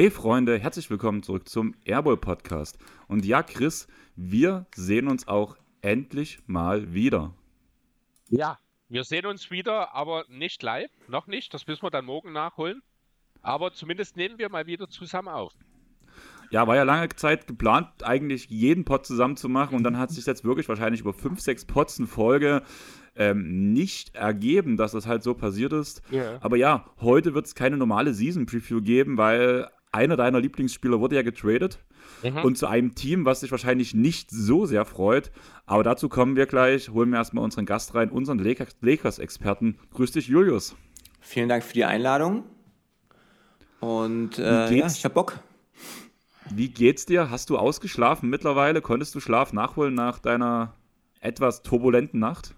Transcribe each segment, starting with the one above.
Hey Freunde, herzlich willkommen zurück zum Airball Podcast. Und ja, Chris, wir sehen uns auch endlich mal wieder. Ja, wir sehen uns wieder, aber nicht live, noch nicht. Das müssen wir dann morgen nachholen. Aber zumindest nehmen wir mal wieder zusammen auf. Ja, war ja lange Zeit geplant, eigentlich jeden Pod zusammen zu machen und dann hat sich jetzt wirklich wahrscheinlich über fünf, sechs Pods in Folge ähm, nicht ergeben, dass das halt so passiert ist. Yeah. Aber ja, heute wird es keine normale Season Preview geben, weil einer deiner Lieblingsspieler wurde ja getradet. Mhm. Und zu einem Team, was sich wahrscheinlich nicht so sehr freut. Aber dazu kommen wir gleich. Holen wir erstmal unseren Gast rein, unseren Lakers-Experten. Grüß dich, Julius. Vielen Dank für die Einladung. Und äh, ja, ich hab Bock. Wie geht's dir? Hast du ausgeschlafen mittlerweile? Konntest du Schlaf nachholen nach deiner etwas turbulenten Nacht?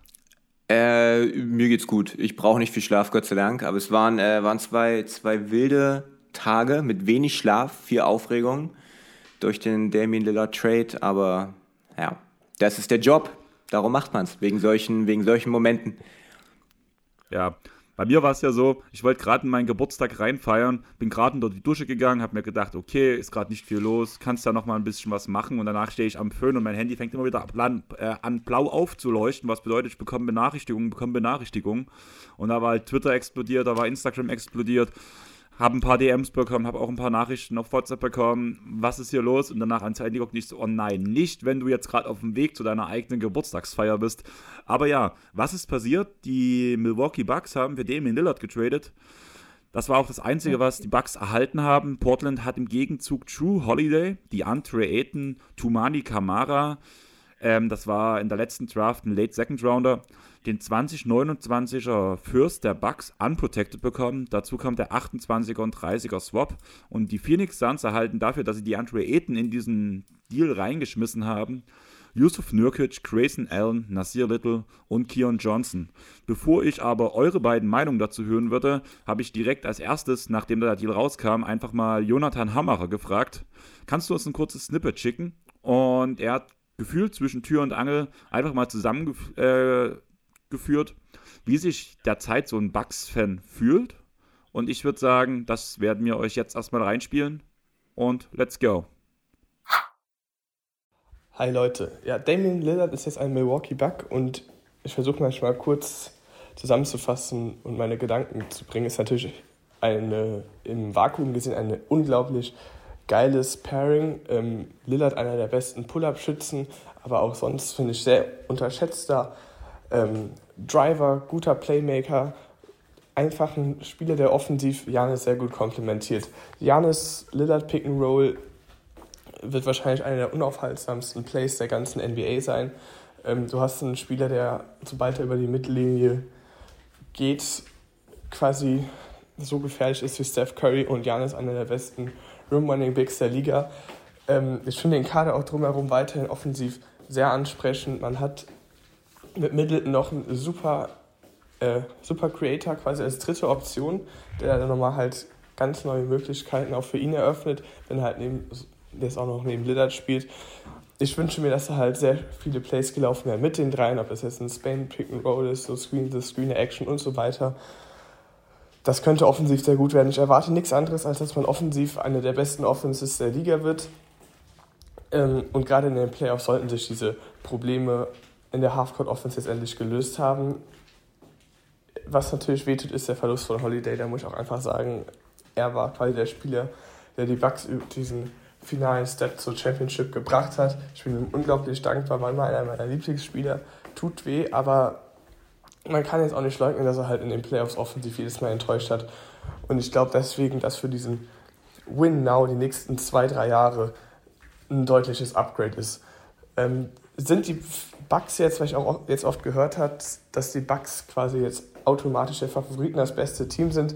Äh, mir geht's gut. Ich brauche nicht viel Schlaf, Gott sei Dank. Aber es waren, äh, waren zwei, zwei wilde Tage mit wenig Schlaf, viel Aufregung durch den Damien Lillard Trade. Aber ja, das ist der Job. Darum macht man es, wegen solchen, wegen solchen Momenten. Ja, bei mir war es ja so, ich wollte gerade in meinen Geburtstag reinfeiern, bin gerade unter die Dusche gegangen, habe mir gedacht, okay, ist gerade nicht viel los, kannst ja noch mal ein bisschen was machen und danach stehe ich am Föhn und mein Handy fängt immer wieder an, äh, an blau aufzuleuchten, was bedeutet, ich bekomme Benachrichtigungen, bekomme Benachrichtigungen und da war halt Twitter explodiert, da war Instagram explodiert habe ein paar DMs bekommen, habe auch ein paar Nachrichten auf WhatsApp bekommen, was ist hier los? Und danach ans Handy guckt nicht so, oh nein, nicht, wenn du jetzt gerade auf dem Weg zu deiner eigenen Geburtstagsfeier bist. Aber ja, was ist passiert? Die Milwaukee Bucks haben für Damien Lillard getradet. Das war auch das Einzige, was die Bucks erhalten haben. Portland hat im Gegenzug True Holiday, die Andre Ayton, Tumani Kamara, ähm, das war in der letzten Draft ein Late Second Rounder, den 2029er First der Bucks unprotected bekommen. Dazu kommt der 28er und 30er Swap. Und die Phoenix Suns erhalten dafür, dass sie die Andre Ayton in diesen Deal reingeschmissen haben. Yusuf Nurkic, Grayson Allen, Nasir Little und Keon Johnson. Bevor ich aber eure beiden Meinungen dazu hören würde, habe ich direkt als erstes, nachdem der Deal rauskam, einfach mal Jonathan Hammerer gefragt. Kannst du uns ein kurzes Snippet schicken? Und er hat gefühlt zwischen Tür und Angel einfach mal zusammengeführt, äh, wie sich derzeit so ein Bugs-Fan fühlt. Und ich würde sagen, das werden wir euch jetzt erstmal reinspielen. Und let's go. Hi Leute, ja, Damien Lillard ist jetzt ein Milwaukee Buck und ich versuche manchmal kurz zusammenzufassen und meine Gedanken zu bringen. Ist natürlich eine, im Vakuum gesehen eine unglaublich geiles Pairing. Ähm, Lillard einer der besten Pull-Up-Schützen, aber auch sonst finde ich sehr unterschätzter ähm, Driver, guter Playmaker, einfach ein Spieler, der offensiv Janis sehr gut komplementiert. Janis Lillard Pick and Roll wird wahrscheinlich einer der unaufhaltsamsten Plays der ganzen NBA sein. Ähm, du hast einen Spieler, der sobald er über die Mittellinie geht, quasi so gefährlich ist wie Steph Curry und Janis einer der besten Rim Running Bigs der Liga. Ähm, ich finde den Kader auch drumherum weiterhin offensiv sehr ansprechend. Man hat mit Middleton noch einen super, äh, super Creator quasi als dritte Option, der dann nochmal halt ganz neue Möglichkeiten auch für ihn eröffnet, wenn er halt neben, der es auch noch neben Lillard spielt. Ich wünsche mir, dass da halt sehr viele Plays gelaufen werden mit den dreien, ob das jetzt ein Spain Pick and Roll ist, so Screen, the Screen Action und so weiter das könnte offensiv sehr gut werden. Ich erwarte nichts anderes, als dass man offensiv eine der besten Offenses der Liga wird. Ähm, und gerade in den Playoffs sollten sich diese Probleme in der Halfcourt Offense jetzt endlich gelöst haben. Was natürlich wehtut, ist der Verlust von Holiday. Da muss ich auch einfach sagen, er war quasi der Spieler, der die Bucks diesen finalen Step zur Championship gebracht hat. Ich bin ihm unglaublich dankbar, war immer einer meiner Lieblingsspieler. Tut weh, aber man kann jetzt auch nicht leugnen, dass er halt in den Playoffs offensiv jedes Mal enttäuscht hat. Und ich glaube deswegen, dass für diesen Win Now die nächsten zwei, drei Jahre ein deutliches Upgrade ist. Ähm, sind die Bucks jetzt, weil ich auch jetzt oft gehört habe, dass die Bucks quasi jetzt automatisch der Favoriten, das beste Team sind,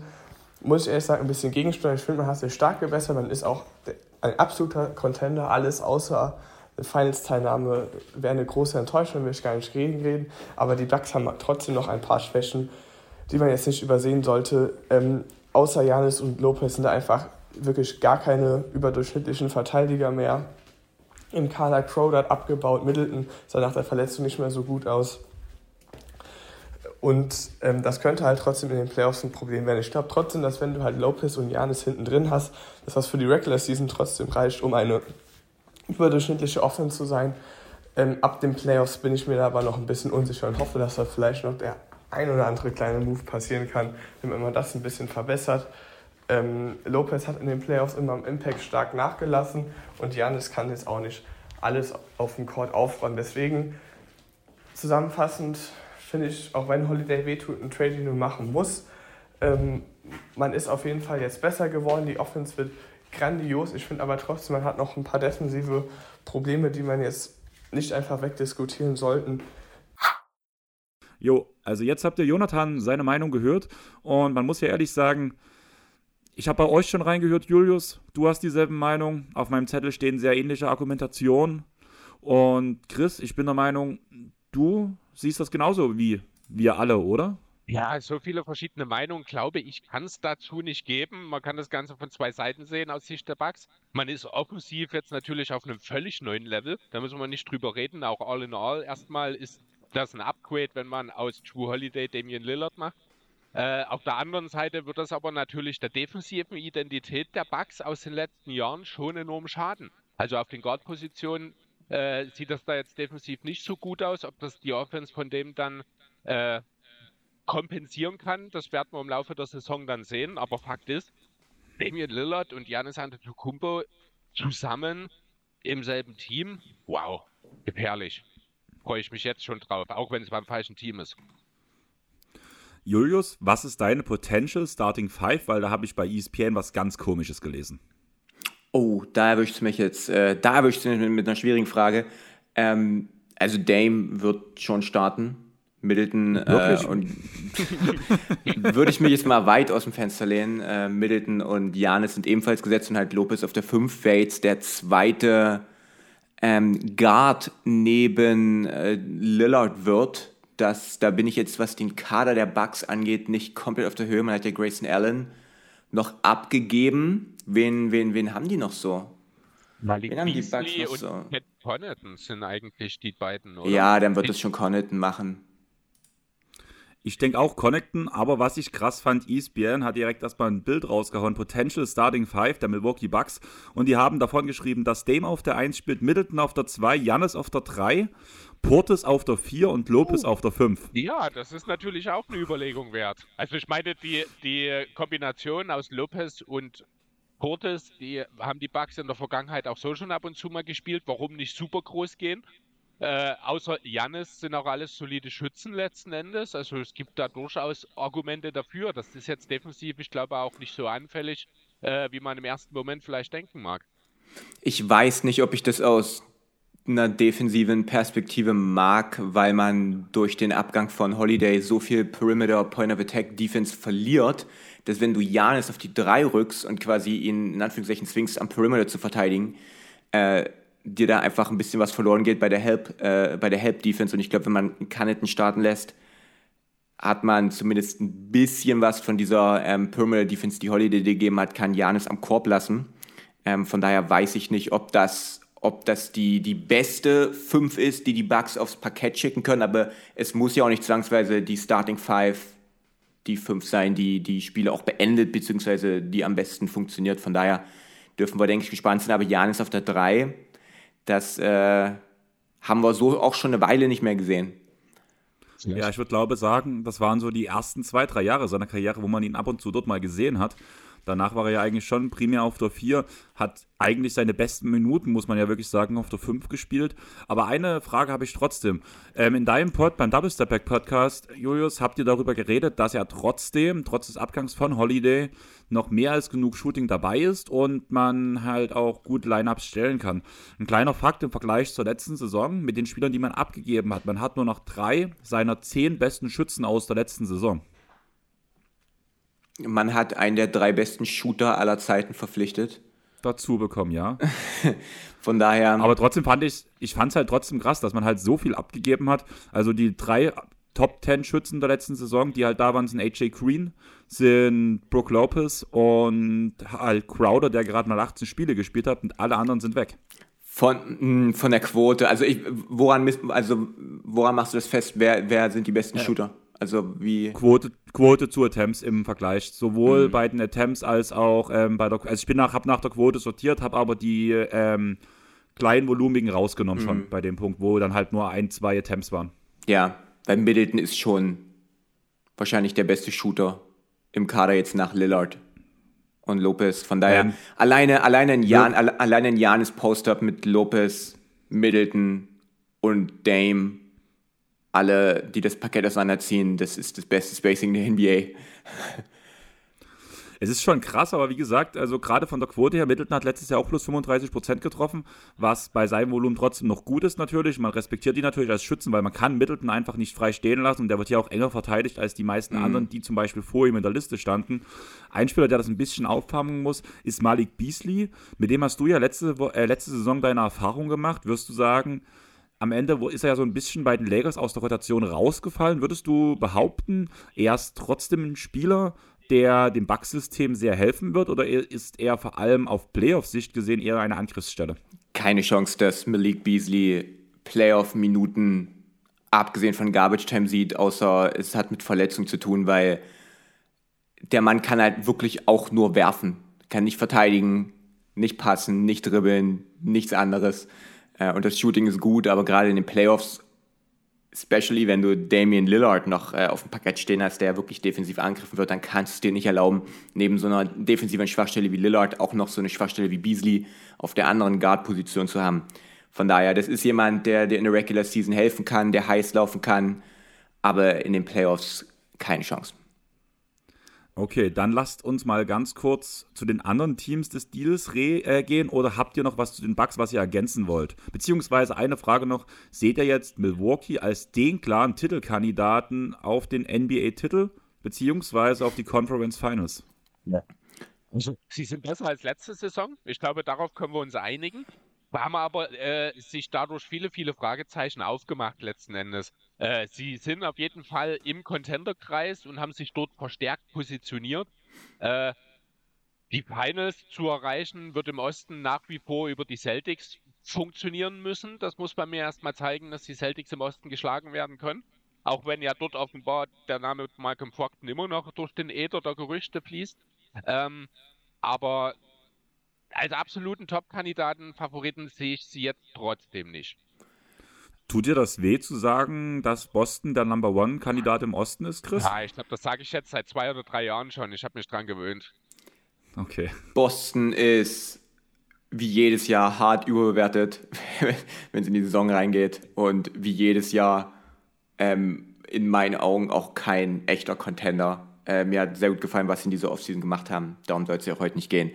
muss ich ehrlich sagen, ein bisschen gegensteuern. Ich finde, man hat sich stark gebessert, man ist auch ein absoluter Contender, alles außer Finals-Teilnahme wäre eine große Enttäuschung, will ich gar nicht reden, reden. Aber die Bucks haben trotzdem noch ein paar Schwächen, die man jetzt nicht übersehen sollte. Ähm, außer Janis und Lopez sind da einfach wirklich gar keine überdurchschnittlichen Verteidiger mehr. Im Kader Crowder hat abgebaut, Middleton sah nach der Verletzung nicht mehr so gut aus. Und ähm, das könnte halt trotzdem in den Playoffs ein Problem werden. Ich glaube trotzdem, dass wenn du halt Lopez und Janis hinten drin hast, dass das für die Regular Season trotzdem reicht, um eine überdurchschnittliche Offense zu sein. Ähm, ab den Playoffs bin ich mir da aber noch ein bisschen unsicher und hoffe, dass da vielleicht noch der ein oder andere kleine Move passieren kann, wenn man das ein bisschen verbessert. Ähm, Lopez hat in den Playoffs immer am Impact stark nachgelassen und Janis kann jetzt auch nicht alles auf dem Court aufräumen. Deswegen zusammenfassend finde ich, auch wenn Holiday wehtut, ein Trade, den machen musst. Ähm, man ist auf jeden Fall jetzt besser geworden. Die Offense wird grandios. Ich finde aber trotzdem, man hat noch ein paar defensive Probleme, die man jetzt nicht einfach wegdiskutieren sollten. Jo, also jetzt habt ihr Jonathan seine Meinung gehört und man muss ja ehrlich sagen, ich habe bei euch schon reingehört, Julius. Du hast dieselbe Meinung. Auf meinem Zettel stehen sehr ähnliche Argumentationen. Und Chris, ich bin der Meinung, du siehst das genauso wie wir alle, oder? Ja, so viele verschiedene Meinungen, glaube ich, kann es dazu nicht geben. Man kann das Ganze von zwei Seiten sehen aus Sicht der Bugs. Man ist offensiv jetzt natürlich auf einem völlig neuen Level. Da müssen wir nicht drüber reden. Auch all in all erstmal ist das ein Upgrade, wenn man aus True Holiday Damian Lillard macht. Äh, auf der anderen Seite wird das aber natürlich der defensiven Identität der Bugs aus den letzten Jahren schon enorm schaden. Also auf den Guard-Positionen äh, sieht das da jetzt defensiv nicht so gut aus. Ob das die Offense von dem dann äh, kompensieren kann, das werden wir im Laufe der Saison dann sehen. Aber Fakt ist, Damian Lillard und Giannis Antetokounmpo zusammen im selben Team, wow, gefährlich. Freue ich mich jetzt schon drauf, auch wenn es beim falschen Team ist. Julius, was ist deine Potential Starting Five? Weil da habe ich bei ESPN was ganz Komisches gelesen. Oh, da erwischt es mich jetzt. Äh, da erwischt es mich mit, mit, einer schwierigen Frage. Ähm, also Dame wird schon starten. Middleton äh, und würde ich mich jetzt mal weit aus dem Fenster lehnen. Äh, Middleton und Janis sind ebenfalls gesetzt und halt Lopez auf der 5 wäre jetzt der zweite ähm, Guard neben äh, Lillard wird dass da bin ich jetzt, was den Kader der Bucks angeht, nicht komplett auf der Höhe. Man hat ja Grayson Allen noch abgegeben. Wen, wen, wen haben die noch so? Malik wen haben die Bucks noch so? Pat Connaughton sind eigentlich die beiden, oder? Ja, dann wird es schon Connaughton machen. Ich denke auch Connecten, aber was ich krass fand, ESPN hat direkt erstmal ein Bild rausgehauen, Potential Starting Five der Milwaukee Bucks und die haben davon geschrieben, dass Dame auf der 1 spielt, Middleton auf der 2, Jannis auf der 3 Portes auf der 4 und Lopez uh, auf der 5. Ja, das ist natürlich auch eine Überlegung wert. Also ich meine, die, die Kombination aus Lopez und Portes, die haben die Bugs in der Vergangenheit auch so schon ab und zu mal gespielt. Warum nicht super groß gehen? Äh, außer Jannis sind auch alles solide Schützen letzten Endes. Also es gibt da durchaus Argumente dafür. Das ist jetzt defensiv, ich glaube, auch nicht so anfällig, äh, wie man im ersten Moment vielleicht denken mag. Ich weiß nicht, ob ich das aus einer defensiven Perspektive mag, weil man durch den Abgang von Holiday so viel Perimeter Point of Attack Defense verliert, dass wenn du Janis auf die 3 rückst und quasi ihn in Anführungszeichen zwingst, am Perimeter zu verteidigen, äh, dir da einfach ein bisschen was verloren geht bei der Help, äh, bei der Help Defense. Und ich glaube, wenn man Canneton starten lässt, hat man zumindest ein bisschen was von dieser ähm, Perimeter Defense, die Holiday gegeben hat, kann Janis am Korb lassen. Ähm, von daher weiß ich nicht, ob das ob das die, die beste 5 ist, die die Bugs aufs Parkett schicken können, aber es muss ja auch nicht zwangsweise die Starting 5 die 5 sein, die die Spiele auch beendet, beziehungsweise die am besten funktioniert. Von daher dürfen wir, denke ich, gespannt sein. Aber Jan ist auf der 3. Das äh, haben wir so auch schon eine Weile nicht mehr gesehen. Ja, ich würde glaube sagen, das waren so die ersten zwei, drei Jahre seiner Karriere, wo man ihn ab und zu dort mal gesehen hat. Danach war er ja eigentlich schon primär auf der 4, hat eigentlich seine besten Minuten, muss man ja wirklich sagen, auf der 5 gespielt. Aber eine Frage habe ich trotzdem. Ähm, in deinem Pod, beim Double Step Back Podcast, Julius, habt ihr darüber geredet, dass er trotzdem, trotz des Abgangs von Holiday, noch mehr als genug Shooting dabei ist und man halt auch gut Lineups stellen kann. Ein kleiner Fakt im Vergleich zur letzten Saison mit den Spielern, die man abgegeben hat. Man hat nur noch drei seiner zehn besten Schützen aus der letzten Saison man hat einen der drei besten Shooter aller Zeiten verpflichtet. Dazu bekommen, ja. Von daher. Aber trotzdem fand ich, ich fand es halt trotzdem krass, dass man halt so viel abgegeben hat. Also die drei Top 10 Schützen der letzten Saison, die halt da waren, sind AJ Green, sind Brooke Lopez und halt Crowder, der gerade mal 18 Spiele gespielt hat und alle anderen sind weg. Von, hm, von der Quote, also ich, woran, also woran machst du das fest? Wer, wer sind die besten ja. Shooter? Also wie. Quote, Quote zu Attempts im Vergleich. Sowohl mhm. bei den Attempts als auch ähm, bei der. Also ich bin nach, habe nach der Quote sortiert, habe aber die ähm, kleinen Volumigen rausgenommen mhm. schon bei dem Punkt, wo dann halt nur ein, zwei Attempts waren. Ja, weil Middleton ist schon wahrscheinlich der beste Shooter im Kader jetzt nach Lillard und Lopez. Von daher, ähm, alleine, alleine ein Jan, alle, alleine ein Janis Post-Up mit Lopez, Middleton und Dame, alle, die das Parkett auseinanderziehen, das ist das beste Spacing der NBA. Es ist schon krass, aber wie gesagt, also gerade von der Quote her, Middleton hat letztes Jahr auch plus 35 Prozent getroffen, was bei seinem Volumen trotzdem noch gut ist natürlich. Man respektiert die natürlich als Schützen, weil man kann Middleton einfach nicht frei stehen lassen und der wird ja auch enger verteidigt als die meisten mhm. anderen, die zum Beispiel vor ihm in der Liste standen. Ein Spieler, der das ein bisschen auffangen muss, ist Malik Beasley. Mit dem hast du ja letzte, äh, letzte Saison deine Erfahrung gemacht. Wirst du sagen, am Ende ist er ja so ein bisschen bei den Lakers aus der Rotation rausgefallen. Würdest du behaupten, er ist trotzdem ein Spieler, der dem Bugsystem sehr helfen wird oder ist er vor allem auf Playoff-Sicht gesehen eher eine Angriffsstelle? Keine Chance, dass Malik Beasley Playoff-Minuten abgesehen von Garbage Time sieht, außer es hat mit Verletzung zu tun, weil der Mann kann halt wirklich auch nur werfen, kann nicht verteidigen, nicht passen, nicht dribbeln, nichts anderes. Äh, und das Shooting ist gut, aber gerade in den Playoffs especially wenn du Damian Lillard noch äh, auf dem Parkett stehen hast, der wirklich defensiv angegriffen wird, dann kannst du es dir nicht erlauben, neben so einer defensiven Schwachstelle wie Lillard auch noch so eine Schwachstelle wie Beasley auf der anderen Guard-Position zu haben. Von daher, das ist jemand, der dir in der Regular Season helfen kann, der heiß laufen kann, aber in den Playoffs keine Chance. Okay, dann lasst uns mal ganz kurz zu den anderen Teams des Deals äh, gehen oder habt ihr noch was zu den Bucks, was ihr ergänzen wollt? Beziehungsweise eine Frage noch, seht ihr jetzt Milwaukee als den klaren Titelkandidaten auf den NBA-Titel beziehungsweise auf die Conference Finals? Ja. Also, sie sind besser als letzte Saison. Ich glaube, darauf können wir uns einigen. Wir haben aber äh, sich dadurch viele, viele Fragezeichen aufgemacht letzten Endes. Äh, sie sind auf jeden Fall im Contender-Kreis und haben sich dort verstärkt positioniert. Äh, die Finals zu erreichen, wird im Osten nach wie vor über die Celtics funktionieren müssen. Das muss man mir erstmal zeigen, dass die Celtics im Osten geschlagen werden können. Auch wenn ja dort offenbar der Name Malcolm Brogdon immer noch durch den Äther der Gerüchte fließt. Ähm, aber als absoluten Top-Kandidaten, Favoriten sehe ich sie jetzt trotzdem nicht. Tut dir das weh zu sagen, dass Boston der Number One-Kandidat im Osten ist, Chris? Ja, ich glaube, das sage ich jetzt seit zwei oder drei Jahren schon. Ich habe mich dran gewöhnt. Okay. Boston ist wie jedes Jahr hart überbewertet, wenn es in die Saison reingeht. Und wie jedes Jahr ähm, in meinen Augen auch kein echter Contender. Äh, mir hat sehr gut gefallen, was sie in dieser Offseason gemacht haben. Darum soll es ja auch heute nicht gehen.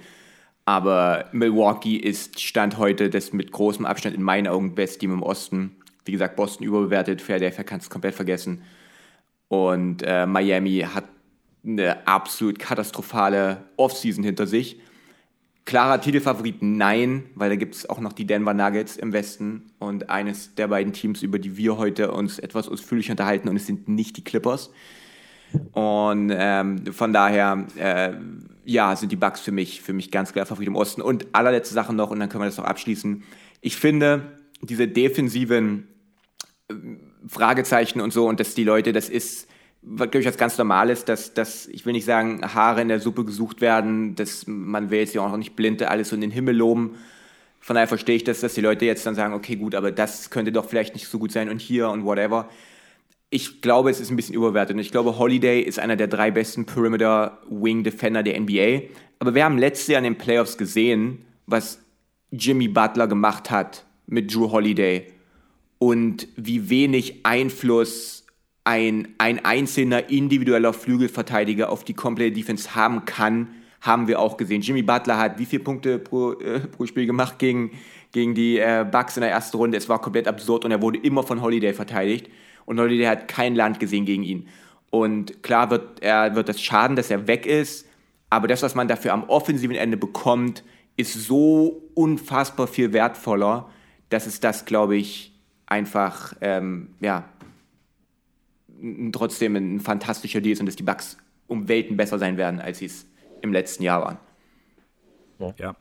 Aber Milwaukee ist Stand heute das mit großem Abstand in meinen Augen beste Team im Osten. Wie gesagt, Boston überbewertet, Philadelphia kannst du komplett vergessen. Und äh, Miami hat eine absolut katastrophale Offseason hinter sich. Klarer Titelfavorit, nein, weil da gibt es auch noch die Denver Nuggets im Westen und eines der beiden Teams, über die wir heute uns etwas ausführlich unterhalten und es sind nicht die Clippers. Und ähm, von daher, äh, ja, sind die Bucks für mich, für mich ganz klar Favorit im Osten. Und allerletzte Sache noch, und dann können wir das auch abschließen. Ich finde, diese defensiven äh, Fragezeichen und so, und dass die Leute, das ist, glaube ich, was ganz Normales, dass, dass, ich will nicht sagen, Haare in der Suppe gesucht werden, dass man will jetzt ja auch noch nicht blinde alles so in den Himmel loben. Von daher verstehe ich das, dass die Leute jetzt dann sagen, okay, gut, aber das könnte doch vielleicht nicht so gut sein und hier und whatever ich glaube, es ist ein bisschen überwertet. Und ich glaube, Holiday ist einer der drei besten Perimeter Wing Defender der NBA. Aber wir haben letztes Jahr in den Playoffs gesehen, was Jimmy Butler gemacht hat mit Drew Holiday und wie wenig Einfluss ein, ein einzelner individueller Flügelverteidiger auf die komplette Defense haben kann, haben wir auch gesehen. Jimmy Butler hat wie viele Punkte pro, äh, pro Spiel gemacht gegen, gegen die äh, Bucks in der ersten Runde? Es war komplett absurd und er wurde immer von Holiday verteidigt und Holiday hat kein Land gesehen gegen ihn. Und klar wird, er, wird das schaden, dass er weg ist, aber das, was man dafür am offensiven Ende bekommt, ist so unfassbar viel wertvoller, dass es das, glaube ich, einfach, ähm, ja, trotzdem ein fantastischer Deal ist und dass die Bugs um Welten besser sein werden, als sie es im letzten Jahr waren. Ja.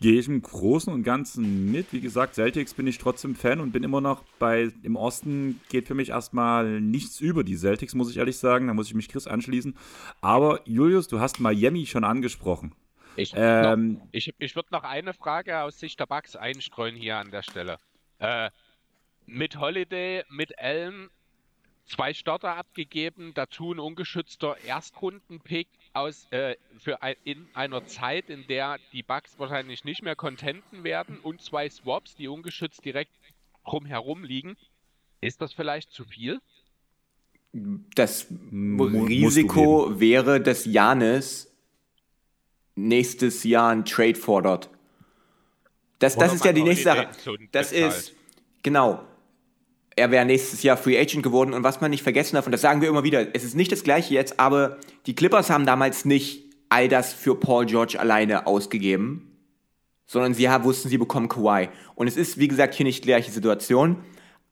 Gehe ich im Großen und Ganzen mit. Wie gesagt, Celtics bin ich trotzdem Fan und bin immer noch bei, im Osten geht für mich erstmal nichts über die Celtics, muss ich ehrlich sagen. Da muss ich mich Chris anschließen. Aber Julius, du hast Miami schon angesprochen. Ich, ähm, ich, ich würde noch eine Frage aus Sicht der Bugs einstreuen hier an der Stelle. Äh, mit Holiday, mit Allen zwei Starter abgegeben, dazu ein ungeschützter Erstrundenpick aus äh, für ein, in einer Zeit, in der die Bugs wahrscheinlich nicht mehr contenten werden und zwei Swaps, die ungeschützt direkt drumherum liegen. Ist das vielleicht zu viel? Das Risiko wäre, dass Janis nächstes Jahr ein Trade fordert. Das, das ist ja die nächste Sache. Das ist, genau, er wäre nächstes Jahr Free Agent geworden und was man nicht vergessen darf, und das sagen wir immer wieder, es ist nicht das gleiche jetzt, aber die Clippers haben damals nicht all das für Paul George alleine ausgegeben, sondern sie haben, wussten, sie bekommen Kawhi. Und es ist, wie gesagt, hier nicht die gleiche Situation,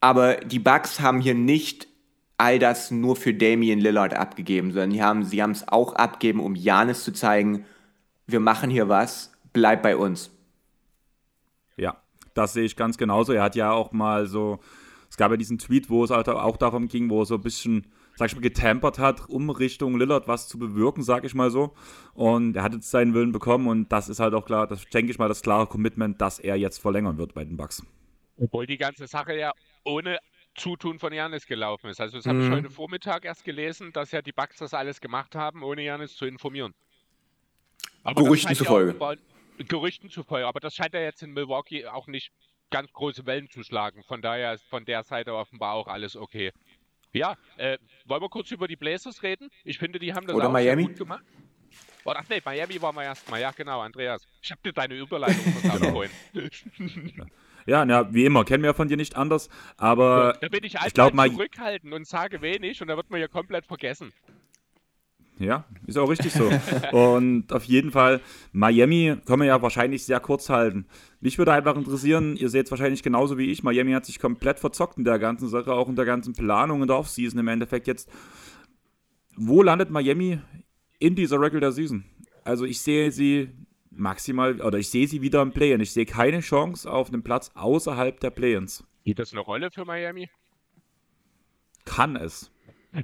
aber die Bucks haben hier nicht all das nur für Damian Lillard abgegeben, sondern die haben, sie haben es auch abgegeben, um Janis zu zeigen, wir machen hier was, bleib bei uns. Ja, das sehe ich ganz genauso. Er hat ja auch mal so, es gab ja diesen Tweet, wo es halt auch darum ging, wo er so ein bisschen, sag ich mal, getampert hat, um Richtung Lillard was zu bewirken, sag ich mal so. Und er hat jetzt seinen Willen bekommen und das ist halt auch klar, das denke ich mal, das klare Commitment, dass er jetzt verlängern wird bei den Bucks. Obwohl die ganze Sache ja ohne Zutun von Janis gelaufen ist. Also das habe ich mhm. heute Vormittag erst gelesen, dass ja die Bucks das alles gemacht haben, ohne Janis zu informieren. Aber Gerüchten zufolge. Ja Gerüchten zufolge, aber das scheint ja jetzt in Milwaukee auch nicht ganz große Wellen zu schlagen. Von daher ist von der Seite offenbar auch alles okay. Ja, äh, wollen wir kurz über die Blazers reden? Ich finde, die haben das Oder auch Miami? gut gemacht. Oh, ach nee, Miami war mal erstmal. Ja, genau, Andreas. Ich habe dir deine Überleitung versammelt genau. vorhin. Ja, na, wie immer, kennen wir von dir nicht anders, aber da bin ich einfach ich glaub, mal zurückhalten und sage wenig und da wird man ja komplett vergessen. Ja, ist auch richtig so. und auf jeden Fall, Miami können wir ja wahrscheinlich sehr kurz halten. Mich würde einfach interessieren, ihr seht es wahrscheinlich genauso wie ich, Miami hat sich komplett verzockt in der ganzen Sache, auch in der ganzen Planung in der Offseason im Endeffekt jetzt. Wo landet Miami in dieser Regular Season? Also ich sehe sie maximal, oder ich sehe sie wieder im Play-In. Ich sehe keine Chance auf einen Platz außerhalb der Play-Ins. Spielt das eine Rolle für Miami? Kann es.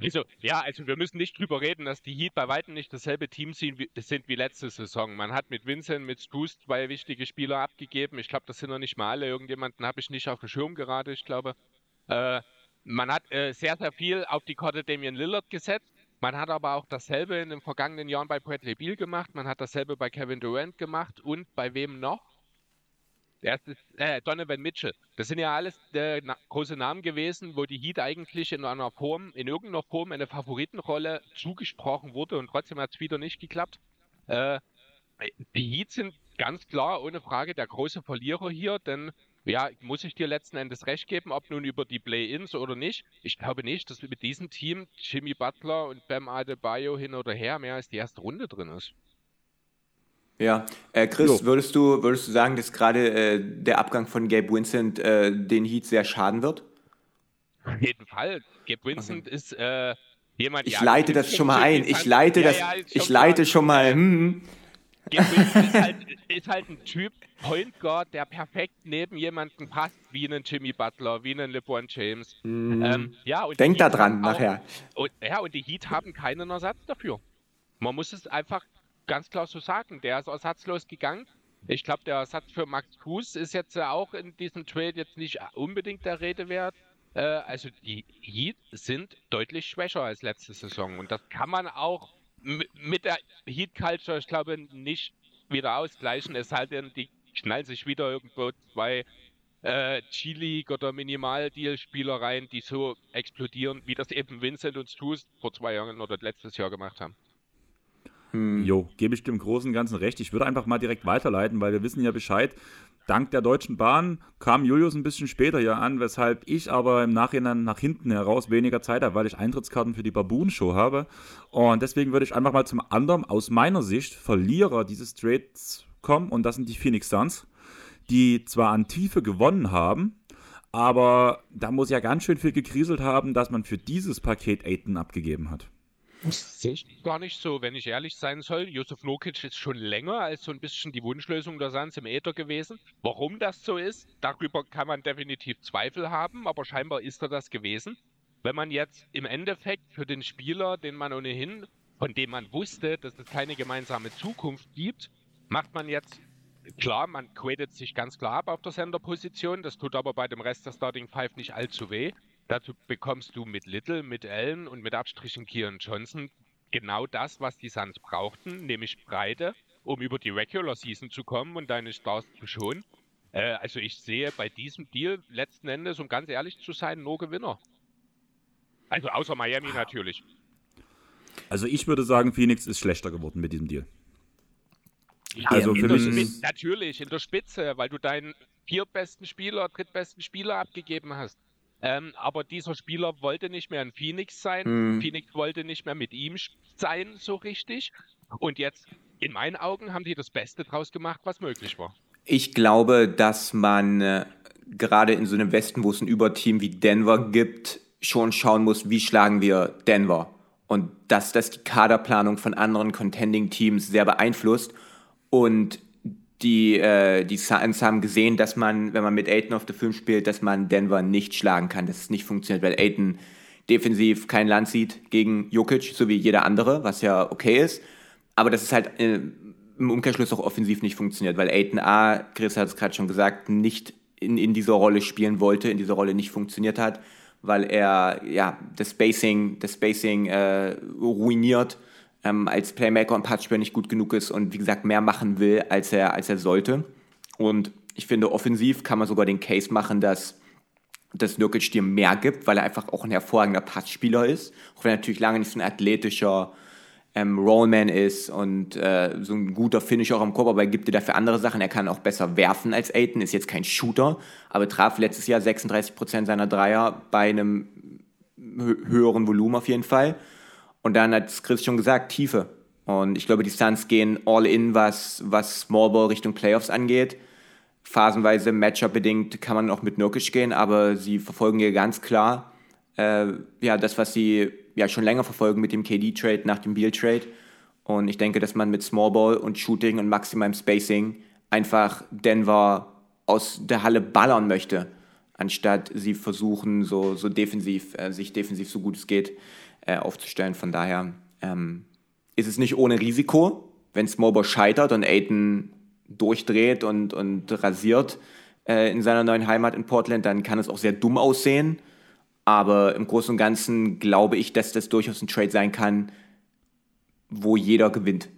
Also, ja, also wir müssen nicht drüber reden, dass die Heat bei weitem nicht dasselbe Team sind wie, sind wie letzte Saison. Man hat mit Vincent, mit Spruce zwei wichtige Spieler abgegeben. Ich glaube, das sind noch nicht mal alle. Irgendjemanden habe ich nicht auf dem Schirm gerade, ich glaube. Äh, man hat äh, sehr, sehr viel auf die Karte Damian Lillard gesetzt. Man hat aber auch dasselbe in den vergangenen Jahren bei Bradley Beal gemacht. Man hat dasselbe bei Kevin Durant gemacht. Und bei wem noch? Der erste, äh, Donovan Mitchell. Das sind ja alles äh, na, große Namen gewesen, wo die Heat eigentlich in einer Form, in irgendeiner Form eine Favoritenrolle zugesprochen wurde und trotzdem hat es wieder nicht geklappt. Äh, die Heat sind ganz klar, ohne Frage, der große Verlierer hier, denn ja, muss ich dir letzten Endes recht geben, ob nun über die Play-Ins oder nicht. Ich glaube nicht, dass mit diesem Team Jimmy Butler und Bam Adebayo hin oder her mehr als die erste Runde drin ist. Ja, äh, Chris, würdest du, würdest du sagen, dass gerade äh, der Abgang von Gabe Vincent äh, den Heat sehr schaden wird? Auf jeden Fall. Gabe Vincent okay. ist äh, jemand, Ich leite das schon mal ein. Ich leite ja, das, ja, ich leite schon mal. Hm. hm. Gabe Vincent ist halt, ist halt ein Typ, Point Guard, der perfekt neben jemanden passt, wie einen Jimmy Butler, wie einen LeBron James. Mm. Ähm, ja, Denk da dran nachher. Und, ja, und die Heat haben keinen Ersatz dafür. Man muss es einfach ganz klar so sagen. Der ist ersatzlos gegangen. Ich glaube, der Ersatz für Max Fuß ist jetzt auch in diesem Trade jetzt nicht unbedingt der Rede wert. Äh, also die Heat sind deutlich schwächer als letzte Saison und das kann man auch mit der Heat Culture, ich glaube, nicht wieder ausgleichen. Es denn, die knallen sich wieder irgendwo zwei äh, G-League oder Minimal-Deal-Spieler rein, die so explodieren, wie das eben Vincent und Stu vor zwei Jahren oder letztes Jahr gemacht haben. Hm. Jo, gebe ich dem Großen und Ganzen recht. Ich würde einfach mal direkt weiterleiten, weil wir wissen ja Bescheid. Dank der Deutschen Bahn kam Julius ein bisschen später hier an, weshalb ich aber im Nachhinein nach hinten heraus weniger Zeit habe, weil ich Eintrittskarten für die Baboon-Show habe. Und deswegen würde ich einfach mal zum anderen aus meiner Sicht Verlierer dieses Trades kommen und das sind die Phoenix Suns, die zwar an Tiefe gewonnen haben, aber da muss ja ganz schön viel gekriselt haben, dass man für dieses Paket Aiton abgegeben hat. Sehe ich gar nicht so, wenn ich ehrlich sein soll. Josef Nokic ist schon länger als so ein bisschen die Wunschlösung der Suns im Äther gewesen. Warum das so ist, darüber kann man definitiv Zweifel haben, aber scheinbar ist er das gewesen. Wenn man jetzt im Endeffekt für den Spieler, den man ohnehin, von dem man wusste, dass es keine gemeinsame Zukunft gibt, macht man jetzt klar, man quetet sich ganz klar ab auf der Senderposition. Das tut aber bei dem Rest der Starting Five nicht allzu weh. Dazu bekommst du mit Little, mit Allen und mit Abstrichen Kieran Johnson genau das, was die Suns brauchten, nämlich Breite, um über die Regular Season zu kommen und deine Stars zu schonen. Äh, also ich sehe bei diesem Deal letzten Endes, um ganz ehrlich zu sein, nur Gewinner. Also außer Miami natürlich. Also ich würde sagen, Phoenix ist schlechter geworden mit diesem Deal. Ja, also für mich ist natürlich in der Spitze, weil du deinen viertbesten Spieler, drittbesten Spieler abgegeben hast. Ähm, aber dieser Spieler wollte nicht mehr ein Phoenix sein. Mhm. Phoenix wollte nicht mehr mit ihm sein, so richtig. Und jetzt, in meinen Augen, haben die das Beste draus gemacht, was möglich war. Ich glaube, dass man äh, gerade in so einem Westen, wo es ein Überteam wie Denver gibt, schon schauen muss, wie schlagen wir Denver. Und dass das die Kaderplanung von anderen Contending-Teams sehr beeinflusst. Und die, äh, die Suns haben gesehen, dass man, wenn man mit Aiton auf der Film spielt, dass man Denver nicht schlagen kann, dass es nicht funktioniert, weil Aiton defensiv kein Land sieht gegen Jokic, so wie jeder andere, was ja okay ist. Aber dass es halt äh, im Umkehrschluss auch offensiv nicht funktioniert, weil Aiton A, Chris hat es gerade schon gesagt, nicht in, in dieser Rolle spielen wollte, in dieser Rolle nicht funktioniert hat, weil er ja das Spacing, das Spacing äh, ruiniert ähm, als Playmaker und Passspieler nicht gut genug ist und wie gesagt mehr machen will, als er, als er sollte. Und ich finde, offensiv kann man sogar den Case machen, dass dass Nurkic dir mehr gibt, weil er einfach auch ein hervorragender Passspieler ist. Auch wenn er natürlich lange nicht so ein athletischer ähm, Rollman ist und äh, so ein guter Finisher auch am Korb, aber er gibt dir dafür andere Sachen. Er kann auch besser werfen als Aiton, ist jetzt kein Shooter, aber traf letztes Jahr 36% seiner Dreier bei einem höheren Volumen auf jeden Fall. Und dann hat Chris schon gesagt, Tiefe. Und ich glaube, die Suns gehen all in, was, was Small Ball Richtung Playoffs angeht. Phasenweise Matchup-bedingt kann man auch mit Nurkic gehen, aber sie verfolgen hier ganz klar äh, ja, das, was sie ja schon länger verfolgen mit dem KD-Trade nach dem Beal-Trade. Und ich denke, dass man mit Small Ball und Shooting und maximalem Spacing einfach Denver aus der Halle ballern möchte, anstatt sie versuchen, so, so defensiv, äh, sich defensiv so gut es geht äh, aufzustellen. Von daher ähm, ist es nicht ohne Risiko, wenn Smallball scheitert und Aiden durchdreht und, und rasiert äh, in seiner neuen Heimat in Portland, dann kann es auch sehr dumm aussehen. Aber im Großen und Ganzen glaube ich, dass das durchaus ein Trade sein kann, wo jeder gewinnt.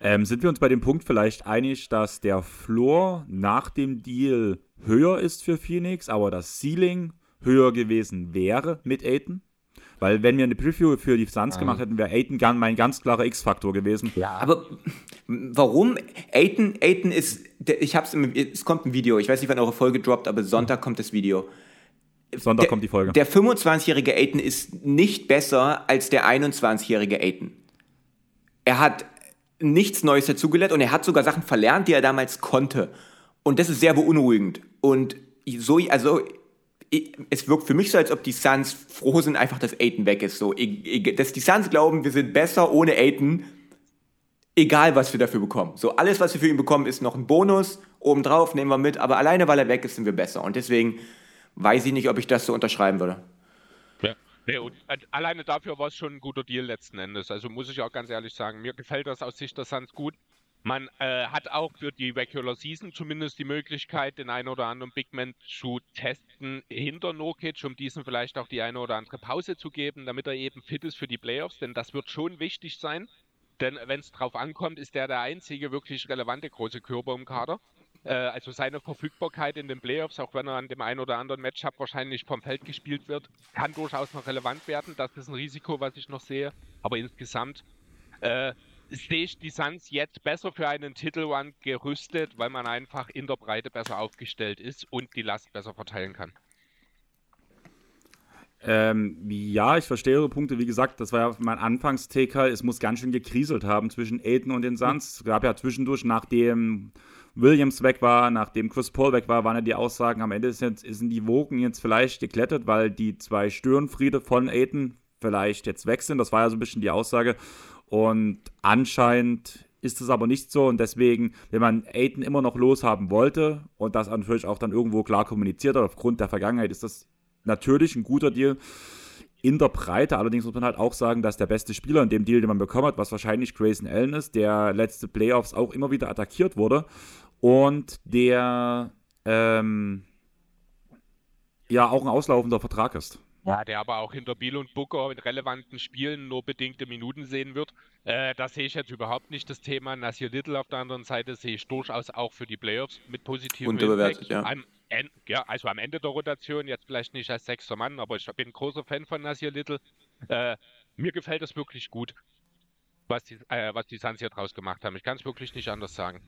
Ähm, sind wir uns bei dem Punkt vielleicht einig, dass der Floor nach dem Deal höher ist für Phoenix, aber das Ceiling höher gewesen wäre mit Aiden? Weil wenn wir eine Preview für die Suns ah. gemacht hätten, wäre gern mein ganz klarer X-Faktor gewesen. Ja. Aber warum? Aiton, Aiton ist, ich hab's, im, es kommt ein Video, ich weiß nicht, wann eure Folge droppt, aber Sonntag kommt das Video. Sonntag der, kommt die Folge. Der 25-jährige Aiton ist nicht besser als der 21-jährige Aiton. Er hat nichts Neues dazugelernt und er hat sogar Sachen verlernt, die er damals konnte. Und das ist sehr beunruhigend. Und so, also es wirkt für mich so, als ob die Suns froh sind, einfach, dass Aiton weg ist. So, dass die Suns glauben, wir sind besser ohne Aiton, egal was wir dafür bekommen. So, alles, was wir für ihn bekommen, ist noch ein Bonus. Obendrauf nehmen wir mit, aber alleine, weil er weg ist, sind wir besser. Und deswegen weiß ich nicht, ob ich das so unterschreiben würde. Ja. Nee, alleine dafür war es schon ein guter Deal letzten Endes. Also muss ich auch ganz ehrlich sagen, mir gefällt das aus Sicht der Suns gut. Man äh, hat auch für die Regular Season zumindest die Möglichkeit, den einen oder anderen Big Man zu testen hinter Nokic, um diesen vielleicht auch die eine oder andere Pause zu geben, damit er eben fit ist für die Playoffs, denn das wird schon wichtig sein. Denn wenn es drauf ankommt, ist der der einzige wirklich relevante große Körper im Kader. Äh, also seine Verfügbarkeit in den Playoffs, auch wenn er an dem einen oder anderen Matchup wahrscheinlich vom Feld gespielt wird, kann durchaus noch relevant werden. Das ist ein Risiko, was ich noch sehe. Aber insgesamt äh, sehe ich die Suns jetzt besser für einen Titelrun gerüstet, weil man einfach in der Breite besser aufgestellt ist und die Last besser verteilen kann. Ähm, ja, ich verstehe Ihre Punkte. Wie gesagt, das war ja mein Anfangstaker. Es muss ganz schön gekriselt haben zwischen Aiden und den Suns. Es gab ja zwischendurch, nachdem Williams weg war, nachdem Chris Paul weg war, waren ja die Aussagen, am Ende sind, sind die Wogen jetzt vielleicht geklettert, weil die zwei Störenfriede von Aiden vielleicht jetzt weg sind. Das war ja so ein bisschen die Aussage. Und anscheinend ist es aber nicht so und deswegen, wenn man Aiden immer noch loshaben wollte und das natürlich auch dann irgendwo klar kommuniziert hat, aufgrund der Vergangenheit, ist das natürlich ein guter Deal in der Breite. Allerdings muss man halt auch sagen, dass der beste Spieler in dem Deal, den man bekommen hat, was wahrscheinlich Grayson Allen ist, der letzte Playoffs auch immer wieder attackiert wurde und der ähm, ja auch ein auslaufender Vertrag ist. Ja, der aber auch hinter Biel und Booker in relevanten Spielen nur bedingte Minuten sehen wird. Äh, da sehe ich jetzt überhaupt nicht das Thema. Nasir Little auf der anderen Seite sehe ich durchaus auch für die Playoffs mit positiven Unterbewertet, ja. Am, ja. Also am Ende der Rotation, jetzt vielleicht nicht als sechster Mann, aber ich bin ein großer Fan von Nasir Little. Äh, mir gefällt das wirklich gut, was die, äh, was die Suns hier draus gemacht haben. Ich kann es wirklich nicht anders sagen.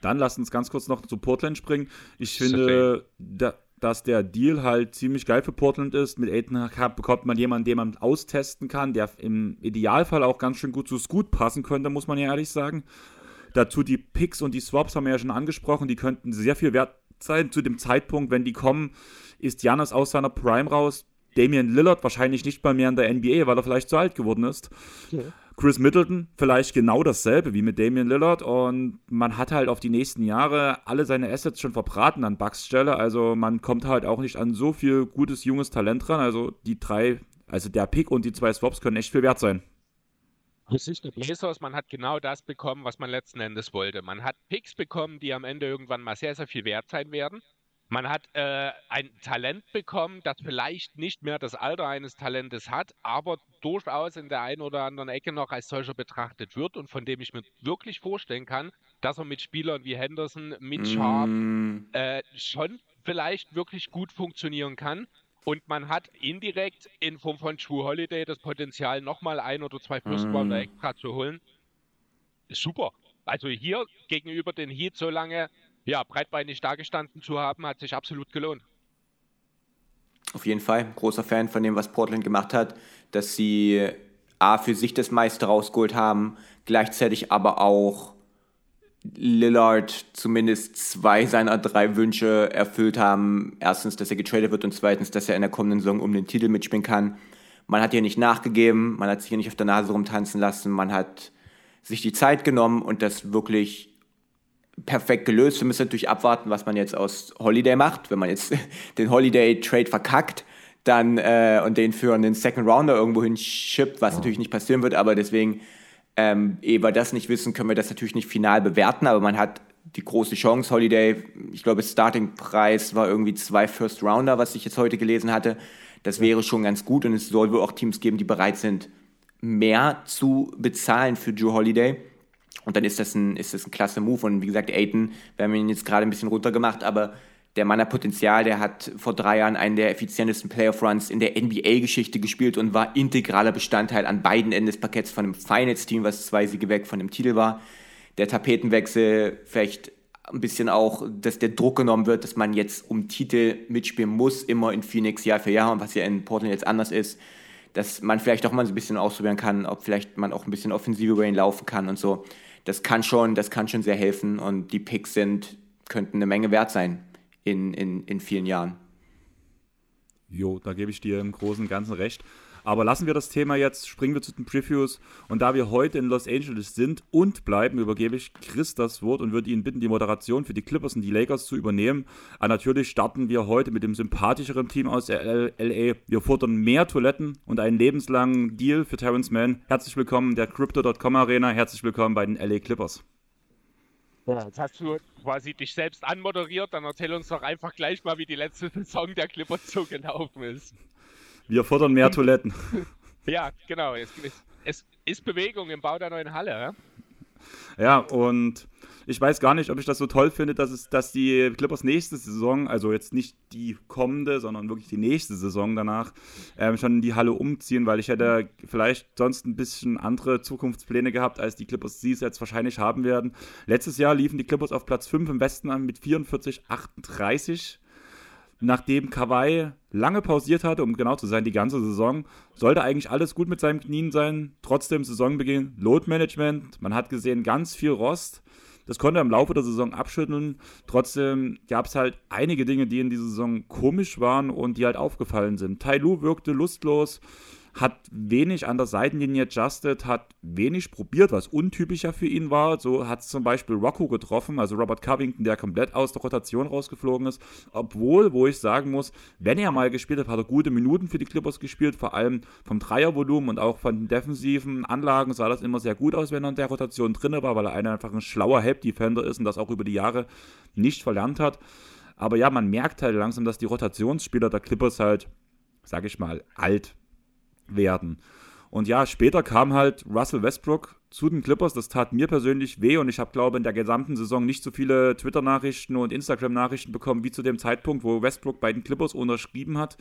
Dann lasst uns ganz kurz noch zu Portland springen. Ich finde, da, dass der Deal halt ziemlich geil für Portland ist. Mit Aiden bekommt man jemanden, den man austesten kann, der im Idealfall auch ganz schön gut zu Scoot passen könnte, muss man ja ehrlich sagen. Dazu die Picks und die Swaps haben wir ja schon angesprochen, die könnten sehr viel wert sein. Zu dem Zeitpunkt, wenn die kommen, ist Janis aus seiner Prime raus. Damian Lillard wahrscheinlich nicht mal mehr in der NBA, weil er vielleicht zu alt geworden ist. Okay. Chris Middleton vielleicht genau dasselbe wie mit Damian Lillard und man hat halt auf die nächsten Jahre alle seine Assets schon verbraten an Bucks Stelle, also man kommt halt auch nicht an so viel gutes junges Talent ran, also die drei, also der Pick und die zwei Swaps können echt viel wert sein. Der Blazers, man hat genau das bekommen, was man letzten Endes wollte. Man hat Picks bekommen, die am Ende irgendwann mal sehr, sehr viel wert sein werden. Man hat äh, ein Talent bekommen, das vielleicht nicht mehr das Alter eines Talentes hat, aber durchaus in der einen oder anderen Ecke noch als solcher betrachtet wird und von dem ich mir wirklich vorstellen kann, dass er mit Spielern wie Henderson, mit Sharp mm. äh, schon vielleicht wirklich gut funktionieren kann. Und man hat indirekt in Form von True Holiday das Potenzial, nochmal ein oder zwei First Rounder mm. extra zu holen. Super. Also hier gegenüber den Heat so lange ja, breitbeinig dagestanden zu haben, hat sich absolut gelohnt. Auf jeden Fall, großer Fan von dem, was Portland gemacht hat, dass sie A für sich das meiste rausgeholt haben, gleichzeitig aber auch Lillard zumindest zwei seiner drei Wünsche erfüllt haben. Erstens, dass er getradet wird und zweitens, dass er in der kommenden Saison um den Titel mitspielen kann. Man hat hier nicht nachgegeben, man hat sich hier nicht auf der Nase rumtanzen lassen, man hat sich die Zeit genommen und das wirklich perfekt gelöst. Wir müssen natürlich abwarten, was man jetzt aus Holiday macht. Wenn man jetzt den Holiday-Trade verkackt, dann äh, und den für einen Second Rounder irgendwo hinschippt, was natürlich nicht passieren wird, aber deswegen, ähm, ehe wir das nicht wissen, können wir das natürlich nicht final bewerten, aber man hat die große Chance, Holiday, ich glaube, Starting-Preis war irgendwie zwei First Rounder, was ich jetzt heute gelesen hatte. Das wäre schon ganz gut und es soll wohl auch Teams geben, die bereit sind, mehr zu bezahlen für Joe Holiday. Und dann ist das ein, ist das ein klasse Move. Und wie gesagt, Aiden, wir haben ihn jetzt gerade ein bisschen runtergemacht, aber der Mann hat Potenzial, der hat vor drei Jahren einen der effizientesten Playoff-Runs in der NBA-Geschichte gespielt und war integraler Bestandteil an beiden Enden des Parketts von einem Finals-Team, was zwei Siege weg von dem Titel war. Der Tapetenwechsel, vielleicht ein bisschen auch, dass der Druck genommen wird, dass man jetzt um Titel mitspielen muss, immer in Phoenix Jahr für Jahr, und was ja in Portland jetzt anders ist, dass man vielleicht auch mal so ein bisschen ausprobieren kann, ob vielleicht man auch ein bisschen offensive über ihn laufen kann und so das kann schon, das kann schon sehr helfen und die Picks sind, könnten eine Menge wert sein in, in, in vielen Jahren. Jo, da gebe ich dir im Großen und Ganzen recht. Aber lassen wir das Thema jetzt, springen wir zu den Previews. Und da wir heute in Los Angeles sind und bleiben, übergebe ich Chris das Wort und würde ihn bitten, die Moderation für die Clippers und die Lakers zu übernehmen. Aber natürlich starten wir heute mit dem sympathischeren Team aus LA. Wir fordern mehr Toiletten und einen lebenslangen Deal für Terrence Mann. Herzlich willkommen der Crypto.com Arena. Herzlich willkommen bei den LA Clippers. Ja, jetzt hast du quasi dich selbst anmoderiert, dann erzähl uns doch einfach gleich mal, wie die letzte Saison der Clippers so gelaufen ist. Wir fordern mehr Toiletten. Ja, genau. Es, es, ist Bewegung im Bau der neuen Halle. Ja? und ich weiß gar nicht, ob ich das so toll finde, dass, es, dass die Clippers nächste Saison, also jetzt nicht die kommende, sondern wirklich die nächste Saison danach, ähm, schon in die Halle umziehen, weil ich hätte vielleicht sonst ein bisschen andere Zukunftspläne gehabt, als die Clippers sie es jetzt wahrscheinlich haben werden. Letztes Jahr liefen die Clippers auf Platz 5 im Westen an mit 44, 38 nachdem Kawhi lange pausiert hatte, um genau zu sein, die ganze Saison, sollte eigentlich alles gut mit seinen Knien sein. Trotzdem Saisonbeginn, Load Management, man hat gesehen, ganz viel Rost. das konnte er im Laufe der Saison abschütteln. Trotzdem gab es halt einige Dinge, die in dieser Saison komisch waren und die halt aufgefallen sind. Tai Lu wirkte lustlos hat wenig an der Seitenlinie adjusted, hat wenig probiert, was untypischer für ihn war. So hat es zum Beispiel Rocco getroffen, also Robert Covington, der komplett aus der Rotation rausgeflogen ist. Obwohl, wo ich sagen muss, wenn er mal gespielt hat, hat er gute Minuten für die Clippers gespielt, vor allem vom Dreiervolumen und auch von den defensiven Anlagen sah das immer sehr gut aus, wenn er in der Rotation drin war, weil er einfach ein schlauer Help-Defender ist und das auch über die Jahre nicht verlernt hat. Aber ja, man merkt halt langsam, dass die Rotationsspieler der Clippers halt, sag ich mal, alt werden. Und ja, später kam halt Russell Westbrook zu den Clippers. Das tat mir persönlich weh und ich habe, glaube ich, in der gesamten Saison nicht so viele Twitter-Nachrichten und Instagram-Nachrichten bekommen wie zu dem Zeitpunkt, wo Westbrook bei den Clippers unterschrieben hat.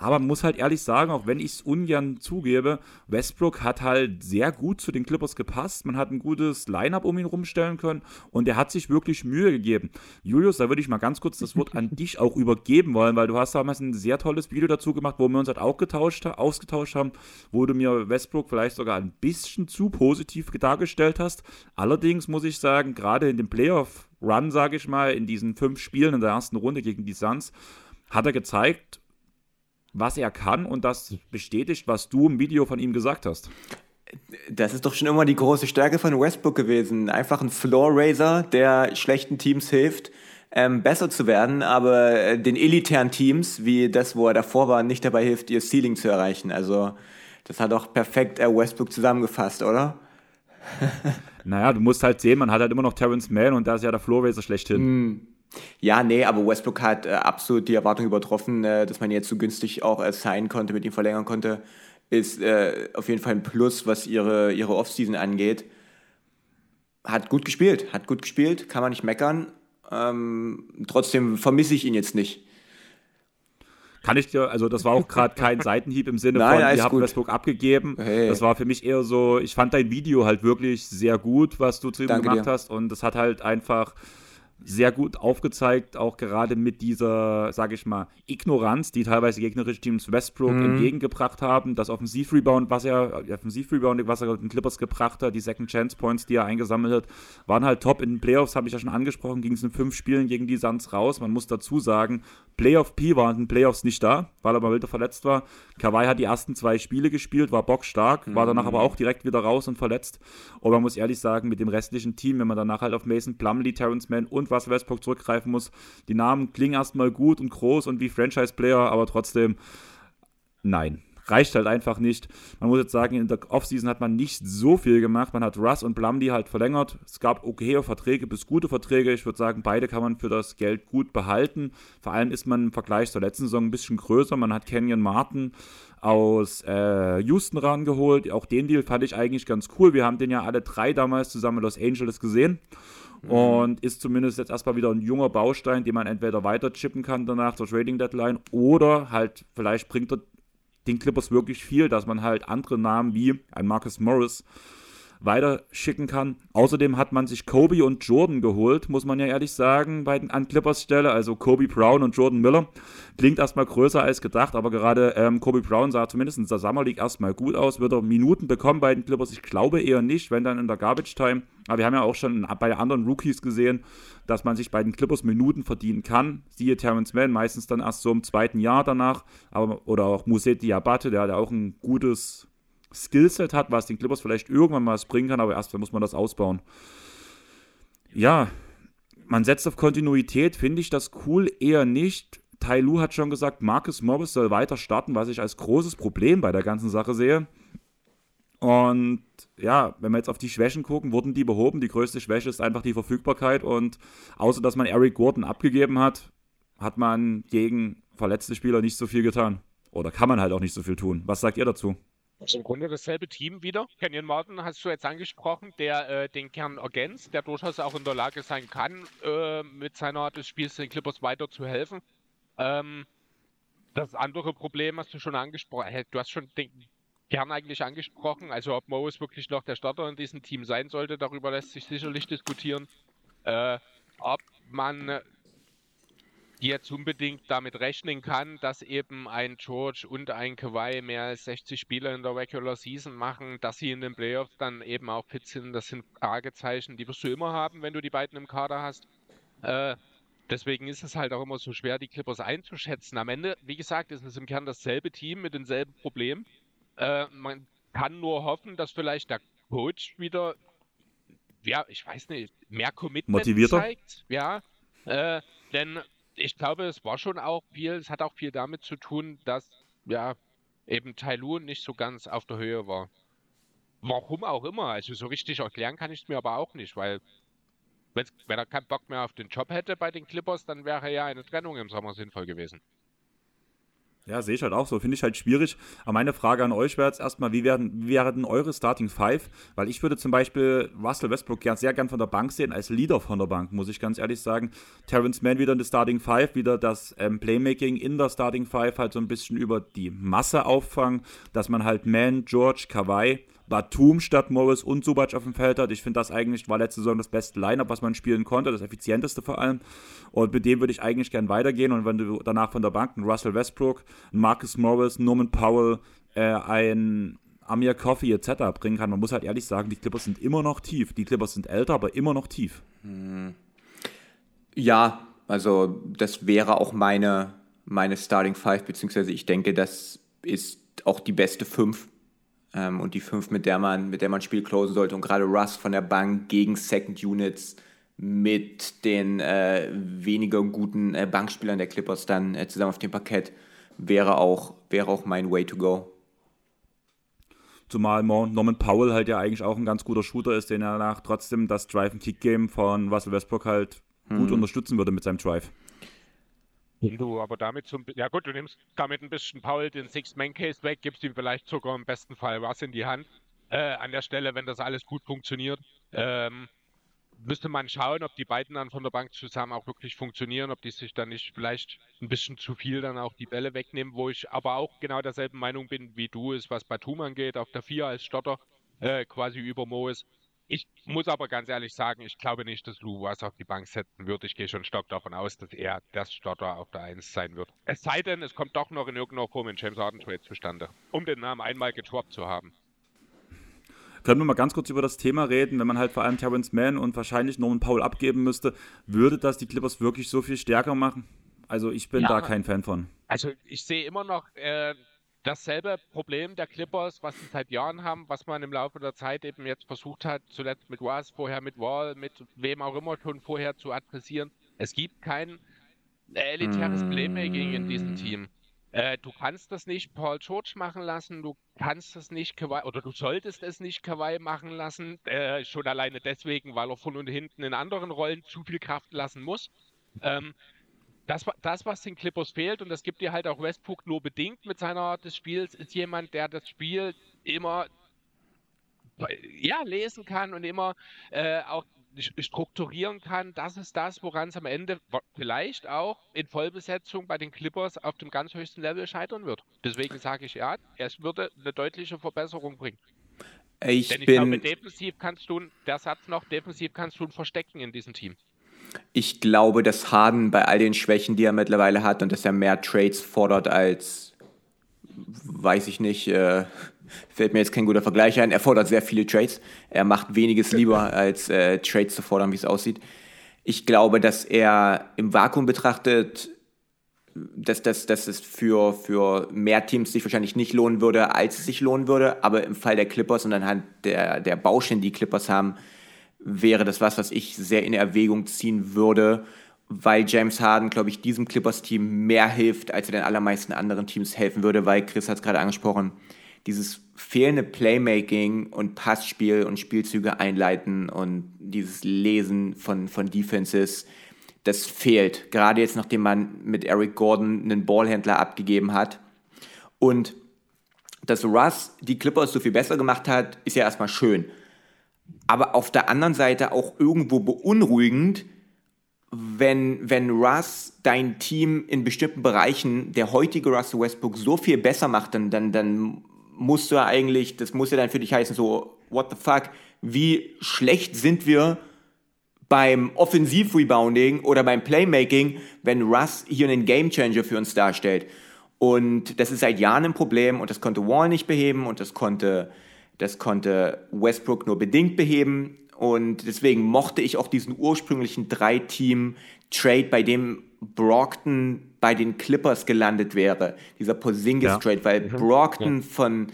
Aber man muss halt ehrlich sagen, auch wenn ich es ungern zugebe, Westbrook hat halt sehr gut zu den Clippers gepasst. Man hat ein gutes Line-up um ihn rumstellen können und er hat sich wirklich Mühe gegeben. Julius, da würde ich mal ganz kurz das Wort an dich auch übergeben wollen, weil du hast damals ein sehr tolles Video dazu gemacht, wo wir uns halt auch getauscht, ausgetauscht haben, wo du mir Westbrook vielleicht sogar ein bisschen zu positiv dargestellt hast. Allerdings muss ich sagen, gerade in dem Playoff-Run, sage ich mal, in diesen fünf Spielen in der ersten Runde gegen die Suns, hat er gezeigt, was er kann und das bestätigt, was du im Video von ihm gesagt hast. Das ist doch schon immer die große Stärke von Westbrook gewesen. Einfach ein Floor-Raiser, der schlechten Teams hilft, ähm, besser zu werden, aber äh, den elitären Teams, wie das, wo er davor war, nicht dabei hilft, ihr Ceiling zu erreichen. Also, das hat doch perfekt äh, Westbrook zusammengefasst, oder? naja, du musst halt sehen, man hat halt immer noch Terrence Mann und da ist ja der Floor-Raiser schlechthin. Mm. Ja, nee, aber Westbrook hat äh, absolut die Erwartung übertroffen, äh, dass man jetzt so günstig auch äh, signen konnte, mit ihm verlängern konnte. Ist äh, auf jeden Fall ein Plus, was ihre, ihre Offseason angeht. Hat gut gespielt, hat gut gespielt, kann man nicht meckern. Ähm, trotzdem vermisse ich ihn jetzt nicht. Kann ich dir, also das war auch gerade kein Seitenhieb im Sinne Nein, von, wir haben Westbrook abgegeben. Hey. Das war für mich eher so, ich fand dein Video halt wirklich sehr gut, was du zu ihm Danke gemacht dir. hast. Und das hat halt einfach sehr gut aufgezeigt, auch gerade mit dieser, sage ich mal, Ignoranz, die teilweise gegnerische Teams Westbrook mhm. entgegengebracht haben. Das Offensivrebound, was er, Offensivrebound, was er den Clippers gebracht hat, die Second Chance Points, die er eingesammelt hat, waren halt top. In den Playoffs habe ich ja schon angesprochen, ging es in fünf Spielen gegen die Suns raus. Man muss dazu sagen, Playoff P war in den Playoffs nicht da, weil er mal wieder verletzt war. Kawhi hat die ersten zwei Spiele gespielt, war bockstark, mhm. war danach aber auch direkt wieder raus und verletzt. Und man muss ehrlich sagen, mit dem restlichen Team, wenn man danach halt auf Mason Plumlee, Terrence Mann und was Westbrook zurückgreifen muss. Die Namen klingen erstmal gut und groß und wie Franchise-Player, aber trotzdem, nein. Reicht halt einfach nicht. Man muss jetzt sagen, in der Offseason hat man nicht so viel gemacht. Man hat Russ und Blumley halt verlängert. Es gab okaye Verträge bis gute Verträge. Ich würde sagen, beide kann man für das Geld gut behalten. Vor allem ist man im Vergleich zur letzten Saison ein bisschen größer. Man hat Kenyon Martin aus äh, Houston rangeholt. Auch den Deal fand ich eigentlich ganz cool. Wir haben den ja alle drei damals zusammen in Los Angeles gesehen. Mhm. Und ist zumindest jetzt erstmal wieder ein junger Baustein, den man entweder weiter chippen kann danach zur Trading Deadline oder halt vielleicht bringt er den Clippers wirklich viel, dass man halt andere Namen wie ein Marcus Morris weiterschicken kann. Außerdem hat man sich Kobe und Jordan geholt, muss man ja ehrlich sagen, bei den, an Clippers Stelle. Also Kobe Brown und Jordan Miller. Klingt erstmal größer als gedacht, aber gerade ähm, Kobe Brown sah zumindest in der Summer League erstmal gut aus. Wird er Minuten bekommen bei den Clippers? Ich glaube eher nicht, wenn dann in der Garbage Time. Aber wir haben ja auch schon bei anderen Rookies gesehen, dass man sich bei den Clippers Minuten verdienen kann. Siehe Terrence Mann, meistens dann erst so im zweiten Jahr danach. Aber, oder auch Muset Diabate, der hat ja auch ein gutes Skillset hat, was den Clippers vielleicht irgendwann mal was bringen kann, aber erst muss man das ausbauen. Ja, man setzt auf Kontinuität, finde ich das cool, eher nicht. Tai Lu hat schon gesagt, Marcus Morris soll weiter starten, was ich als großes Problem bei der ganzen Sache sehe. Und ja, wenn wir jetzt auf die Schwächen gucken, wurden die behoben. Die größte Schwäche ist einfach die Verfügbarkeit. Und außer dass man Eric Gordon abgegeben hat, hat man gegen verletzte Spieler nicht so viel getan. Oder kann man halt auch nicht so viel tun. Was sagt ihr dazu? Also im Grunde dasselbe Team wieder. Kenyon Martin hast du jetzt angesprochen, der äh, den Kern ergänzt, der durchaus auch in der Lage sein kann, äh, mit seiner Art des Spiels den Clippers weiter zu helfen. Ähm, das andere Problem hast du schon angesprochen. Du hast schon den Kern eigentlich angesprochen. Also ob Morris wirklich noch der Starter in diesem Team sein sollte, darüber lässt sich sicherlich diskutieren. Äh, ob man jetzt unbedingt damit rechnen kann, dass eben ein George und ein Kawhi mehr als 60 Spiele in der Regular Season machen, dass sie in den Playoffs dann eben auch fit sind. Das sind Fragezeichen, die wirst du immer haben, wenn du die beiden im Kader hast. Äh, deswegen ist es halt auch immer so schwer, die Clippers einzuschätzen. Am Ende, wie gesagt, ist es im Kern dasselbe Team mit denselben Problemen. Äh, man kann nur hoffen, dass vielleicht der Coach wieder, ja, ich weiß nicht, mehr Commitment Motivierter? zeigt. Ja, äh, denn ich glaube, es war schon auch viel, es hat auch viel damit zu tun, dass ja eben Tailu nicht so ganz auf der Höhe war. Warum auch immer, also so richtig erklären kann ich es mir aber auch nicht, weil wenn er keinen Bock mehr auf den Job hätte bei den Clippers, dann wäre ja eine Trennung im Sommer sinnvoll gewesen. Ja, sehe ich halt auch so. Finde ich halt schwierig. Aber meine Frage an euch wäre jetzt erstmal, wie wären, wie eure Starting Five? Weil ich würde zum Beispiel Russell Westbrook gern, sehr gern von der Bank sehen, als Leader von der Bank, muss ich ganz ehrlich sagen. Terrence Mann wieder in der Starting Five, wieder das ähm, Playmaking in der Starting Five halt so ein bisschen über die Masse auffangen, dass man halt Mann, George, Kawhi Batum statt Morris und Subac auf dem Feld hat. Ich finde, das eigentlich war letzte Saison das beste Lineup, was man spielen konnte, das effizienteste vor allem. Und mit dem würde ich eigentlich gern weitergehen. Und wenn du danach von der Bank einen Russell Westbrook, einen Marcus Morris, Norman Powell, äh, ein Amir Coffee etc. bringen kann, man muss halt ehrlich sagen, die Clippers sind immer noch tief. Die Clippers sind älter, aber immer noch tief. Ja, also das wäre auch meine, meine Starting Five, beziehungsweise ich denke, das ist auch die beste Fünf ähm, und die fünf, mit der man, mit der man Spiel closen sollte. Und gerade Russ von der Bank gegen Second Units mit den äh, weniger guten äh, Bankspielern der Clippers dann äh, zusammen auf dem Parkett wäre auch, wäre auch mein Way to go. Zumal Norman Powell halt ja eigentlich auch ein ganz guter Shooter ist, den er nach trotzdem das Drive-and-Kick-Game von Russell Westbrook halt gut Mhm. unterstützen würde mit seinem Drive. Wenn du aber damit zum, ja gut, du nimmst damit ein bisschen Paul den Six-Man-Case weg, gibst ihm vielleicht sogar im besten Fall was in die Hand. Äh, an der Stelle, wenn das alles gut funktioniert, ähm, müsste man schauen, ob die beiden dann von der Bank zusammen auch wirklich funktionieren, ob die sich dann nicht vielleicht ein bisschen zu viel dann auch die Bälle wegnehmen, wo ich aber auch genau derselben Meinung bin wie du, ist was Batum angeht, auf der 4 als Stotter äh, quasi über Mo ist. Ich muss aber ganz ehrlich sagen, ich glaube nicht, dass Lou was auf die Bank setzen wird. Ich gehe schon stark davon aus, dass er das Stotter auf der 1 sein wird. Es sei denn, es kommt doch noch in irgendeiner Form ein James Harden Trade zustande, um den Namen einmal getroppt zu haben. Können wir mal ganz kurz über das Thema reden, wenn man halt vor allem Terrence Mann und wahrscheinlich Norman Powell abgeben müsste, würde das die Clippers wirklich so viel stärker machen? Also ich bin Ja. da kein Fan von. Also ich sehe immer noch äh, dasselbe Problem der Clippers, was sie seit Jahren haben, was man im Laufe der Zeit eben jetzt versucht hat, zuletzt mit Was, vorher mit Wall, mit wem auch immer schon vorher zu adressieren. Es gibt kein elitäres Playmaking in diesem Team. Äh, du kannst das nicht Paul George machen lassen, du kannst es nicht Kawhi, oder du solltest es nicht Kawhi machen lassen, äh, schon alleine deswegen, weil er von und hinten in anderen Rollen zu viel Kraft lassen muss. Ähm, das, das, was den Clippers fehlt, und das gibt dir halt auch Westbrook nur bedingt mit seiner Art des Spiels, ist jemand, der das Spiel immer ja, lesen kann und immer äh, auch strukturieren kann. Das ist das, woran es am Ende vielleicht auch in Vollbesetzung bei den Clippers auf dem ganz höchsten Level scheitern wird. Deswegen sage ich ja, es würde eine deutliche Verbesserung bringen. Ich Denn ich glaube, bin, defensiv kannst du, der Satz noch, defensiv kannst du ein Verstecken in diesem Team. Ich glaube, dass Harden bei all den Schwächen, die er mittlerweile hat und dass er mehr Trades fordert als, weiß ich nicht, äh, fällt mir jetzt kein guter Vergleich ein. Er fordert sehr viele Trades. Er macht weniges lieber, als äh, Trades zu fordern, wie es aussieht. Ich glaube, dass er im Vakuum betrachtet, dass, dass, dass es für, für mehr Teams sich wahrscheinlich nicht lohnen würde, als es sich lohnen würde. Aber im Fall der Clippers und anhand der, der Baustellen, die die Clippers haben, wäre das was, was ich sehr in Erwägung ziehen würde, weil James Harden, glaube ich, diesem Clippers-Team mehr hilft, als er den allermeisten anderen Teams helfen würde, weil Chris hat es gerade angesprochen, dieses fehlende Playmaking und Passspiel und Spielzüge einleiten und dieses Lesen von, von Defenses, das fehlt. Gerade jetzt, nachdem man mit Eric Gordon einen Ballhändler abgegeben hat. Und dass Russ die Clippers so viel besser gemacht hat, ist ja erstmal schön. Aber auf der anderen Seite auch irgendwo beunruhigend, wenn, wenn Russ dein Team in bestimmten Bereichen, der heutige Russell Westbrook, so viel besser macht, dann, dann, dann musst du ja eigentlich, das muss ja dann für dich heißen, so, what the fuck, wie schlecht sind wir beim Offensiv-Rebounding oder beim Playmaking, wenn Russ hier einen Gamechanger für uns darstellt. Und das ist seit Jahren ein Problem und das konnte Wall nicht beheben und das konnte, das konnte Westbrook nur bedingt beheben. Und deswegen mochte ich auch diesen ursprünglichen Drei-Team-Trade, bei dem Brockton bei den Clippers gelandet wäre. Dieser Porzingis-Trade, ja. weil mhm. Brockton ja. von,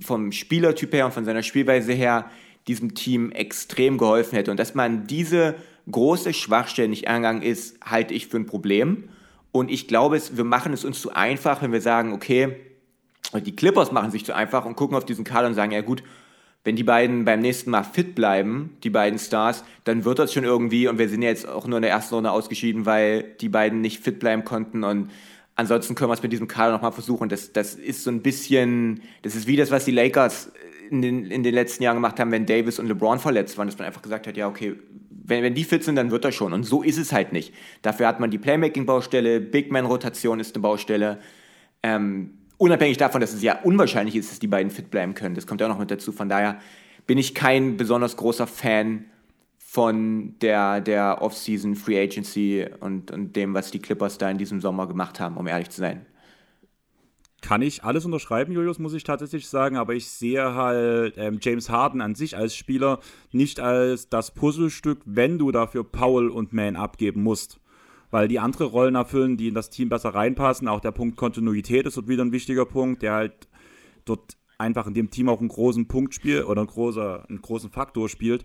vom Spielertyp her und von seiner Spielweise her diesem Team extrem geholfen hätte. Und dass man diese große Schwachstelle nicht angegangen ist, halte ich für ein Problem. Und ich glaube, wir machen es uns zu einfach, wenn wir sagen, okay, die Clippers machen sich zu einfach und gucken auf diesen Kader und sagen, ja gut, wenn die beiden beim nächsten Mal fit bleiben, die beiden Stars, dann wird das schon irgendwie und wir sind jetzt auch nur in der ersten Runde ausgeschieden, weil die beiden nicht fit bleiben konnten und ansonsten können wir es mit diesem Kader nochmal versuchen. Das, das ist so ein bisschen, das ist wie das, was die Lakers in den, in den letzten Jahren gemacht haben, wenn Davis und LeBron verletzt waren, dass man einfach gesagt hat, ja okay, wenn, wenn die fit sind, dann wird das schon. Und so ist es halt nicht. Dafür hat man die Playmaking-Baustelle, Big Man-Rotation ist eine Baustelle. Ähm, unabhängig davon, dass es ja unwahrscheinlich ist, dass die beiden fit bleiben können. Das kommt ja auch noch mit dazu. Von daher bin ich kein besonders großer Fan von der, der Off-Season Free Agency und, und dem, was die Clippers da in diesem Sommer gemacht haben, um ehrlich zu sein. Kann ich alles unterschreiben, Julius, muss ich tatsächlich sagen, aber ich sehe halt ähm, James Harden an sich als Spieler nicht als das Puzzlestück, wenn du dafür Paul und Man abgeben musst. Weil die andere Rollen erfüllen, die in das Team besser reinpassen. Auch der Punkt Kontinuität ist dort wieder ein wichtiger Punkt, der halt dort einfach in dem Team auch einen großen Punkt spielt oder einen, großer, einen großen Faktor spielt.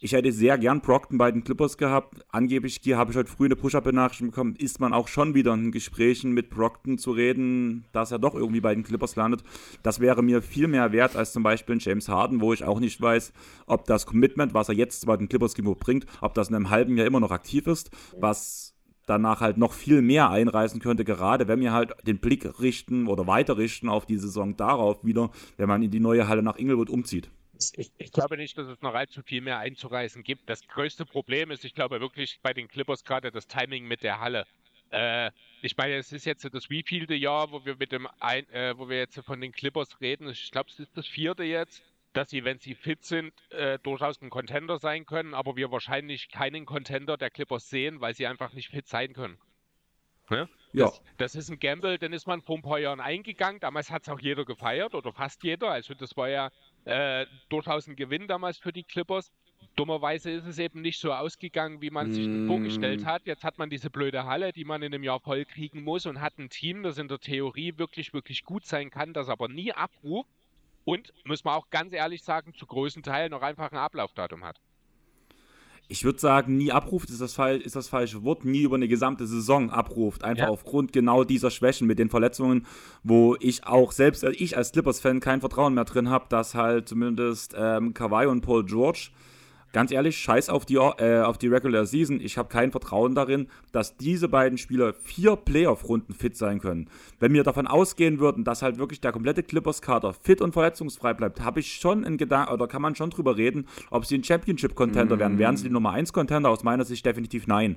Ich hätte sehr gern Brockton bei den Clippers gehabt. Angeblich hier habe ich heute früh eine Push-Up-Benachrichtigung bekommen, ist man auch schon wieder in Gesprächen mit Brockton zu reden, dass er doch irgendwie bei den Clippers landet. Das wäre mir viel mehr wert als zum Beispiel ein James Harden, wo ich auch nicht weiß, ob das Commitment, was er jetzt bei den Clippers bringt, ob das in einem halben Jahr immer noch aktiv ist, was danach halt noch viel mehr einreißen könnte, gerade wenn wir halt den Blick richten oder weiter richten auf die Saison darauf wieder, wenn man in die neue Halle nach Inglewood umzieht ich, ich, glaube nicht, dass es noch allzu viel mehr einzureißen gibt. Das größte Problem ist, ich glaube wirklich bei den Clippers gerade das Timing mit der Halle. Äh, ich meine, es ist jetzt das wievielte Jahr, wo wir mit dem ein, äh, wo wir jetzt von den Clippers reden. Ich glaube, es ist das vierte jetzt, dass sie, wenn sie fit sind, äh, durchaus ein Contender sein können, aber wir wahrscheinlich keinen Contender der Clippers sehen, weil sie einfach nicht fit sein können. Ne? Ja. Das, das, ist ein Gamble, den ist man vor ein paar Jahren eingegangen. Damals hat es auch jeder gefeiert oder fast jeder. Also das war ja äh, durchaus ein Gewinn damals für die Clippers. Dummerweise ist es eben nicht so ausgegangen, wie man sich mm. vorgestellt hat. Jetzt hat man diese blöde Halle, die man in einem Jahr voll kriegen muss und hat ein Team, das in der Theorie wirklich, wirklich gut sein kann, das aber nie abruft und, muss man auch ganz ehrlich sagen, zu großen Teilen noch einfach ein Ablaufdatum hat ich würde sagen, nie abruft ist das, ist das falsche Wort, nie über eine gesamte Saison abruft. Einfach ja. aufgrund genau dieser Schwächen mit den Verletzungen, wo ich auch selbst, ich als Clippers-Fan kein Vertrauen mehr drin habe, dass halt zumindest ähm, Kawhi und Paul George ganz ehrlich, scheiß auf die, äh, auf die Regular Season. Ich habe kein Vertrauen darin, dass diese beiden Spieler vier Playoff-Runden fit sein können. Wenn wir davon ausgehen würden, dass halt wirklich der komplette Clippers-Kader fit und verletzungsfrei bleibt, habe ich schon einen Gedanken, oder kann man schon drüber reden, ob sie ein Championship-Contender mm. werden. Wären sie die Nummer 1-Contender? Aus meiner Sicht definitiv nein.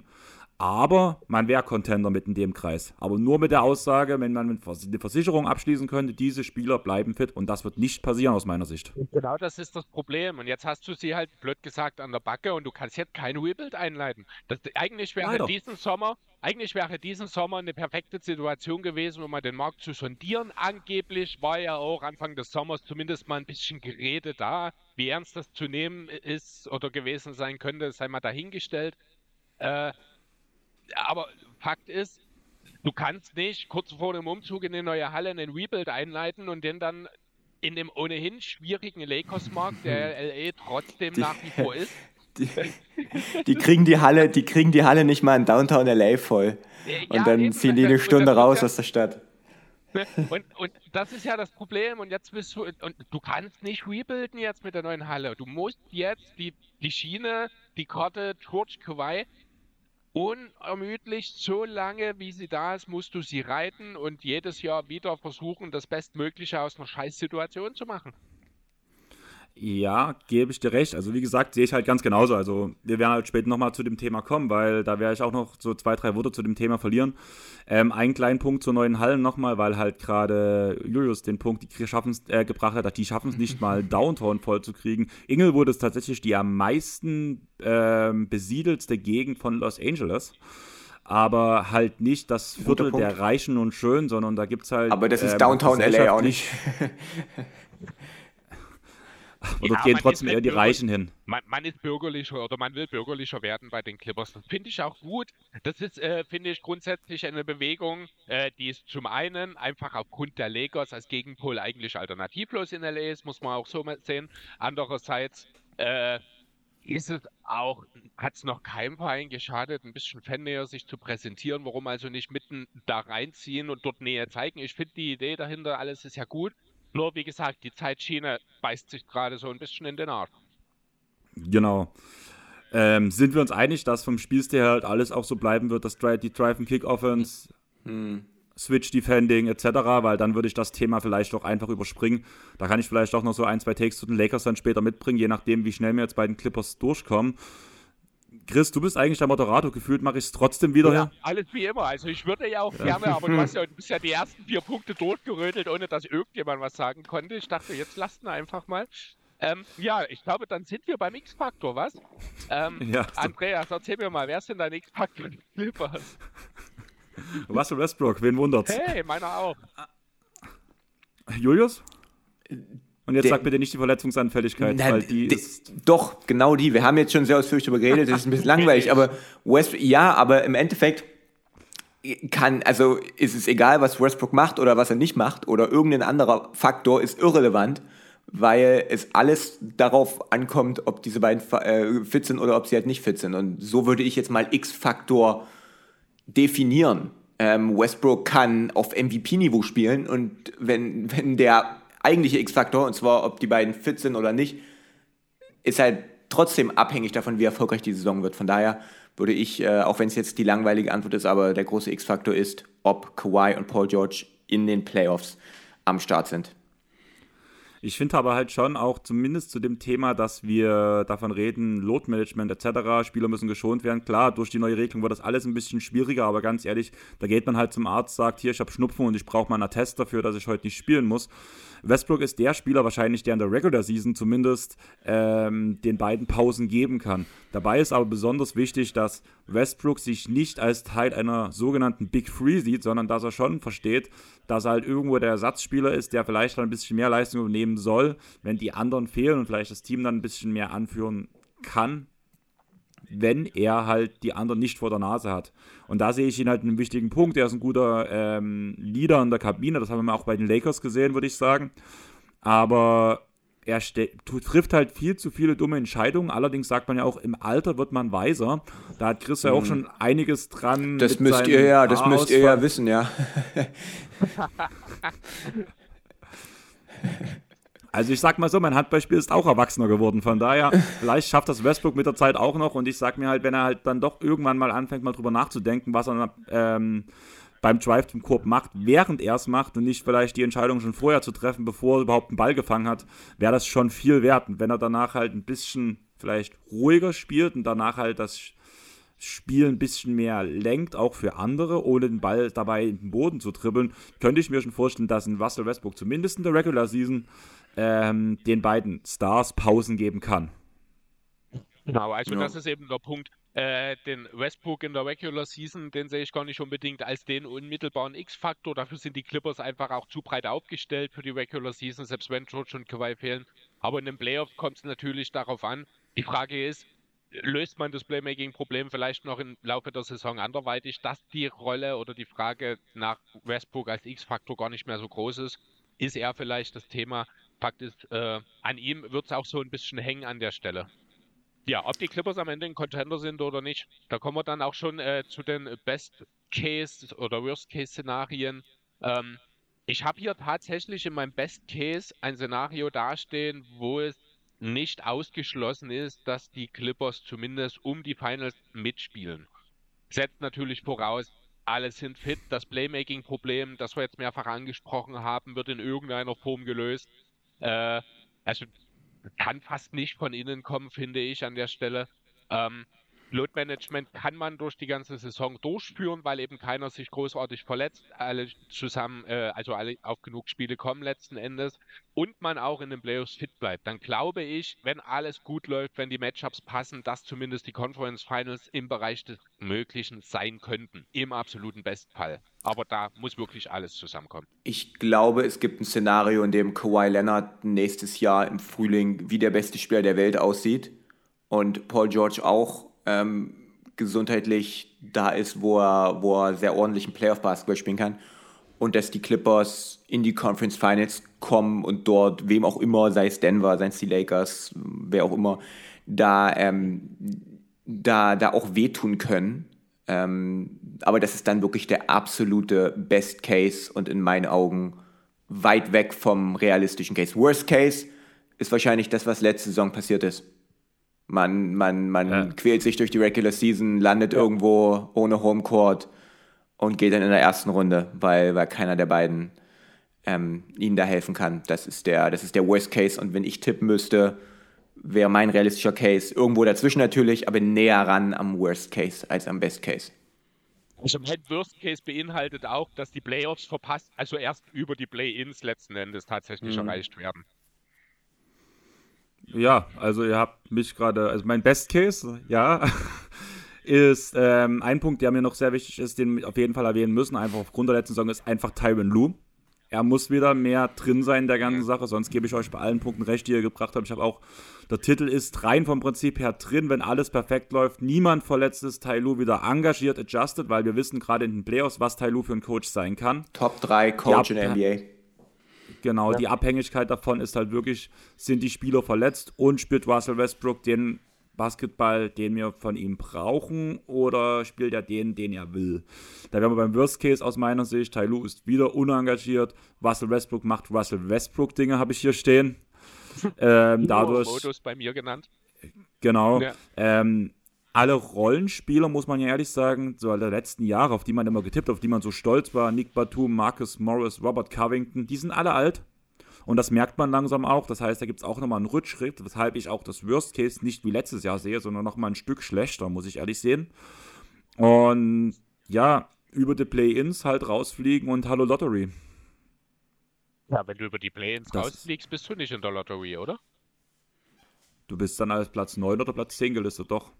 Aber man wäre Contender mit in dem Kreis. Aber nur mit der Aussage, wenn man eine Versicherung abschließen könnte, diese Spieler bleiben fit und das wird nicht passieren aus meiner Sicht. Genau das ist das Problem. Und jetzt hast du sie halt blöd gesagt an der Backe und du kannst jetzt kein Rebuild einleiten. Das, eigentlich wäre Leider. diesen Sommer, eigentlich wäre diesen Sommer eine perfekte Situation gewesen, um mal den Markt zu sondieren. Angeblich war ja auch Anfang des Sommers zumindest mal ein bisschen Gerede da. Wie ernst das zu nehmen ist oder gewesen sein könnte, sei mal dahingestellt. Äh, aber Fakt ist, du kannst nicht kurz vor dem Umzug in eine neue Halle einen Rebuild einleiten und den dann in dem ohnehin schwierigen Lakers-Markt, der LA trotzdem die, nach wie vor ist. Die, die, kriegen die Halle, die kriegen die Halle nicht mal in Downtown LA voll. Und ja, dann eben, ziehen die eine Stunde raus ja, aus der Stadt. Und, und das ist ja das Problem. Und jetzt bist du, und du kannst nicht rebuilden jetzt mit der neuen Halle. Du musst jetzt die, die Schiene, die Karte George Kawhi unermüdlich, so lange wie sie da ist, musst du sie reiten und jedes Jahr wieder versuchen, das Bestmögliche aus einer Scheißsituation zu machen. Ja, gebe ich dir recht. Also wie gesagt, sehe ich halt ganz genauso. Also wir werden halt später nochmal zu dem Thema kommen, weil da werde ich auch noch so zwei, drei Worte zu dem Thema verlieren. Ähm, einen kleinen Punkt zur neuen Hallen nochmal, weil halt gerade Julius den Punkt die schaffen's, äh, gebracht hat, die schaffen es nicht mal Downtown voll zu kriegen. Inglewood ist tatsächlich die am meisten ähm, besiedelste Gegend von Los Angeles aber halt nicht das Viertel der Reichen und Schön, sondern da gibt es halt. Aber das ist ähm, Downtown LA auch nicht. Oder ja, gehen trotzdem eher die Reichen hin? Man, man, ist bürgerlicher oder man will bürgerlicher werden bei den Clippers. Das finde ich auch gut. Das ist, äh, finde ich, grundsätzlich eine Bewegung, äh, die ist zum einen einfach aufgrund der Lakers als Gegenpol eigentlich alternativlos in LA ist, muss man auch so sehen. Andererseits äh, ist es auch, hat es noch keinem Verein geschadet, ein bisschen fannäher sich zu präsentieren. Warum also nicht mitten da reinziehen und dort Nähe zeigen? Ich finde die Idee dahinter, alles ist ja gut. Nur wie gesagt, die Zeitschiene beißt sich gerade so ein bisschen in den Arsch. Genau. Ähm, sind wir uns einig, dass vom Spielstil halt alles auch so bleiben wird, dass die Drive-and-Kick-Offense, hm. Switch-Defending etc., weil dann würde ich das Thema vielleicht doch einfach überspringen. Da kann ich vielleicht auch noch so ein, zwei Takes zu den Lakers dann später mitbringen, je nachdem, wie schnell wir jetzt bei den Clippers durchkommen. Chris, du bist eigentlich der Moderator. Gefühlt mache ich es trotzdem wieder. Ja, alles wie immer. Also ich würde ja auch ja. gerne, aber du hast ja, du bist ja die ersten vier Punkte durchgerödelt, ohne dass irgendjemand was sagen konnte. Ich dachte, jetzt lasst ihn einfach mal. Ähm, ja, ich glaube, dann sind wir beim X-Faktor, was? Ähm, ja, so. Andreas, erzähl mir mal, wer ist denn dein X-Faktor in Clippers? Russell Westbrook, wen wundert's? Hey, meiner auch. Julius? Und jetzt der, sag bitte nicht die Verletzungsanfälligkeit, nein, weil die de, Doch, genau die. Wir haben jetzt schon sehr ausführlich darüber geredet, das ist ein bisschen langweilig, aber West, ja, aber im Endeffekt kann, also ist es egal, was Westbrook macht oder was er nicht macht oder irgendein anderer Faktor ist irrelevant, weil es alles darauf ankommt, ob diese beiden äh, fit sind oder ob sie halt nicht fit sind. Und so würde ich jetzt mal X-Faktor definieren. Ähm, Westbrook kann auf MVP-Niveau spielen und wenn, wenn der eigentliche X-Faktor, und zwar ob die beiden fit sind oder nicht, ist halt trotzdem abhängig davon, wie erfolgreich die Saison wird. Von daher würde ich, äh, auch wenn es jetzt die langweilige Antwort ist, aber der große X-Faktor ist, ob Kawhi und Paul George in den Playoffs am Start sind. Ich finde aber halt schon auch zumindest zu dem Thema, dass wir davon reden, Load-Management etc., Spieler müssen geschont werden. Klar, durch die neue Regelung wird das alles ein bisschen schwieriger, aber ganz ehrlich, da geht man halt zum Arzt, sagt, hier, ich habe Schnupfen und ich brauche mal einen Attest dafür, dass ich heute nicht spielen muss. Westbrook ist der Spieler wahrscheinlich, der in der Regular Season zumindest ähm, den beiden Pausen geben kann. Dabei ist aber besonders wichtig, dass Westbrook sich nicht als Teil einer sogenannten Big Three sieht, sondern dass er schon versteht, dass er halt irgendwo der Ersatzspieler ist, der vielleicht dann ein bisschen mehr Leistung übernehmen soll, wenn die anderen fehlen und vielleicht das Team dann ein bisschen mehr anführen kann, wenn er halt die anderen nicht vor der Nase hat. Und da sehe ich ihn halt einen wichtigen Punkt. Er ist ein guter ähm, Leader in der Kabine, das haben wir auch bei den Lakers gesehen, würde ich sagen. Aber er trifft halt viel zu viele dumme Entscheidungen. Allerdings sagt man ja auch, im Alter wird man weiser. Da hat Chris ja auch hm. schon einiges dran. Das müsst ihr ja, das müsst ihr ja wissen, ja. Also ich sag mal so, mein Handballspiel ist auch erwachsener geworden. Von daher, vielleicht schafft das Westbrook mit der Zeit auch noch. Und ich sag mir halt, wenn er halt dann doch irgendwann mal anfängt, mal drüber nachzudenken, was er ähm, beim Drive zum Korb macht, während er es macht und nicht vielleicht die Entscheidung schon vorher zu treffen, bevor er überhaupt einen Ball gefangen hat, wäre das schon viel wert. Und wenn er danach halt ein bisschen vielleicht ruhiger spielt und danach halt das Spiel ein bisschen mehr lenkt, auch für andere, ohne den Ball dabei in den Boden zu dribbeln, könnte ich mir schon vorstellen, dass ein Russell Westbrook zumindest in der Regular Season ähm, den beiden Stars Pausen geben kann. Genau, also ja. das ist eben der Punkt. Äh, den Westbrook in der Regular Season, den sehe ich gar nicht unbedingt als den unmittelbaren X-Faktor. Dafür sind die Clippers einfach auch zu breit aufgestellt für die Regular Season, selbst wenn George und Kawhi fehlen. Aber in den Playoffs kommt es natürlich darauf an. Die Frage ist, löst man das Playmaking-Problem vielleicht noch im Laufe der Saison anderweitig, dass die Rolle oder die Frage nach Westbrook als X-Faktor gar nicht mehr so groß ist? Ist er vielleicht das Thema? Fakt ist, äh, an ihm wird es auch so ein bisschen hängen an der Stelle. Ja, ob die Clippers am Ende ein Contender sind oder nicht, da kommen wir dann auch schon äh, zu den Best Case oder Worst Case Szenarien. Ähm, ich habe hier tatsächlich in meinem Best Case ein Szenario dastehen, wo es nicht ausgeschlossen ist, dass die Clippers zumindest um die Finals mitspielen. Setzt natürlich voraus, alle sind fit. Das Playmaking-Problem, das wir jetzt mehrfach angesprochen haben, wird in irgendeiner Form gelöst. Äh, also kann fast nicht von innen kommen, finde ich an der Stelle. Ähm, Load Management kann man durch die ganze Saison durchführen, weil eben keiner sich großartig verletzt, alle zusammen, äh, also alle auf genug Spiele kommen letzten Endes und man auch in den Playoffs fit bleibt. Dann glaube ich, wenn alles gut läuft, wenn die Matchups passen, dass zumindest die Conference Finals im Bereich des Möglichen sein könnten. Im absoluten Bestfall. Aber da muss wirklich alles zusammenkommen. Ich glaube, es gibt ein Szenario, in dem Kawhi Leonard nächstes Jahr im Frühling wie der beste Spieler der Welt aussieht und Paul George auch ähm, gesundheitlich da ist, wo er, wo er sehr ordentlichen Playoff-Basketball spielen kann. Und dass die Clippers in die Conference Finals kommen und dort, wem auch immer, sei es Denver, sei es die Lakers, wer auch immer, da, ähm, da, da auch wehtun können. Ähm, aber das ist dann wirklich der absolute Best Case und in meinen Augen weit weg vom realistischen Case. Worst Case ist wahrscheinlich das, was letzte Saison passiert ist. Man, man, man ja. quält sich durch die Regular Season, landet ja. irgendwo ohne Homecourt und geht dann in der ersten Runde, weil, weil keiner der beiden ähm, ihnen da helfen kann. Das ist, der, das ist der Worst Case. Und wenn ich tippen müsste, wäre mein realistischer Case irgendwo dazwischen natürlich, aber näher ran am Worst Case als am Best Case. Also mein Worst Case beinhaltet auch, dass die Playoffs verpasst, also erst über die Play-ins letzten Endes tatsächlich mhm. erreicht werden. Ja, also ihr habt mich gerade, also mein Best Case, ja, ist ähm, ein Punkt, der mir noch sehr wichtig ist, den wir auf jeden Fall erwähnen müssen, einfach aufgrund der letzten Saison, ist einfach Tyron Lue. Er muss wieder mehr drin sein in der ganzen Sache, sonst gebe ich euch bei allen Punkten recht, die ihr gebracht habt. Ich habe auch, der Titel ist rein vom Prinzip her drin, wenn alles perfekt läuft, niemand verletzt ist, Tai Lu wieder engagiert, adjusted, weil wir wissen gerade in den Playoffs, was Tai Lu für ein Coach sein kann. Top 3 Coach ja, in der NBA. Genau, ja. die Abhängigkeit davon ist halt wirklich, sind die Spieler verletzt und spielt Russell Westbrook den Basketball, den wir von ihm brauchen, oder spielt er den, den er will? Da wären wir beim Worst Case aus meiner Sicht. Tai Lu ist wieder unengagiert. Russell Westbrook macht Russell Westbrook-Dinge, habe ich hier stehen. ähm, dadurch. Modus bei mir genannt. Genau. Ja. Ähm, alle Rollenspieler, muss man ja ehrlich sagen, so der letzten Jahre, auf die man immer getippt, auf die man so stolz war, Nick Batum, Marcus Morris, Robert Covington, die sind alle alt. Und das merkt man langsam auch. Das heißt, da gibt es auch nochmal einen Rückschritt, weshalb ich auch das Worst Case nicht wie letztes Jahr sehe, sondern nochmal ein Stück schlechter, muss ich ehrlich sehen. Und ja, über die Play-Ins halt rausfliegen und Hallo Lottery. Ja, wenn du über die Play-Ins rausfliegst, bist du nicht in der Lottery, oder? Du bist dann als Platz 9 oder Platz 10 gelistet, doch.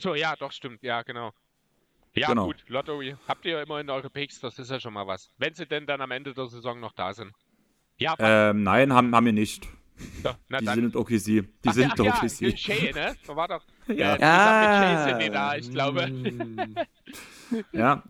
So, ja, doch, stimmt. Ja, genau. Ja, genau. gut, Lottery habt ihr ja immer in eure Picks, das ist ja schon mal was. Wenn sie denn dann am Ende der Saison noch da sind. Ja, ähm, nein, haben, haben wir nicht. So, die dann. sind in OKC. Die ach, sind ach, OKC. Ja, Shay, ne? So war doch. Ja, ja. Mit Shay sind die da, ich glaube. Ja,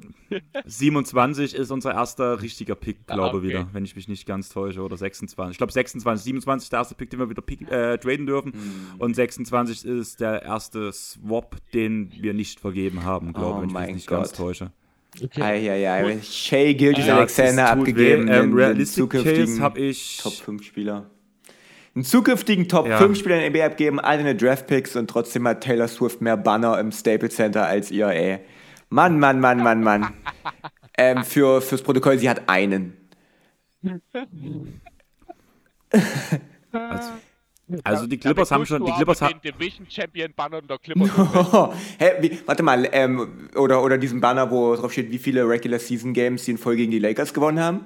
27 ist unser erster richtiger Pick, ah, glaube ich okay. wieder, wenn ich mich nicht ganz täusche. Oder 26. Ich glaube 26, 27 ist der erste Pick, den wir wieder pick, äh, traden dürfen. Mm. Und 26 ist der erste Swap, den wir nicht vergeben haben, glaube ich, oh wenn ich mich nicht Gott. ganz täusche. Okay. Eieiei. Shay Gilgis Alexander abgegeben. Ähm, Realistic Case habe ich. Top 5 Spieler. Einen zukünftigen Top ja. 5 Spieler in der NBA abgeben, alle eine Draft Picks und trotzdem hat Taylor Swift mehr Banner im Staples Center als ihr, ey. Mann, Mann, Mann, Mann, Mann. ähm, für, fürs Protokoll, sie hat einen. also, also die Clippers haben schon, die Clippers haben Division Champion Banner der Clippers. Hä, wie, warte mal, ähm, oder oder diesen Banner, wo drauf steht, wie viele Regular Season Games sie in Folge gegen die Lakers gewonnen haben?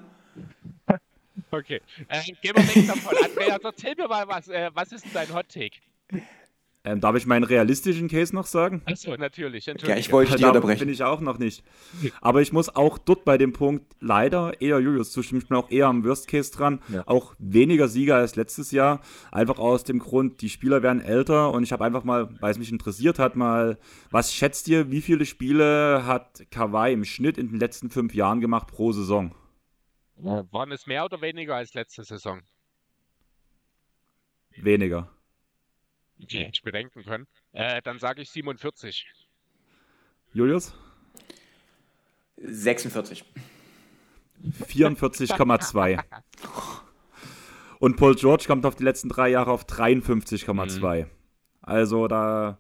Okay, äh, gehen wir weg davon. Andreas, erzähl mir mal was. Äh, was ist denn dein Hot Take? Ähm, darf ich meinen realistischen Case noch sagen? Achso, natürlich. Ja, ich wollte dich unterbrechen. Bin ich auch noch nicht. Aber ich muss auch dort bei dem Punkt leider eher Julius zustimmen. Ich bin auch eher am Worst Case dran. Ja. Auch weniger Sieger als letztes Jahr. Einfach aus dem Grund, die Spieler werden älter und ich habe einfach mal, weil es mich interessiert hat, mal, was schätzt ihr, wie viele Spiele hat Kawhi im Schnitt in den letzten fünf Jahren gemacht pro Saison? Waren es mehr oder weniger als letzte Saison? Weniger okay. ich bedenken können. Äh, dann sage ich 47. Julius? 46. 44,2. Und Paul George kommt auf die letzten drei Jahre auf 53,2. Mhm. Also da,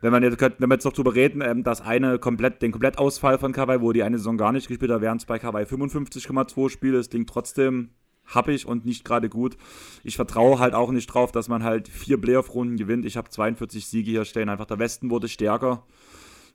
wenn man jetzt, wenn wir jetzt noch drüber reden, ähm, das eine komplett, den Komplettausfall von Kawhi, wo die eine Saison gar nicht gespielt hat, wären es bei Kawhi 55,2 Spiele. Das klingt trotzdem habe ich und nicht gerade gut. Ich vertraue halt auch nicht drauf, dass man halt vier Playoff-Runden gewinnt. Ich habe 42 Siege hier stehen. Einfach der Westen wurde stärker.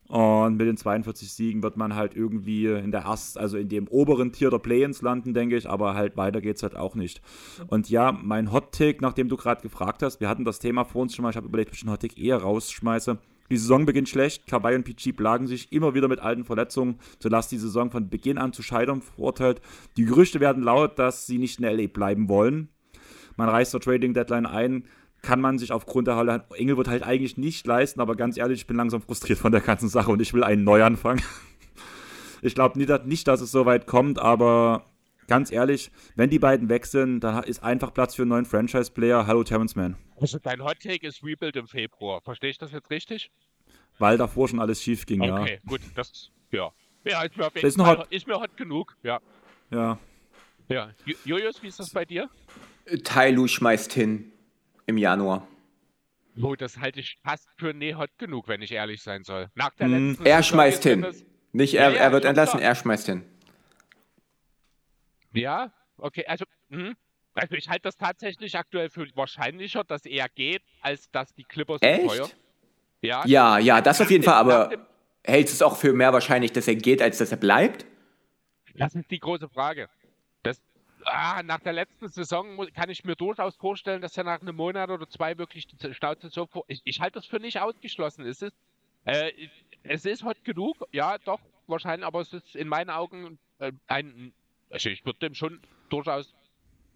Und mit den 42 Siegen wird man halt irgendwie in der ersten, also in dem oberen Tier der Play-ins landen, denke ich, aber halt weiter geht es halt auch nicht. Und ja, mein Hot-Take, nachdem du gerade gefragt hast, wir hatten das Thema vor uns schon mal, ich habe überlegt, ob ich den Hot-Take eher rausschmeiße. Die Saison beginnt schlecht, Kawhi und PG plagen sich immer wieder mit alten Verletzungen, sodass die Saison von Beginn an zu scheitern verurteilt. Die Gerüchte werden laut, dass sie nicht in LA bleiben wollen. Man reißt zur Trading Deadline ein, kann man sich aufgrund der Halle Engelwood halt eigentlich nicht leisten, aber ganz ehrlich, ich bin langsam frustriert von der ganzen Sache und ich will einen Neuanfang. Ich glaube nicht, dass es so weit kommt, aber ganz ehrlich, wenn die beiden weg sind, dann ist einfach Platz für einen neuen Franchise-Player. Hallo Terrence Mann. Also dein Hot Take ist Rebuild im Februar. Verstehe ich das jetzt richtig? Weil davor schon alles schief ging, okay, ja. Okay, gut, das, ja. Ja, ist mir, ist, Fall, ist mir hot genug, ja. Ja. Ja. Julius, wie ist das bei dir? Tailu schmeißt hin im Januar. Oh, das halte ich fast für nee hot genug, wenn ich ehrlich sein soll. Nach der hm. letzten Er schmeißt hin. Nicht er, ja, ja, er wird entlassen, er schmeißt hin. Ja, okay, also, mh. also ich halte das tatsächlich aktuell für wahrscheinlicher, dass er geht, als dass die Clippers Echt? Feuer. Ja, ja, ja, das auf jeden Fall, aber hältst du es auch für mehr wahrscheinlich, dass er geht, als dass er bleibt? Das ist die große Frage ah, nach der letzten Saison kann ich mir durchaus vorstellen, dass er nach einem Monat oder zwei wirklich die Schnauze so vor. Ich, ich halte das für nicht ausgeschlossen. Es ist, äh, es ist hot genug, ja, doch, wahrscheinlich, aber es ist in meinen Augen äh, ein. Also ich würde dem schon durchaus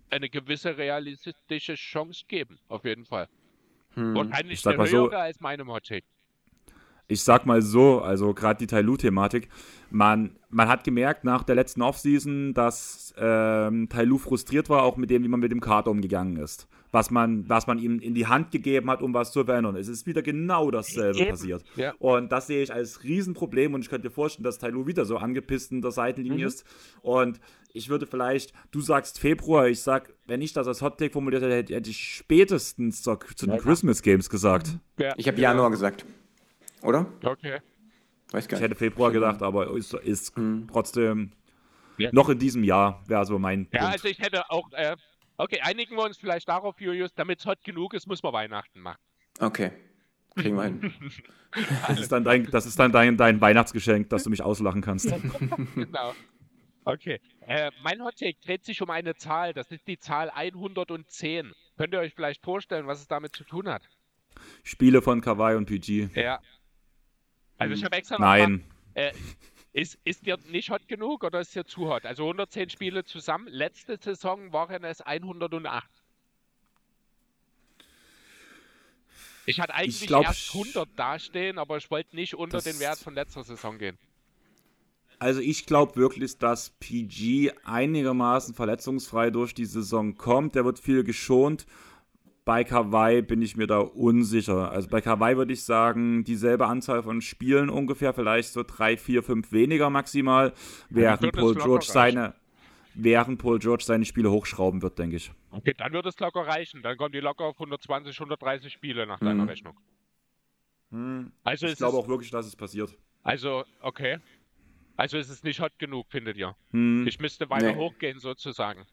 eine gewisse realistische Chance geben, auf jeden Fall. Hm. Wahrscheinlich eine höhere so, als meine Hot ich sag mal so, also gerade die Tailu-Thematik, man, man hat gemerkt nach der letzten Offseason, dass ähm, Tailu frustriert war, auch mit dem, wie man mit dem Kader umgegangen ist. Was man, was man ihm in die Hand gegeben hat, um was zu verändern. Es ist wieder genau dasselbe Eben. passiert. Ja. Und das sehe ich als Riesenproblem und ich könnte mir vorstellen, dass Tailu wieder so angepisst in der Seitenlinie mhm. ist. Und ich würde vielleicht, du sagst Februar, ich sag, wenn ich das als Hottake formuliert hätte, hätte ich spätestens zu, zu den ja. Christmas Games gesagt. Ja. Ich habe Januar gesagt. Oder? Okay. Weiß gar nicht. Ich hätte Februar gedacht, aber ist, ist mhm. trotzdem ja. noch in diesem Jahr, wäre so mein. Ja, Punkt. also ich hätte auch. Äh, okay, einigen wir uns vielleicht darauf, Julius, damit es hot genug ist, muss man Weihnachten machen. Okay. Kriegen wir hin. das ist dann, dein, das ist dann dein, dein Weihnachtsgeschenk, dass du mich auslachen kannst. genau. Okay. Äh, mein Hottake dreht sich um eine Zahl. Das ist die Zahl 110. Könnt ihr euch vielleicht vorstellen, was es damit zu tun hat? Spiele von Kawaii und PG. Ja, also ich habe extra Nein. Mal, äh, ist, ist dir nicht hot genug oder ist dir zu hot? Also 110 Spiele zusammen. Letzte Saison waren es 108. Ich hatte eigentlich ich glaub, erst 100 dastehen, aber ich wollte nicht unter den Wert von letzter Saison gehen. Also ich glaube wirklich, dass PG einigermaßen verletzungsfrei durch die Saison kommt. Der wird viel geschont bei Kawaii bin ich mir da unsicher. Also bei Kawaii würde ich sagen, dieselbe Anzahl von Spielen ungefähr, vielleicht so drei, vier, fünf weniger maximal, während Paul George seine während Paul George seine Spiele hochschrauben wird, denke ich. Okay, dann wird es locker reichen. Dann kommen die locker auf 120, 130 Spiele nach deiner hm. Rechnung. Hm. Also ich glaube auch wirklich, dass es passiert. Also, okay. Also ist es nicht hot genug, findet ihr? Hm. Ich müsste weiter nee. hochgehen, sozusagen.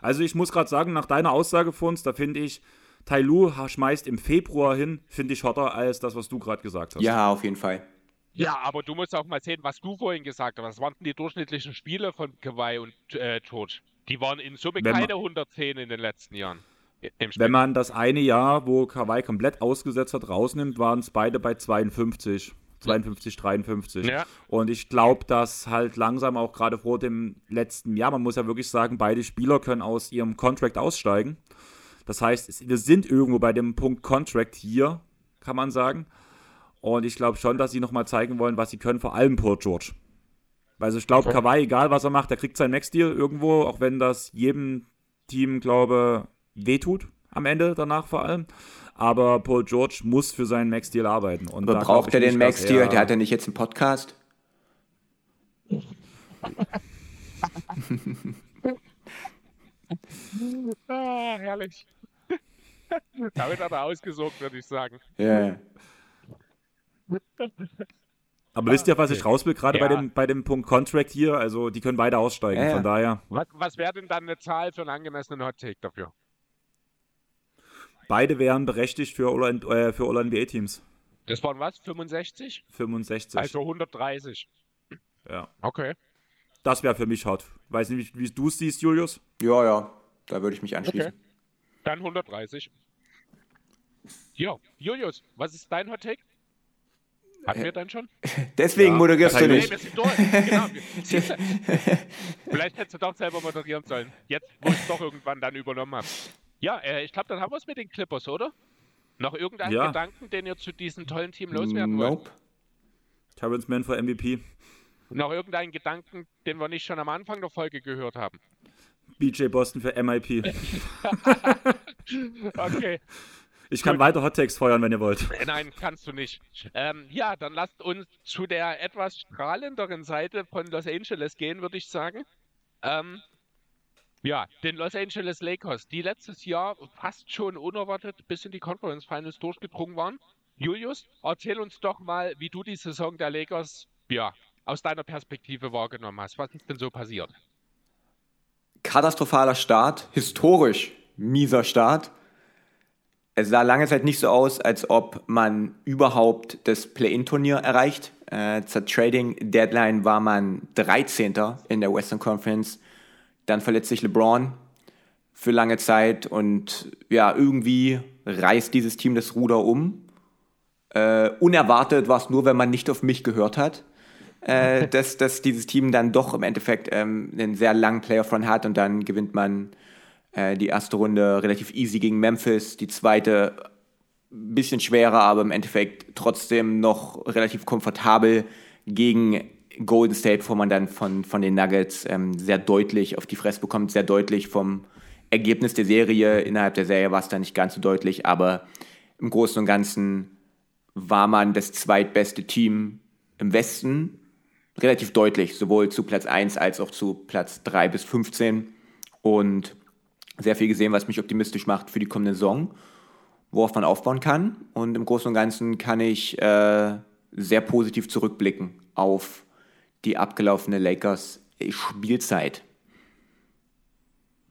Also ich muss gerade sagen, nach deiner Aussage von uns, da finde ich, Tai Lu schmeißt im Februar hin, finde ich hotter als das, was du gerade gesagt hast. Ja, auf jeden Fall. Ja, aber du musst auch mal sehen, was du vorhin gesagt hast. Was waren denn die durchschnittlichen Spiele von Kawhi und äh, George? Die waren in Summe Wenn keine 110 in den letzten Jahren. Wenn man das eine Jahr, wo Kawhi komplett ausgesetzt hat, rausnimmt, waren es beide bei 52. 52, 53. Ja. Und ich glaube, dass halt langsam auch gerade vor dem letzten Jahr, man muss ja wirklich sagen, beide Spieler können aus ihrem Contract aussteigen. Das heißt, wir sind irgendwo bei dem Punkt Contract hier, kann man sagen. Und ich glaube schon, dass sie nochmal zeigen wollen, was sie können, vor allem Paul George. Also ich glaube, Kawhi, egal was er macht, der kriegt sein Next Deal irgendwo, auch wenn das jedem Team, glaube wehtut am Ende danach vor allem. Aber Paul George muss für seinen Max Deal arbeiten. Und Aber braucht er den Max Deal? Der hat ja nicht jetzt einen Podcast. ah, herrlich. Damit hat er ausgesorgt, würde ich sagen. Ja. Yeah. Aber wisst ihr, was ich raus will, gerade Ja. bei, dem, bei dem Punkt Contract hier? Also, die können beide aussteigen. Ja, ja. Von daher, Was, was wäre denn dann eine Zahl für einen angemessenen Hot Take dafür? Beide wären berechtigt für All- äh, All-NBA-Teams. Das waren was? 65? 65. Also 130. ja. Okay. Das wäre für mich hart. Weiß nicht, wie, wie du es siehst, Julius. Ja, ja, da würde ich mich anschließen. Okay. Dann 130. Jo, Julius, was ist dein Hot Take? Hatten wir dann schon? Deswegen Ja, moderierst du nicht. Genau. Vielleicht hättest du doch selber moderieren sollen. Jetzt, wo ich es doch irgendwann dann übernommen habe. Ja, äh, ich glaube, dann haben wir es mit den Clippers, oder? Noch irgendeinen Ja. Gedanken, den ihr zu diesem tollen Team loswerden wollt? Nope. Terrence Mann für MVP. Noch irgendeinen Gedanken, den wir nicht schon am Anfang der Folge gehört haben? BJ Boston für MIP. Okay. Ich kann Gut. weiter Hottakes feuern, wenn ihr wollt. Äh, Nein, kannst du nicht. Ähm, ja, dann lasst uns zu der etwas strahlenderen Seite von Los Angeles gehen, würde ich sagen. Ähm, ja, den Los Angeles Lakers, die letztes Jahr fast schon unerwartet bis in die Conference Finals durchgedrungen waren. Julius, erzähl uns doch mal, wie du die Saison der Lakers, ja, aus deiner Perspektive wahrgenommen hast. Was ist denn so passiert? Katastrophaler Start, historisch mieser Start. Es sah lange Zeit nicht so aus, als ob man überhaupt das Play-In-Turnier erreicht. Äh, zur Trading-Deadline war man 13. in der Western Conference. Dann verletzt sich LeBron für lange Zeit und ja, irgendwie reißt dieses Team das Ruder um. Äh, unerwartet war es nur, wenn man nicht auf mich gehört hat, äh, dass, dass dieses Team dann doch im Endeffekt ähm, einen sehr langen Playoff-Run hat und dann gewinnt man äh, die erste Runde relativ easy gegen Memphis, die zweite ein bisschen schwerer, aber im Endeffekt trotzdem noch relativ komfortabel gegen Golden State, bevor man dann von, von den Nuggets ähm, sehr deutlich auf die Fresse bekommt, sehr deutlich vom Ergebnis der Serie. Innerhalb der Serie war es dann nicht ganz so deutlich, aber im Großen und Ganzen war man das zweitbeste Team im Westen. Relativ deutlich, sowohl zu Platz 1 als auch zu Platz 3 bis 15. Und sehr viel gesehen, was mich optimistisch macht für die kommende Saison, worauf man aufbauen kann. Und im Großen und Ganzen kann ich äh, sehr positiv zurückblicken auf die abgelaufene Lakers-Spielzeit.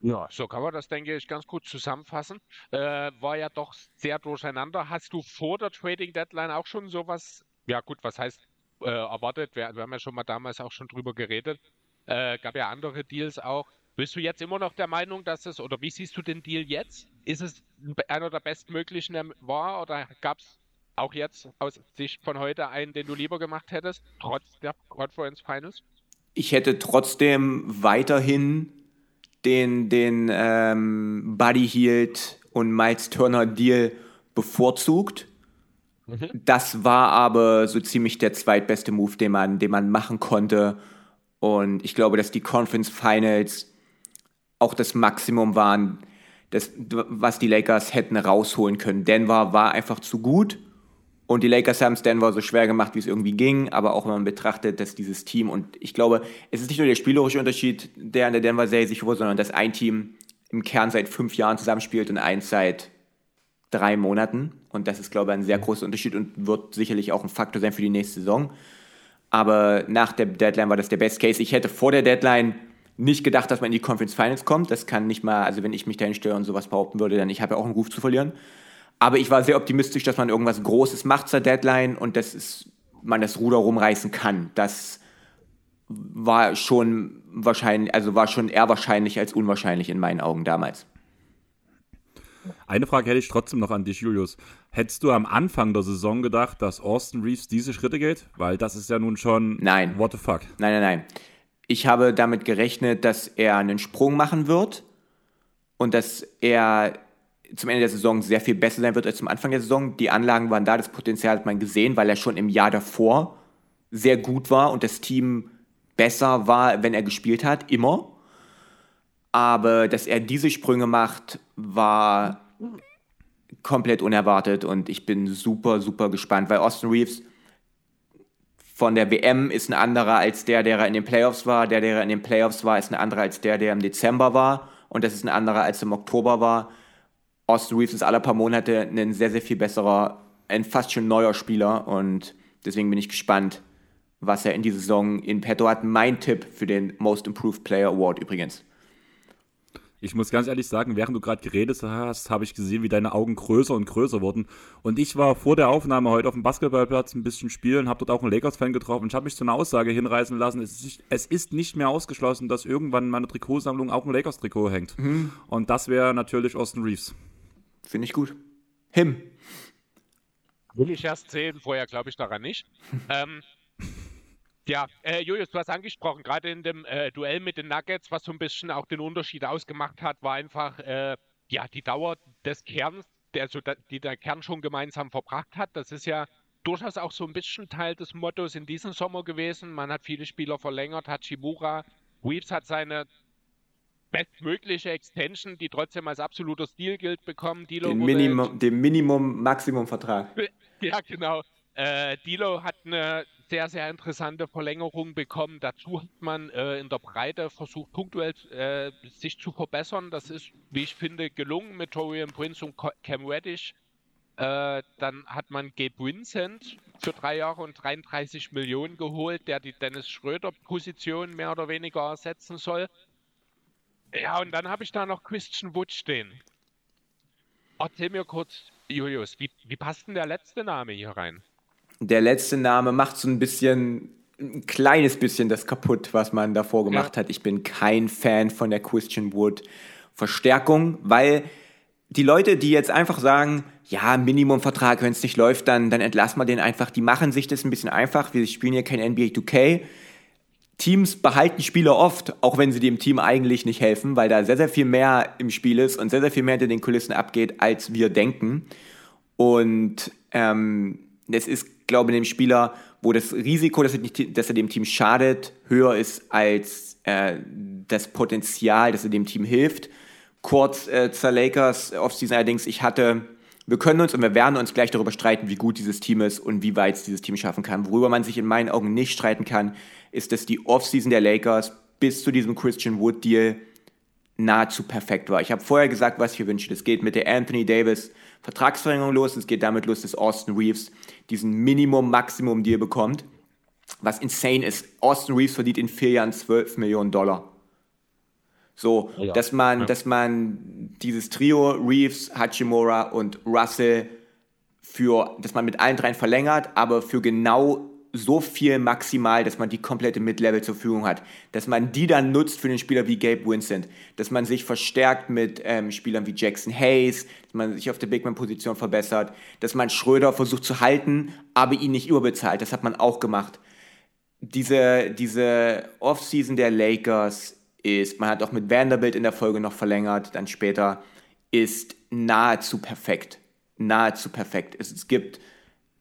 Ja, so kann man das, denke ich, ganz gut zusammenfassen. Äh, war ja doch sehr durcheinander. Hast du vor der Trading Deadline auch schon sowas, ja gut, was heißt äh, erwartet? Wir, wir haben ja schon mal damals auch schon drüber geredet. Äh, gab ja andere Deals auch. Bist du jetzt immer noch der Meinung, dass es, oder wie siehst du den Deal jetzt? Ist es einer der bestmöglichen, war, oder gab es auch jetzt aus Sicht von heute einen, den du lieber gemacht hättest, trotz der Conference Finals? Ich hätte trotzdem weiterhin den, den ähm, Buddy Hield und Miles Turner Deal bevorzugt. Das war aber so ziemlich der zweitbeste Move, den man, den man machen konnte. Und ich glaube, dass die Conference Finals auch das Maximum waren, das, was die Lakers hätten rausholen können. Denver war einfach zu gut. Und die Lakers haben es Denver so schwer gemacht, wie es irgendwie ging, aber auch wenn man betrachtet, dass dieses Team, und ich glaube, es ist nicht nur der spielerische Unterschied, der an der Denver-Serie sich wurde, sondern dass ein Team im Kern seit fünf Jahren zusammenspielt und eins seit drei Monaten. Und das ist, glaube ich, ein sehr großer Unterschied und wird sicherlich auch ein Faktor sein für die nächste Saison. Aber nach der Deadline war das der Best Case. Ich hätte vor der Deadline nicht gedacht, dass man in die Conference Finals kommt. Das kann nicht mal, also wenn ich mich dahin stelle und sowas behaupten würde, dann ich habe ja auch einen Ruf zu verlieren. Aber ich war sehr optimistisch, dass man irgendwas Großes macht zur Deadline und dass es, man das Ruder rumreißen kann. Das war schon wahrscheinlich, also war schon eher wahrscheinlich als unwahrscheinlich in meinen Augen damals. Eine Frage hätte ich trotzdem noch an dich, Julius. Hättest du am Anfang der Saison gedacht, dass Austin Reeves diese Schritte geht? Weil das ist ja nun schon. Nein. What the fuck? Nein, nein, nein. Ich habe damit gerechnet, dass er einen Sprung machen wird und dass er zum Ende der Saison sehr viel besser sein wird als zum Anfang der Saison. Die Anlagen waren da, das Potenzial hat man gesehen, weil er schon im Jahr davor sehr gut war und das Team besser war, wenn er gespielt hat, immer. Aber dass er diese Sprünge macht, war komplett unerwartet und ich bin super, super gespannt, weil Austin Reeves von der WM ist ein anderer als der, der in den Playoffs war. Der, der in den Playoffs war, ist ein anderer als der, der im Dezember war. Und das ist ein anderer als im Oktober war. Austin Reeves ist alle paar Monate ein sehr, sehr viel besserer, ein fast schon neuer Spieler. Und deswegen bin ich gespannt, was er in dieser Saison in petto hat. Mein Tipp für den Most Improved Player Award übrigens. Ich muss ganz ehrlich sagen, während du gerade geredet hast, habe ich gesehen, wie deine Augen größer und größer wurden. Und ich war vor der Aufnahme heute auf dem Basketballplatz ein bisschen spielen, habe dort auch einen Lakers-Fan getroffen und ich habe mich zu einer Aussage hinreißen lassen. Es ist, nicht, es ist, nicht, mehr ausgeschlossen, dass irgendwann in meiner Trikotsammlung auch ein Lakers-Trikot hängt. Mhm. Und das wäre natürlich Austin Reeves. Finde ich gut. Him. Will ich erst sehen, vorher glaube ich daran nicht. ähm, ja, äh, Julius, du hast angesprochen, gerade in dem äh, Duell mit den Nuggets, was so ein bisschen auch den Unterschied ausgemacht hat, war einfach äh, ja die Dauer des Kerns, der, also, die der Kern schon gemeinsam verbracht hat. Das ist ja durchaus auch so ein bisschen Teil des Mottos in diesem Sommer gewesen. Man hat viele Spieler verlängert, Hachimura, Weaves hat seine bestmögliche Extension, die trotzdem als absoluter Stil gilt, bekommen. Dilo den, Minimum, den Minimum-Maximum-Vertrag. Ja, genau. Äh, Dilo hat eine sehr, sehr interessante Verlängerung bekommen. Dazu hat man äh, in der Breite versucht, punktuell äh, sich zu verbessern. Das ist, wie ich finde, gelungen mit Torian Prince und Cam Reddish. Äh, dann hat man Gabe Vincent für drei Jahre und 33 Millionen geholt, der die Dennis Schröder-Position mehr oder weniger ersetzen soll. Ja, und dann habe ich da noch Christian Wood stehen. Erzähl mir kurz, Julius, wie, wie passt denn der letzte Name hier rein? der letzte Name macht so ein bisschen, ein kleines bisschen das kaputt, was man davor gemacht ja. hat. Ich bin kein Fan von der Christian Wood Verstärkung, weil die Leute, die jetzt einfach sagen, ja, Minimumvertrag, wenn es nicht läuft, dann, dann entlassen wir den einfach, die machen sich das ein bisschen einfach. Wir spielen hier kein NBA 2K. Teams behalten Spieler oft, auch wenn sie dem Team eigentlich nicht helfen, weil da sehr, sehr viel mehr im Spiel ist und sehr, sehr viel mehr hinter den Kulissen abgeht, als wir denken. Und ähm, es ist, glaube ich, dem Spieler, wo das Risiko, dass er, nicht, dass er dem Team schadet, höher ist als äh, das Potenzial, dass er dem Team hilft. Kurz äh, zur Lakers Offseason allerdings, ich hatte, wir können uns und wir werden uns gleich darüber streiten, wie gut dieses Team ist und wie weit es dieses Team schaffen kann. Worüber man sich in meinen Augen nicht streiten kann, ist, dass die Offseason der Lakers bis zu diesem Christian Wood Deal nahezu perfekt war. Ich habe vorher gesagt, was ich mir wünsche. Das geht mit der Anthony Davis Vertragsverlängerung los. Es geht damit los, dass Austin Reeves diesen Minimum-Maximum-Deal bekommt. Was insane ist. Austin Reeves verdient in vier Jahren 12 Millionen Dollar. So, ja. dass man, ja. dass man dieses Trio Reeves, Hachimura und Russell für, dass man mit allen dreien verlängert, aber für genau so viel maximal, dass man die komplette Mid-Level zur Verfügung hat. Dass man die dann nutzt für den Spieler wie Gabe Vincent. Dass man sich verstärkt mit ähm, Spielern wie Jackson Hayes, dass man sich auf der Bigman-Position verbessert, dass man Schröder versucht zu halten, aber ihn nicht überbezahlt. Das hat man auch gemacht. Diese, diese Offseason der Lakers ist, man hat auch mit Vanderbilt in der Folge noch verlängert, dann später, ist nahezu perfekt. Nahezu perfekt. Es, es gibt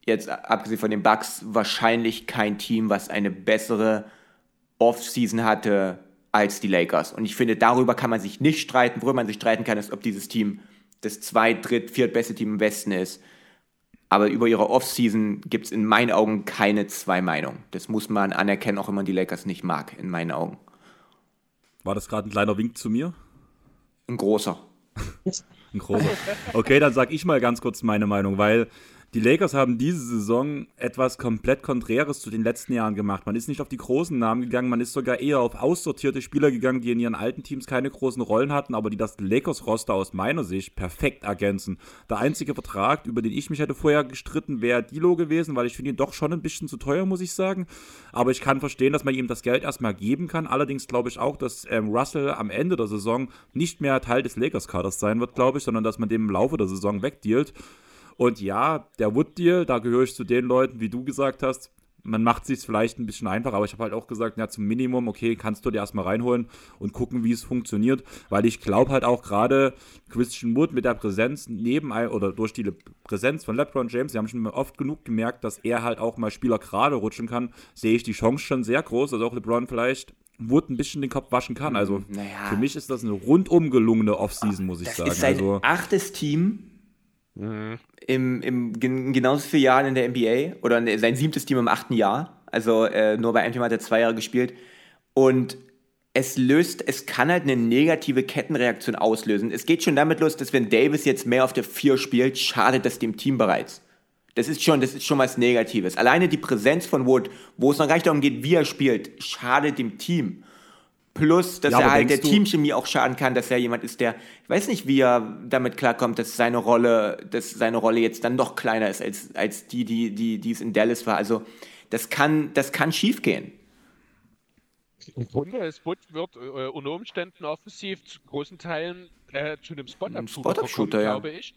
jetzt abgesehen von den Bucks wahrscheinlich kein Team, was eine bessere Offseason hatte als die Lakers. Und ich finde, darüber kann man sich nicht streiten. Worüber man sich streiten kann, ist, ob dieses Team das zweit-, dritt-, viertbeste Team im Westen ist. Aber über ihre Offseason gibt es in meinen Augen keine zwei Meinungen. Das muss man anerkennen, auch wenn man die Lakers nicht mag, in meinen Augen. War das gerade ein kleiner Wink zu mir? Ein großer. ein großer. Okay, dann sag ich mal ganz kurz meine Meinung, weil die Lakers haben diese Saison etwas komplett Konträres zu den letzten Jahren gemacht. Man ist nicht auf die großen Namen gegangen, man ist sogar eher auf aussortierte Spieler gegangen, die in ihren alten Teams keine großen Rollen hatten, aber die das Lakers-Roster aus meiner Sicht perfekt ergänzen. Der einzige Vertrag, über den ich mich hätte vorher gestritten, wäre Dilo gewesen, weil ich finde ihn doch schon ein bisschen zu teuer, muss ich sagen. Aber ich kann verstehen, dass man ihm das Geld erstmal geben kann. Allerdings glaube ich auch, dass ähm, Russell am Ende der Saison nicht mehr Teil des Lakers-Kaders sein wird, glaube ich, sondern dass man dem im Laufe der Saison wegdealt. Und ja, der Wood-Deal, da gehöre ich zu den Leuten, wie du gesagt hast, man macht es sich vielleicht ein bisschen einfacher, aber ich habe halt auch gesagt, ja, zum Minimum, okay, kannst du dir erstmal reinholen und gucken, wie es funktioniert, weil ich glaube halt auch gerade Christian Wood mit der Präsenz neben oder durch die Präsenz von LeBron James, wir haben schon oft genug gemerkt, dass er halt auch mal Spieler gerade rutschen kann, sehe ich die Chance schon sehr groß, also auch LeBron vielleicht Wood ein bisschen den Kopf waschen kann. Also naja. für mich ist das eine rundum gelungene Offseason, muss ich das sagen. Das ist sein also, achtes Team Mhm. Im, im genauso vier Jahren in der NBA oder sein siebtes Team im achten Jahr. Also äh, nur bei einem Team hat er zwei Jahre gespielt. Und es löst, es kann halt eine negative Kettenreaktion auslösen. Es geht schon damit los, dass wenn Davis jetzt mehr auf der vier spielt, schadet das dem Team bereits. Das ist schon, das ist schon was Negatives. Alleine die Präsenz von Wood, wo es noch gar nicht darum geht, wie er spielt, schadet dem Team. Plus, dass Ja, er halt der Teamchemie auch schaden kann, dass er jemand ist, der, ich weiß nicht, wie er damit klarkommt, dass seine Rolle, dass seine Rolle jetzt dann doch kleiner ist als, als die, die, die, die es in Dallas war. Also, das kann, das kann schiefgehen. Im Grunde, es wird, äh, unter Umständen offensiv zu großen Teilen äh, zu einem Spot-Up-Shooter verkommen, ja. glaube ich.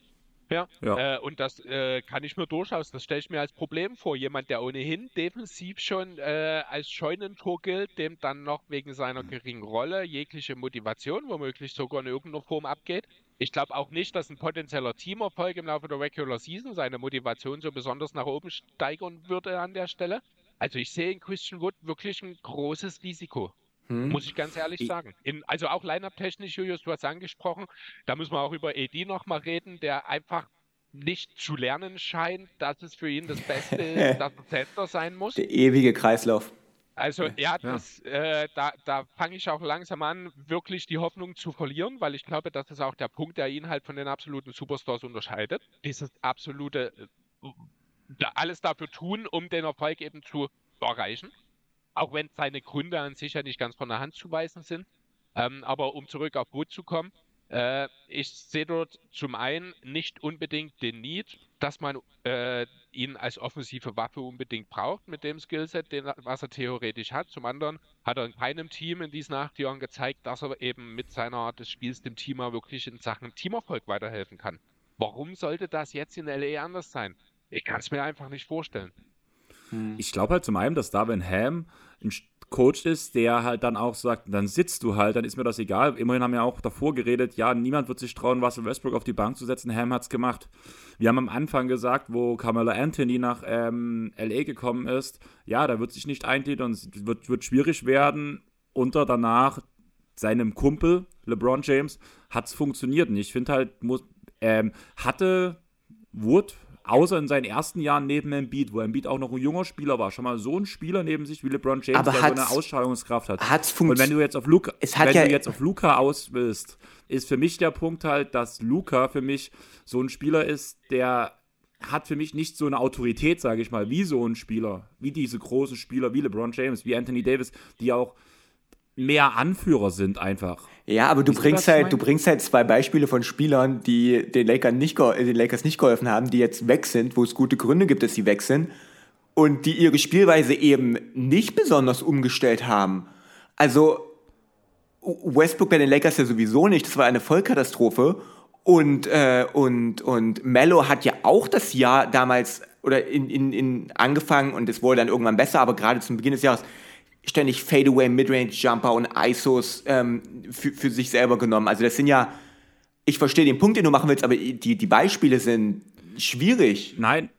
Ja, Ja. Äh, und das äh, kann ich mir durchaus, das stelle ich mir als Problem vor. Jemand, der ohnehin defensiv schon äh, als Scheunentor gilt, dem dann noch wegen seiner geringen Rolle jegliche Motivation womöglich sogar in irgendeiner Form abgeht. Ich glaube auch nicht, dass ein potenzieller Teamerfolg im Laufe der Regular Season seine Motivation so besonders nach oben steigern würde an der Stelle. Also ich sehe in Christian Wood wirklich ein großes Risiko. Hm? Muss ich ganz ehrlich Ich- sagen. In, also auch Line-Up-technisch, Julius, du hast angesprochen, da müssen wir auch über AD nochmal reden, der einfach nicht zu lernen scheint, dass es für ihn das Beste ist, dass er Center sein muss. Der ewige Kreislauf. Also ja, das, Äh, da, da fange ich auch langsam an, wirklich die Hoffnung zu verlieren, weil ich glaube, das ist auch der Punkt, der ihn halt von den absoluten Superstars unterscheidet. Dieses absolute, äh, alles dafür tun, um den Erfolg eben zu erreichen. Auch wenn seine Gründe an sich ja nicht ganz von der Hand zu weisen sind. Ähm, aber um zurück auf Wood zu kommen, äh, ich sehe dort zum einen nicht unbedingt den Need, dass man äh, ihn als offensive Waffe unbedingt braucht mit dem Skillset, den, was er theoretisch hat. Zum anderen hat er in keinem Team in diesen acht Jahren gezeigt, dass er eben mit seiner Art des Spiels dem Team auch wirklich in Sachen Teamerfolg weiterhelfen kann. Warum sollte das jetzt in LA anders sein? Ich kann es mir einfach nicht vorstellen. Ich glaube halt zum einen, dass Darwin Ham ein Coach ist, der halt dann auch sagt, dann sitzt du halt, dann ist mir das egal. Immerhin haben wir auch davor geredet, ja, niemand wird sich trauen, Russell Westbrook auf die Bank zu setzen. Ham hat's gemacht. Wir haben am Anfang gesagt, wo Carmelo Anthony nach ähm, LA gekommen ist, ja, da wird sich nicht eingliedern es wird, wird schwierig werden. Unter danach seinem Kumpel LeBron James hat's funktioniert. Und ich finde halt, muss, ähm, hatte Wood, außer in seinen ersten Jahren neben Embiid, wo Embiid auch noch ein junger Spieler war, schon mal so ein Spieler neben sich wie LeBron James, Aber der so eine Ausstrahlungskraft hat. Hat's Und wenn du jetzt auf Luca, wenn ja- du jetzt auf Luca aus willst, ist für mich der Punkt halt, dass Luca für mich so ein Spieler ist, der hat für mich nicht so eine Autorität, sage ich mal, wie so ein Spieler, wie diese großen Spieler, wie LeBron James, wie Anthony Davis, die auch mehr Anführer sind einfach. Ja, aber du bringst halt, du bringst halt zwei Beispiele von Spielern, die den Lakers nicht, den Lakers nicht geholfen haben, die jetzt weg sind, wo es gute Gründe gibt, dass sie weg sind und die ihre Spielweise eben nicht besonders umgestellt haben. Also Westbrook bei den Lakers ja sowieso nicht, das war eine Vollkatastrophe. Und, äh, und, und Mello hat ja auch das Jahr damals oder in, in, in angefangen und es wurde dann irgendwann besser, aber gerade zum Beginn des Jahres ständig Fadeaway, Midrange-Jumper und ISOs ähm, für, für sich selber genommen. Also das sind ja, ich verstehe den Punkt, den du machen willst, aber die, die Beispiele sind schwierig. Nein.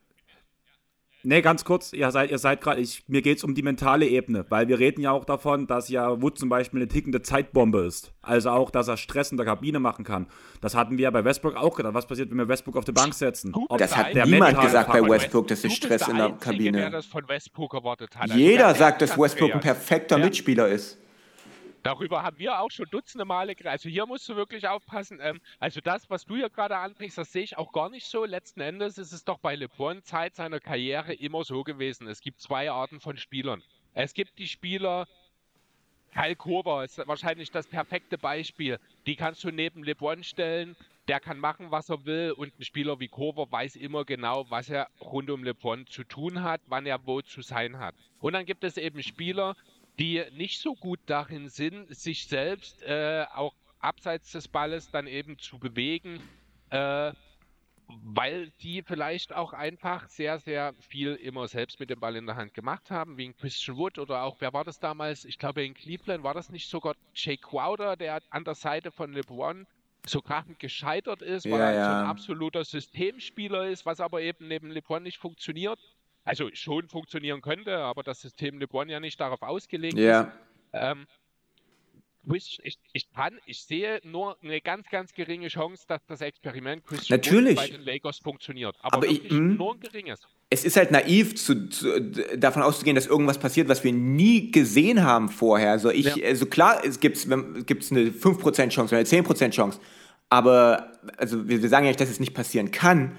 Nee, ganz kurz, ihr seid, ihr seid gerade, mir geht es um die mentale Ebene, weil wir reden ja auch davon, dass ja Wood zum Beispiel eine tickende Zeitbombe ist. Also auch, dass er Stress in der Kabine machen kann. Das hatten wir ja bei Westbrook auch gedacht. Was passiert, wenn wir Westbrook auf die Bank setzen? Ob Das hat der niemand gesagt bei Westbrook, dass es Stress in der Einzige, Kabine. der das von Westbrook erwartet hat. Also Jeder der sagt, dass Westbrook ein perfekter Ja. Mitspieler ist. Darüber haben wir auch schon dutzende Male geredet. Also hier musst du wirklich aufpassen. Ähm, also das, was du hier gerade anbringst, das sehe ich auch gar nicht so. Letzten Endes ist es doch bei LeBron Zeit seiner Karriere immer so gewesen. Es gibt zwei Arten von Spielern. Es gibt die Spieler, Kyle Korver ist wahrscheinlich das perfekte Beispiel. Die kannst du neben LeBron stellen. Der kann machen, was er will. Und ein Spieler wie Korver weiß immer genau, was er rund um LeBron zu tun hat, wann er wo zu sein hat. Und dann gibt es eben Spieler, die nicht so gut darin sind, sich selbst äh, auch abseits des Balles dann eben zu bewegen, äh, weil die vielleicht auch einfach sehr, sehr viel immer selbst mit dem Ball in der Hand gemacht haben, wie ein Christian Wood oder auch, wer war das damals? Ich glaube, in Cleveland war das nicht sogar Jay Crowder, der an der Seite von LeBron so krachend gescheitert ist, weil Ja, er so ein ja. absoluter Systemspieler ist, was aber eben neben LeBron nicht funktioniert. Also schon funktionieren könnte, aber das System LeBron ja nicht darauf ausgelegt ist. Ja. Ähm, ich, ich kann, ich sehe nur eine ganz, ganz geringe Chance, dass das Experiment Christian Natürlich. bei den Lakers funktioniert. Aber, Aber ich- mm. nur ein geringes. Es ist halt naiv, zu, zu, davon auszugehen, dass irgendwas passiert, was wir nie gesehen haben vorher. Also, ich, Ja. also klar, es gibt es gibt's eine 5% Chance oder eine 10% Chance. Aber also wir, wir sagen ja nicht, dass es nicht passieren kann.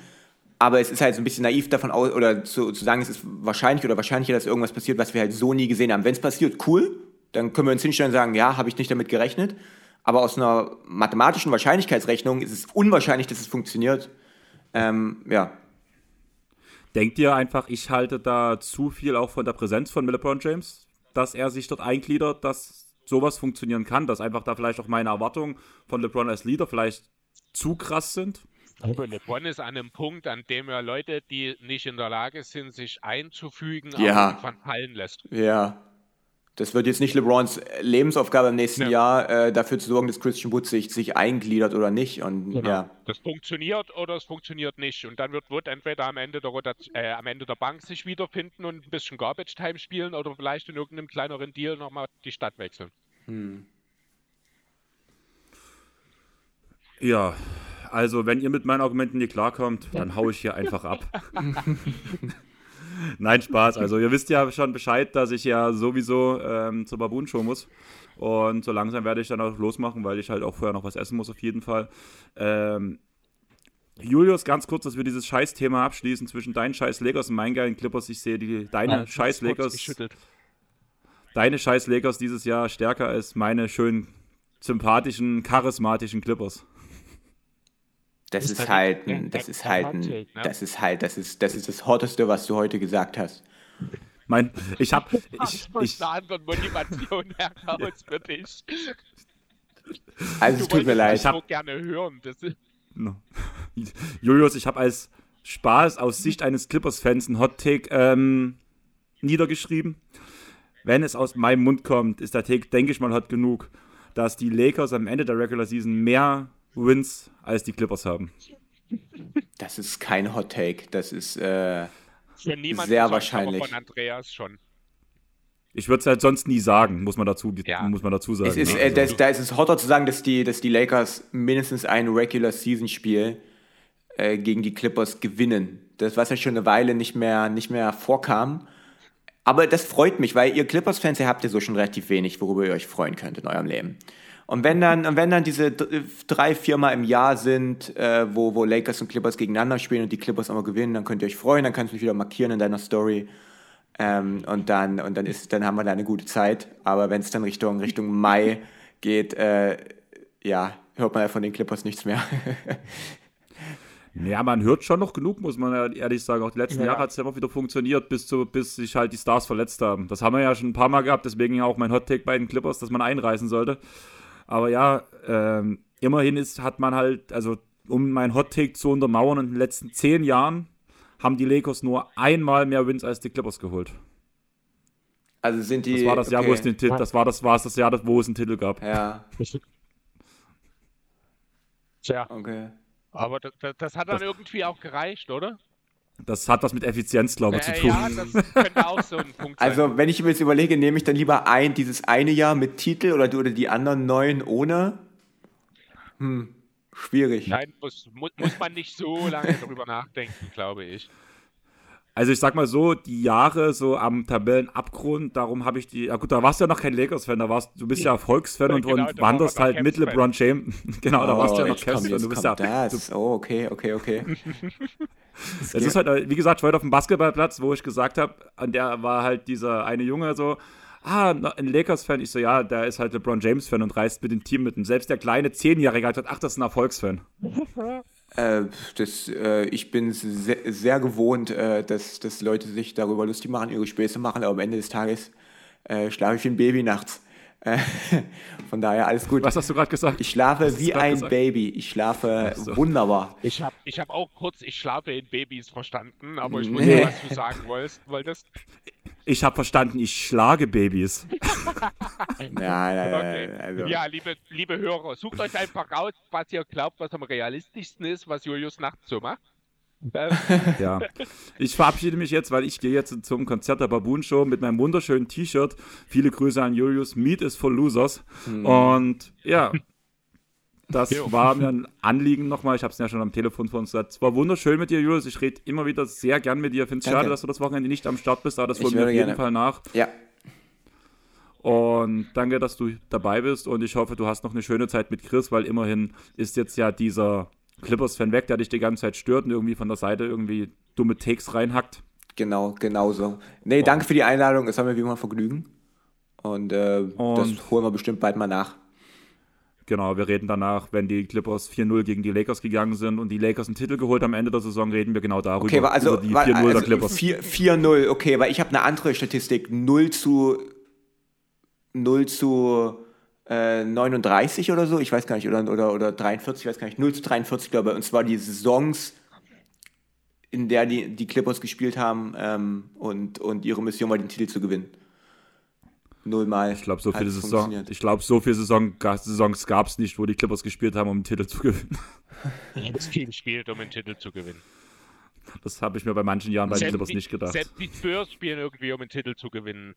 Aber es ist halt so ein bisschen naiv davon aus, oder zu, zu sagen, es ist wahrscheinlich oder wahrscheinlicher, dass irgendwas passiert, was wir halt so nie gesehen haben. Wenn es passiert, cool, dann können wir uns hinstellen und sagen, ja, habe ich nicht damit gerechnet. Aber aus einer mathematischen Wahrscheinlichkeitsrechnung ist es unwahrscheinlich, dass es funktioniert. Ähm, ja. Denkt ihr einfach, ich halte da zu viel auch von der Präsenz von LeBron James, dass er sich dort eingliedert, dass sowas funktionieren kann, dass einfach da vielleicht auch meine Erwartungen von LeBron als Leader vielleicht zu krass sind? Aber LeBron ist an einem Punkt, an dem er Leute, die nicht in der Lage sind, sich einzufügen, Ja. fallen lässt. Ja. Das wird jetzt nicht LeBrons Lebensaufgabe im nächsten Ja. Jahr, äh, dafür zu sorgen, dass Christian Wood sich, sich eingliedert oder nicht. Und Genau. ja. Das funktioniert oder es funktioniert nicht. Und dann wird Wood entweder am Ende der, Rotation, äh, am Ende der Bank sich wiederfinden und ein bisschen Garbage Time spielen oder vielleicht in irgendeinem kleineren Deal nochmal die Stadt wechseln. Ja, also wenn ihr mit meinen Argumenten nicht klarkommt, dann hau ich hier einfach ab. Nein, Spaß. Also ihr wisst ja schon Bescheid, dass ich ja sowieso ähm, zur Baboon Show muss. Und so langsam werde ich dann auch losmachen, weil ich halt auch vorher noch was essen muss auf jeden Fall. Ähm, Julius, ganz kurz, dass wir dieses Scheiß-Thema abschließen zwischen deinen scheiß Lakers und meinen geilen Clippers. Ich sehe die, deine Ah, scheiß Lakers geschüttelt. deine scheiß Lakers dieses Jahr stärker als meine schön sympathischen, charismatischen Clippers. Das Ist ist, das halt, ein- das ist halt, ein, das ist halt, das ist, das ist das Hotteste, was du heute gesagt hast. Mein, ich habe, Ich, ich, ich, einer anderen Motivation heraus für dich. Also es tut mir leid. hab- so gerne hören. Das ist, No. Julius, ich habe als Spaß aus Sicht eines Clippers-Fans einen Hot-Take ähm, niedergeschrieben. Wenn es aus meinem Mund kommt, ist der Take, denke ich mal, hot genug, dass die Lakers am Ende der Regular Season mehr Wins als die Clippers haben. Das ist kein Hot Take. Das ist, äh, für niemanden Sehr wahrscheinlich. Von Andreas schon. Ich würde es halt sonst nie sagen, muss man dazu, Ja. muss man dazu sagen. es ist, ne? äh, Also- das, da ist es hotter zu sagen, dass die, dass die Lakers mindestens ein Regular Season Spiel äh, gegen die Clippers gewinnen. Das, was ja schon eine Weile nicht mehr, nicht mehr vorkam. Aber das freut mich, weil ihr Clippers-Fans, ihr habt ja so schon relativ wenig, worüber ihr euch freuen könnt in eurem Leben. Und wenn dann, und wenn dann diese d- drei, viermal im Jahr sind, äh, wo, wo Lakers und Clippers gegeneinander spielen und die Clippers immer gewinnen, dann könnt ihr euch freuen, dann kannst du mich wieder markieren in deiner Story. Ähm, und dann, und dann, ist, dann haben wir da eine gute Zeit. Aber wenn es dann Richtung, Richtung Mai geht, äh, ja, hört man ja von den Clippers nichts mehr. Ja, man hört schon noch genug, muss man ja ehrlich sagen. Auch die letzten Ja. Jahre hat es ja immer wieder funktioniert, bis, zu, bis sich halt die Stars verletzt haben. Das haben wir ja schon ein paar Mal gehabt, deswegen ja auch mein Hot-Take bei den Clippers, dass man einreißen sollte. Aber ja, ähm, immerhin ist, hat man halt, also um mein Hot-Take zu untermauern, in den letzten zehn Jahren haben die Lakers nur einmal mehr Wins als die Clippers geholt. Also sind die. Das war das Jahr, wo es den Titel, das war das, war es das Jahr, wo es einen Titel gab. Ja, Tja, okay. aber das, das, das hat dann Das- irgendwie auch gereicht, oder? Das hat was mit Effizienz, glaube ich, zu Äh, tun. ja, das könnte auch so ein Punkt sein. Also, wenn ich mir jetzt überlege, nehme ich dann lieber ein, dieses eine Jahr mit Titel oder, oder die anderen neun ohne? Hm, schwierig. Nein, muss, muss, muss man nicht so lange darüber nachdenken, glaube ich. Also ich sag mal so, die Jahre so am Tabellenabgrund, darum habe ich die, ja gut, da warst du ja noch kein Lakers-Fan, da warst du bist ja Volksfan und, Genau, und wanderst noch halt mit. LeBron James. genau, da warst du ja noch jetzt kommt, Cavs-Fan. Du bist ja, das. Oh, okay, okay, okay. es ist halt, äh, wie gesagt, ich war heute auf dem Basketballplatz, wo ich gesagt habe, an der war halt dieser eine Junge so, ah, ein Lakers-Fan. Ich so, ja, der ist halt LeBron James-Fan und reist mit dem Team mit. Und selbst der kleine Zehnjährige hat gesagt, ach, das ist ein Erfolgsfan. Äh, das, äh, ich bin sehr, sehr gewohnt, äh, dass, dass Leute sich darüber lustig machen, ihre Späße machen, aber am Ende des Tages äh, schlafe ich wie ein Baby nachts. Von daher alles gut. Was hast du gerade gesagt? Ich schlafe wie ein gesagt? Baby. Ich schlafe so. wunderbar. Ich habe ich hab auch kurz, ich schlafe in Babys verstanden, aber ich Nee. wusste, was du sagen wolltest. wolltest. Ich habe verstanden, ich schlage Babys. Nein, nein, Okay. nein. Also, Ja, liebe, liebe Hörer, sucht euch einfach raus, was ihr glaubt, was am realistischsten ist, was Julius nachts so macht. Äh, Ja. Ich verabschiede mich jetzt, weil ich gehe jetzt zum Konzert der Baboon Show mit meinem wunderschönen T-Shirt. Viele Grüße an Julius. Meat is for Losers. Und ja, das Jo. war mir ein Anliegen nochmal. Ich habe es ja schon am Telefon von uns gesagt. Es war wunderschön mit dir, Julius. Ich rede immer wieder sehr gern mit dir. Ich finde es schade, dass du das Wochenende nicht am Start bist, aber das holen wir auf jeden gerne. Fall nach. ja. Und danke, dass du dabei bist. Und ich hoffe, du hast noch eine schöne Zeit mit Chris, weil immerhin ist jetzt ja dieser Clippers-Fan weg, der dich die ganze Zeit stört und irgendwie von der Seite irgendwie dumme Takes reinhackt. Genau, genau so. Nee, danke für die Einladung. Es war mir wie immer Vergnügen. Und, äh, Und- das holen wir bestimmt bald mal nach. Genau, wir reden danach, wenn die Clippers 4-0 gegen die Lakers gegangen sind und die Lakers einen Titel geholt am Ende der Saison, reden wir genau darüber. Okay, also, über die wa- 4-0 der also Clippers. 4 4-0, okay, weil ich habe eine andere Statistik. 0 zu 0 zu äh, 39 oder so, ich weiß gar nicht, oder, oder, oder 43, ich weiß gar nicht, 0 zu 43, glaube ich. Und zwar die Saisons, in der die, die Clippers gespielt haben ähm, und, und ihre Mission war, den Titel zu gewinnen. Nullmal. Ich glaube, so viele Saison, ich glaube, so viele Saison, Saisons gab es nicht, wo die Clippers gespielt haben, um den Titel zu gewinnen. Das Team spielt, um den Titel zu gewinnen. Das habe ich mir bei manchen Jahren bei den Clippers nicht gedacht. Selbst die Spurs spielen irgendwie, um den Titel zu gewinnen.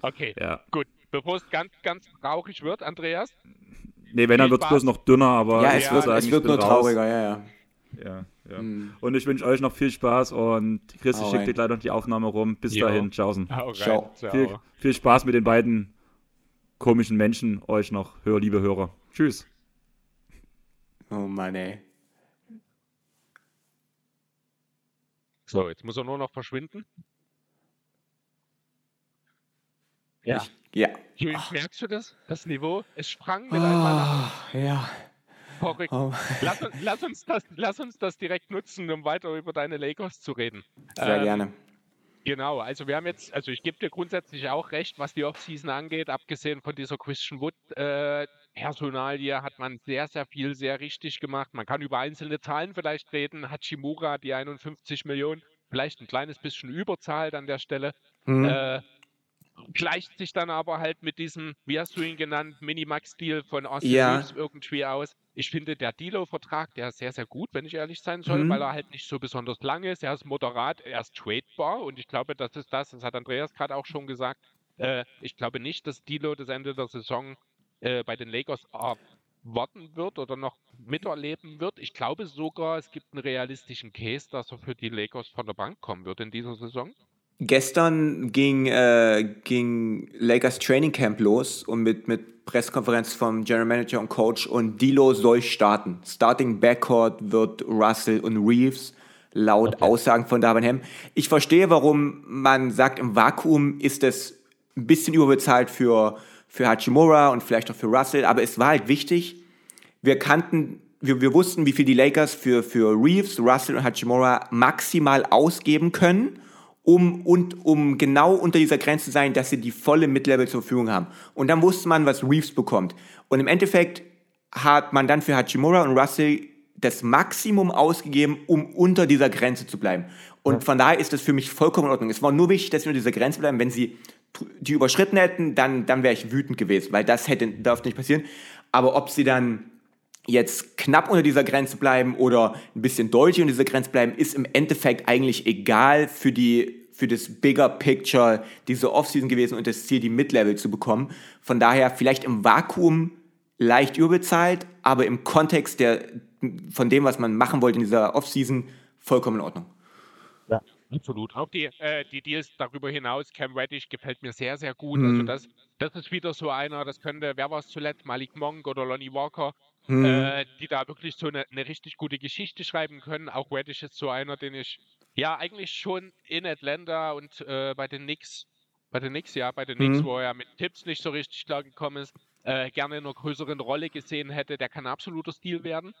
Okay, Ja. gut. Bevor es ganz, ganz traurig wird, Andreas, Nee, wenn, dann wird es bloß noch dünner, aber Ja, ich es wird, es ich wird nur raus. trauriger, ja, ja. Ja, ja. Hm. Und ich wünsche euch noch viel Spaß und Chris, ich schicke dir gleich noch die Aufnahme rum. Bis Jo. dahin, tschaußen. Ciao. Viel, viel Spaß mit den beiden komischen Menschen, euch noch, hör, liebe Hörer. Tschüss. Oh Mann, ey. So, jetzt muss er nur noch verschwinden. Ja. Ja. Julius, merkst du das? Das Niveau? Es sprang mit einmal nach Ah, ja. Verrückt. Oh, Lass, uns- lass, uns das, lass uns das direkt nutzen, um weiter über deine Lakers zu reden. sehr Ähm, gerne. Genau, also wir haben jetzt, also ich gebe dir grundsätzlich auch recht, was die Offseason angeht, abgesehen von dieser Christian Wood äh, Personalie hat man sehr, sehr viel sehr richtig gemacht. Man kann über einzelne Zahlen vielleicht reden. Hachimura, die 51 Millionen, vielleicht ein kleines bisschen überzahlt an der Stelle. Mhm. Äh, gleicht sich dann aber halt mit diesem, wie hast du ihn genannt, Minimax-Deal von Austin Ja. Reeves irgendwie aus. Ich finde, der Dilo-Vertrag, der ist sehr, sehr gut, wenn ich ehrlich sein soll, Mhm. weil er halt nicht so besonders lang ist. Er ist moderat, er ist tradebar und ich glaube, das ist das, das hat Andreas gerade auch schon gesagt. Äh, ich glaube nicht, dass Dilo das Ende der Saison äh, bei den Lakers warten wird oder noch miterleben wird. Ich glaube sogar, es gibt einen realistischen Case, dass er für die Lakers von der Bank kommen wird in dieser Saison. Gestern ging, äh, ging Lakers Training Camp los und mit, mit Pressekonferenz vom General Manager und Coach und Dilo soll starten. Starting Backcourt wird Russell und Reeves laut Aussagen von Darvin Ham. Ich verstehe, warum man sagt, im Vakuum ist es ein bisschen überbezahlt für, für Hachimura und vielleicht auch für Russell, aber es war halt wichtig, wir kannten, wir, wir wussten, wie viel die Lakers für, für Reeves, Russell und Hachimura maximal ausgeben können, um, und, um genau unter dieser Grenze zu sein, dass sie die volle Mid-Level zur Verfügung haben. Und dann wusste man, was Reeves bekommt. Und im Endeffekt hat man dann für Hachimura und Russell das Maximum ausgegeben, um unter dieser Grenze zu bleiben. Und von daher ist das für mich vollkommen in Ordnung. Es war nur wichtig, dass sie unter dieser Grenze bleiben. Wenn sie die überschritten hätten, dann, dann wäre ich wütend gewesen, weil das hätte, darf nicht passieren. Aber ob sie dann jetzt knapp unter dieser Grenze bleiben oder ein bisschen deutlich unter dieser Grenze bleiben, ist im Endeffekt eigentlich egal für die für das Bigger Picture diese Offseason gewesen und das Ziel, die Mid-Level zu bekommen. Von daher vielleicht im Vakuum leicht überbezahlt, aber im Kontext der, von dem, was man machen wollte in dieser Offseason, vollkommen in Ordnung. Ja, absolut. Auch die, äh, die Deals darüber hinaus, Cam Reddish gefällt mir sehr, sehr gut. Also Mhm. das, das ist wieder so einer, das könnte, wer war es zuletzt, Malik Monk oder Lonnie Walker, Mhm. äh, die da wirklich so eine, eine richtig gute Geschichte schreiben können. Auch Reddish ist so einer, den ich ja eigentlich schon in Atlanta und äh, bei den Knicks, bei den Knicks, ja, bei den Knicks, Mhm. wo er mit Tipps nicht so richtig klar gekommen ist, äh, gerne in einer größeren Rolle gesehen hätte. Der kann absoluter Stil werden.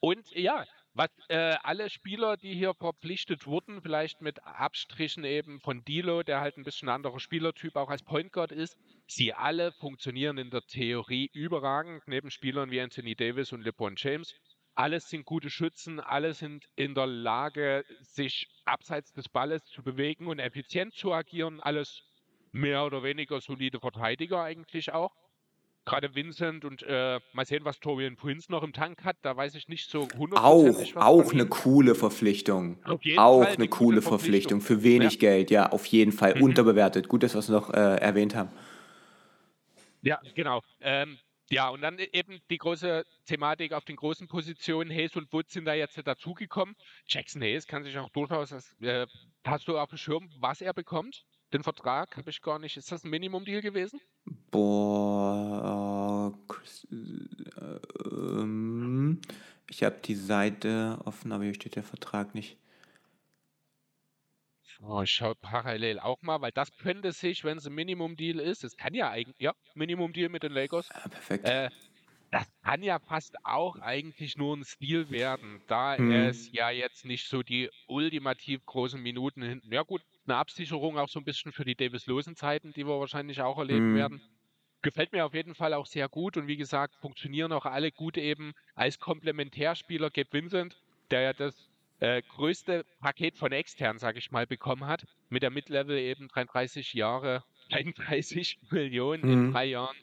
Und ja, was äh, alle Spieler, die hier verpflichtet wurden, vielleicht mit Abstrichen eben von Dilo, der halt ein bisschen anderer Spielertyp auch als Point Guard ist, sie alle funktionieren in der Theorie überragend, neben Spielern wie Anthony Davis und LeBron James. Alles sind gute Schützen, alle sind in der Lage, sich abseits des Balles zu bewegen und effizient zu agieren. Alles mehr oder weniger solide Verteidiger eigentlich auch. Gerade Vincent und äh, mal sehen, was Torian Prince noch im Tank hat. Da weiß ich nicht so Auch, hundertprozentig auch von eine coole Verpflichtung. Auch Fall eine coole Verpflichtung. Für wenig Geld, ja, auf jeden Fall. Mhm. Unterbewertet. Gut, dass wir es noch äh, erwähnt haben. Ja, genau. Ähm, ja, und dann eben die große Thematik auf den großen Positionen. Hayes und Wood sind da jetzt dazugekommen. Jackson Hayes kann sich auch durchaus, äh, hast du auf dem Schirm, was er bekommt? Den Vertrag habe ich gar nicht. Ist das ein Minimum-Deal gewesen? Boah, äh, äh, Ich habe die Seite offen, aber hier steht der Vertrag nicht. Oh, ich schaue parallel auch mal, weil das könnte sich, wenn es ein Minimum-Deal ist, es kann ja eigentlich, ja, Minimum-Deal mit den Lakers. Ja, perfekt. Äh, das kann ja fast auch eigentlich nur ein Stil werden, da Mhm. es ja jetzt nicht so die ultimativ großen Minuten hinten. Ja gut, eine Absicherung auch so ein bisschen für die Davis-Losen-Zeiten, die wir wahrscheinlich auch erleben Mhm. werden. Gefällt mir auf jeden Fall auch sehr gut und wie gesagt, funktionieren auch alle gut eben als Komplementärspieler. Gabe Vincent, der ja das äh, größte Paket von extern, sage ich mal, bekommen hat, mit der Mid-Level eben 33 Jahre, 31 Millionen in Mhm. drei Jahren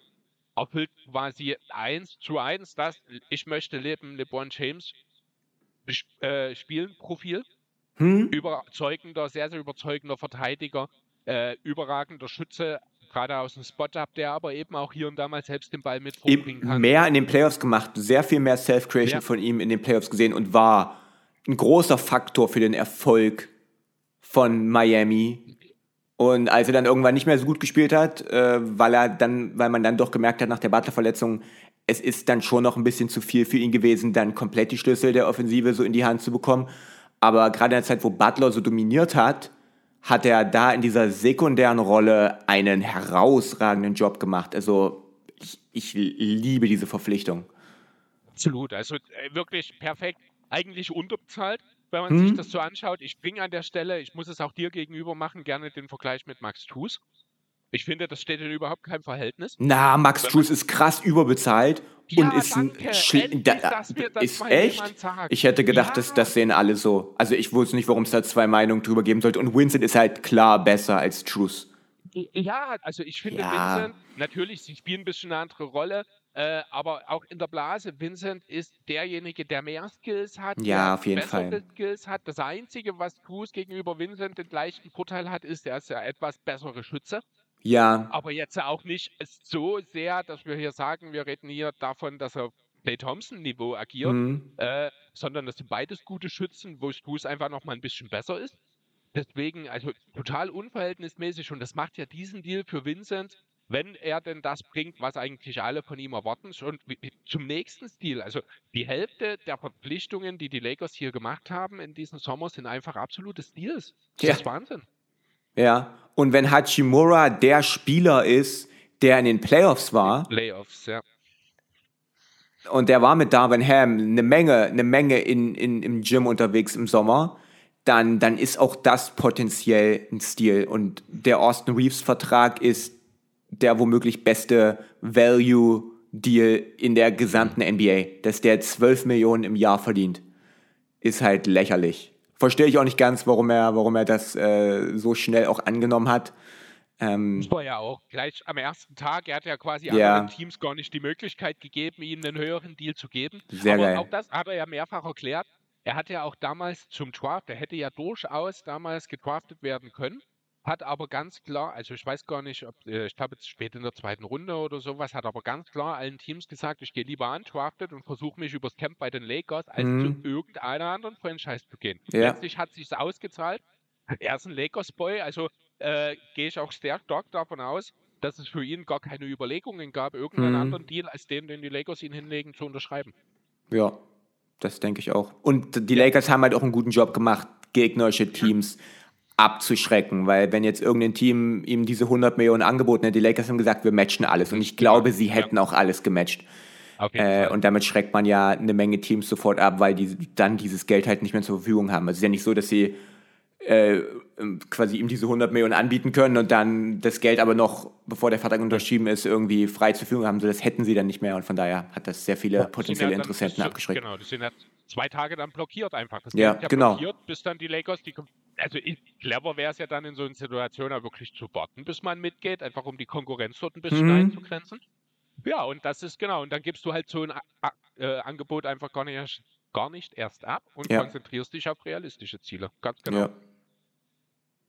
erfüllt quasi eins zu eins das ich möchte leben LeBron James äh, spielen Profil Hm? überzeugender sehr sehr überzeugender Verteidiger äh, überragender Schütze gerade aus dem Spot-Up der aber eben auch hier und da mal selbst den Ball mit kann mehr in den Playoffs gemacht, sehr viel mehr Self-Creation Ja. von ihm in den Playoffs gesehen und war ein großer Faktor für den Erfolg von Miami. Und als er dann irgendwann nicht mehr so gut gespielt hat, äh, weil er dann, weil man dann doch gemerkt hat nach der Butler-Verletzung, es ist dann schon noch ein bisschen zu viel für ihn gewesen, dann komplett die Schlüssel der Offensive so in die Hand zu bekommen. Aber gerade in der Zeit, wo Butler so dominiert hat, hat er da in dieser sekundären Rolle einen herausragenden Job gemacht. Also ich, ich liebe diese Verpflichtung. Absolut, also äh, wirklich perfekt, eigentlich unterbezahlt, wenn man Mhm. sich das so anschaut. Ich bringe an der Stelle, ich muss es auch dir gegenüber machen, gerne den Vergleich mit Max Tus. Ich finde, das steht in überhaupt keinem Verhältnis. Na, Max Truss ist krass überbezahlt Ja, und ist ein danke. Schl- Endlich, da, das ist echt. Ich hätte gedacht, Ja. dass das sehen alle so. Also ich wusste nicht, warum es da zwei Meinungen drüber geben sollte. Und Vincent ist halt klar besser als Truss. Ja, also ich finde Ja. Vincent, natürlich, sie spielen ein bisschen eine andere Rolle, äh, aber auch in der Blase, Vincent ist derjenige, der mehr Skills hat, Ja, der auf jeden bessere Fall. Skills hat. Das Einzige, was Cruz gegenüber Vincent den leichten Vorteil hat, ist, er ist ja etwas bessere Schütze. Ja, Aber jetzt auch nicht so sehr, dass wir hier sagen, wir reden hier davon, dass er Clay Thompson-Niveau agiert, mhm. äh, sondern das sind beides gute Schützen, wo Stu's einfach noch mal ein bisschen besser ist. Deswegen, also total unverhältnismäßig und das macht ja diesen Deal für Vincent, wenn er denn das bringt, was eigentlich alle von ihm erwarten. Und zum nächsten Stil, also die Hälfte der Verpflichtungen, die die Lakers hier gemacht haben in diesem Sommer, sind einfach absolute Steals. Das Ja. ist Wahnsinn. ja. Und wenn Hachimura der Spieler ist, der in den Playoffs war, Playoffs, ja. und der war mit Darvin Ham eine Menge, eine Menge in, in, im Gym unterwegs im Sommer, dann, dann ist auch das potenziell ein Stil. Und der Austin Reeves-Vertrag ist der womöglich beste Value-Deal in der gesamten NBA. Dass der 12 Millionen im Jahr verdient, ist halt lächerlich. Verstehe ich auch nicht ganz, warum er, warum er das äh, so schnell auch angenommen hat. Ähm, Das war ja auch gleich am ersten Tag. Er hat ja quasi Ja. anderen Teams gar nicht die Möglichkeit gegeben, ihm einen höheren Deal zu geben. Sehr Aber geil. auch das hat er ja mehrfach erklärt. Er hat ja auch damals zum Draft, er hätte ja durchaus damals gedraftet werden können, hat aber ganz klar, also ich weiß gar nicht, ob, äh, ich glaube jetzt spät in der zweiten Runde oder sowas, hat aber ganz klar allen Teams gesagt, ich gehe lieber undrafted und versuche mich übers Camp bei den Lakers, als Mhm. zu irgendeiner anderen Franchise zu gehen. Ja. Letztlich hat sich's ausgezahlt. Er ist ein Lakers-Boy, also äh, gehe ich auch sehr stark davon aus, dass es für ihn gar keine Überlegungen gab, irgendeinen Mhm. anderen Deal als den, den die Lakers ihn hinlegen, zu unterschreiben. Ja, das denke ich auch. Und die Lakers haben halt auch einen guten Job gemacht, gegnerische Teams abzuschrecken, weil wenn jetzt irgendein Team ihm diese 100 Millionen angeboten hätte, die Lakers haben gesagt, wir matchen alles. Und ich glaube, sie hätten auch alles gematcht. Äh, und damit schreckt man ja eine Menge Teams sofort ab, weil die dann dieses Geld halt nicht mehr zur Verfügung haben. Also es ist ja nicht so, dass sie äh, quasi ihm diese 100 Millionen anbieten können und dann das Geld aber noch, bevor der Vertrag unterschrieben ist, irgendwie frei zur Verfügung haben. So, das hätten sie dann nicht mehr und von daher hat das sehr viele potenzielle ja Interessenten abgeschreckt. Genau, die sind ja zwei Tage dann blockiert einfach. Das Ja, ist genau. blockiert, bis dann die Lakers, die also ich, clever wäre es ja dann in so einer Situation auch wirklich zu warten, bis man mitgeht, einfach um die Konkurrenz dort ein bisschen Mhm. einzugrenzen. Ja, und das ist genau, und dann gibst du halt so ein äh, Angebot einfach gar nicht, erst- gar nicht erst ab und Ja. konzentrierst dich auf realistische Ziele. Ganz genau. Ja.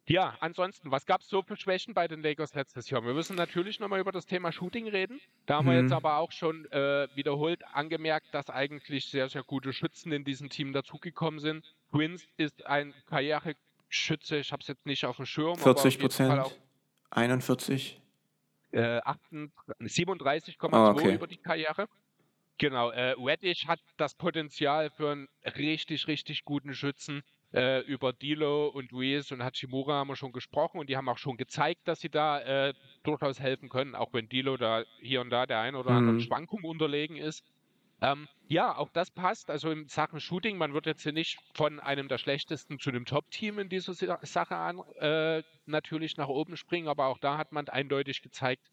Ja, ansonsten, was gab es so für Schwächen bei den Lakers letztes Jahr? Wir müssen natürlich nochmal über das Thema Shooting reden. Da haben wir Mhm. jetzt aber auch schon äh, wiederholt angemerkt, dass eigentlich sehr, sehr gute Schützen in diesem Team dazugekommen sind. Twins ist ein Karriereschütze, ich habe es jetzt nicht auf dem Schirm. aber auf 40 jeden Fall Prozent, 41. Auch, äh, 38 37,2 Ah, okay. über die Karriere. Genau, äh, Redditch hat das Potenzial für einen richtig, richtig guten Schützen. Äh, über Dilo und Ruiz und Hachimura haben wir schon gesprochen und die haben auch schon gezeigt, dass sie da äh, durchaus helfen können, auch wenn Dilo da hier und da der ein oder anderen Mhm. Schwankung unterlegen ist. Ähm, ja, auch das passt. Also in Sachen Shooting, man wird jetzt hier nicht von einem der schlechtesten zu einem Top-Team in dieser Sa- Sache an, äh, natürlich nach oben springen, aber auch da hat man eindeutig gezeigt,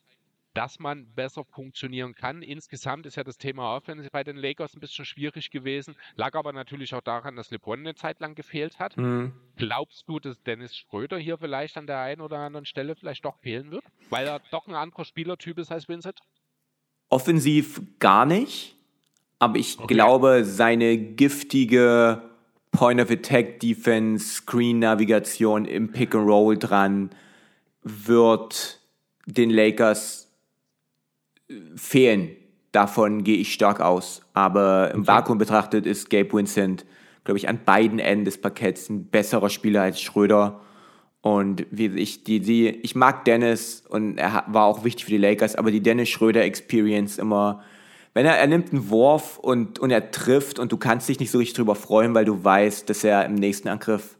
dass man besser funktionieren kann. Insgesamt ist ja das Thema Offense bei den Lakers ein bisschen schwierig gewesen, lag aber natürlich auch daran, dass LeBron eine Zeit lang gefehlt hat. Mhm. Glaubst du, dass Dennis Schröder hier vielleicht an der einen oder anderen Stelle vielleicht doch fehlen wird? Weil er doch ein anderer Spielertyp ist als Vincent? Offensiv gar nicht, aber ich Okay. glaube, seine giftige Point-of-Attack-Defense, Screen-Navigation im Pick-and-Roll dran wird den Lakers äh, fehlen. Davon gehe ich stark aus. Aber im Vakuum betrachtet ist Gabe Vincent, glaube ich, an beiden Enden des Parketts ein besserer Spieler als Schröder. Und wie ich, die, die, ich mag Dennis und er war auch wichtig für die Lakers, aber die Dennis Schröder Experience immer, wenn er, er nimmt einen Wurf und, und er trifft und du kannst dich nicht so richtig drüber freuen, weil du weißt, dass er im nächsten Angriff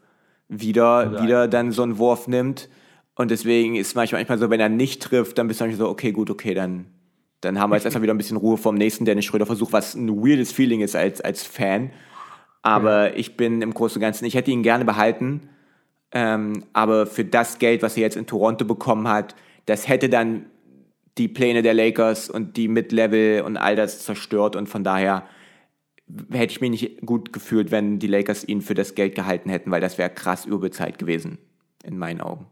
wieder, wieder dann so einen Wurf nimmt. Und deswegen ist manchmal, manchmal so, wenn er nicht trifft, dann bist du manchmal so, okay, gut, okay, dann, dann haben wir jetzt erstmal wieder ein bisschen Ruhe vom nächsten Dennis Schröder Versuch, was ein weirdes Feeling ist als, als Fan. Aber ich bin im Großen und Ganzen, ich hätte ihn gerne behalten. Ähm, aber für das Geld, was er jetzt in Toronto bekommen hat, das hätte dann die Pläne der Lakers und die Mid-Level und all das zerstört. Und von daher hätte ich mich nicht gut gefühlt, wenn die Lakers ihn für das Geld gehalten hätten, weil das wäre krass überbezahlt gewesen, in meinen Augen.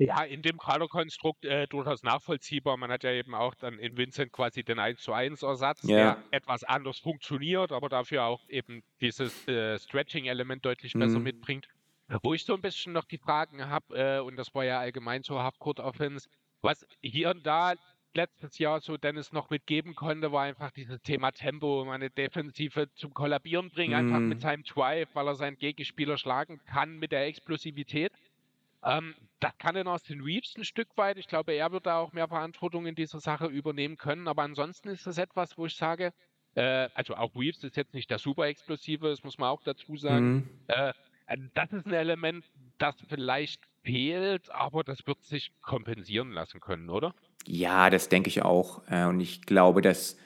Ja, in dem Kaderkonstrukt äh, durchaus nachvollziehbar. Man hat ja eben auch dann in Vincent quasi den 1 zu 1 Ersatz, Ja. der etwas anders funktioniert, aber dafür auch eben dieses äh, Stretching-Element deutlich besser Mhm. mitbringt. Wo ich so ein bisschen noch die Fragen habe, äh, und das war ja allgemein so Halfcourt-Offense, was hier und da letztes Jahr so Dennis noch mitgeben konnte, war einfach dieses Thema Tempo, meine Defensive zum Kollabieren bringen, einfach Mhm. mit seinem Drive, weil er seinen Gegenspieler schlagen kann mit der Explosivität. Ähm, das kann dann Austin Reeves ein Stück weit. Ich glaube, er wird da auch mehr Verantwortung in dieser Sache übernehmen können. Aber ansonsten ist das etwas, wo ich sage, äh, also auch Reeves ist jetzt nicht der super explosive, das muss man auch dazu sagen. Mhm. Äh, das ist ein Element, das vielleicht fehlt, aber das wird sich kompensieren lassen können, oder? Ja, das denke ich auch. Äh, Und ich glaube, dass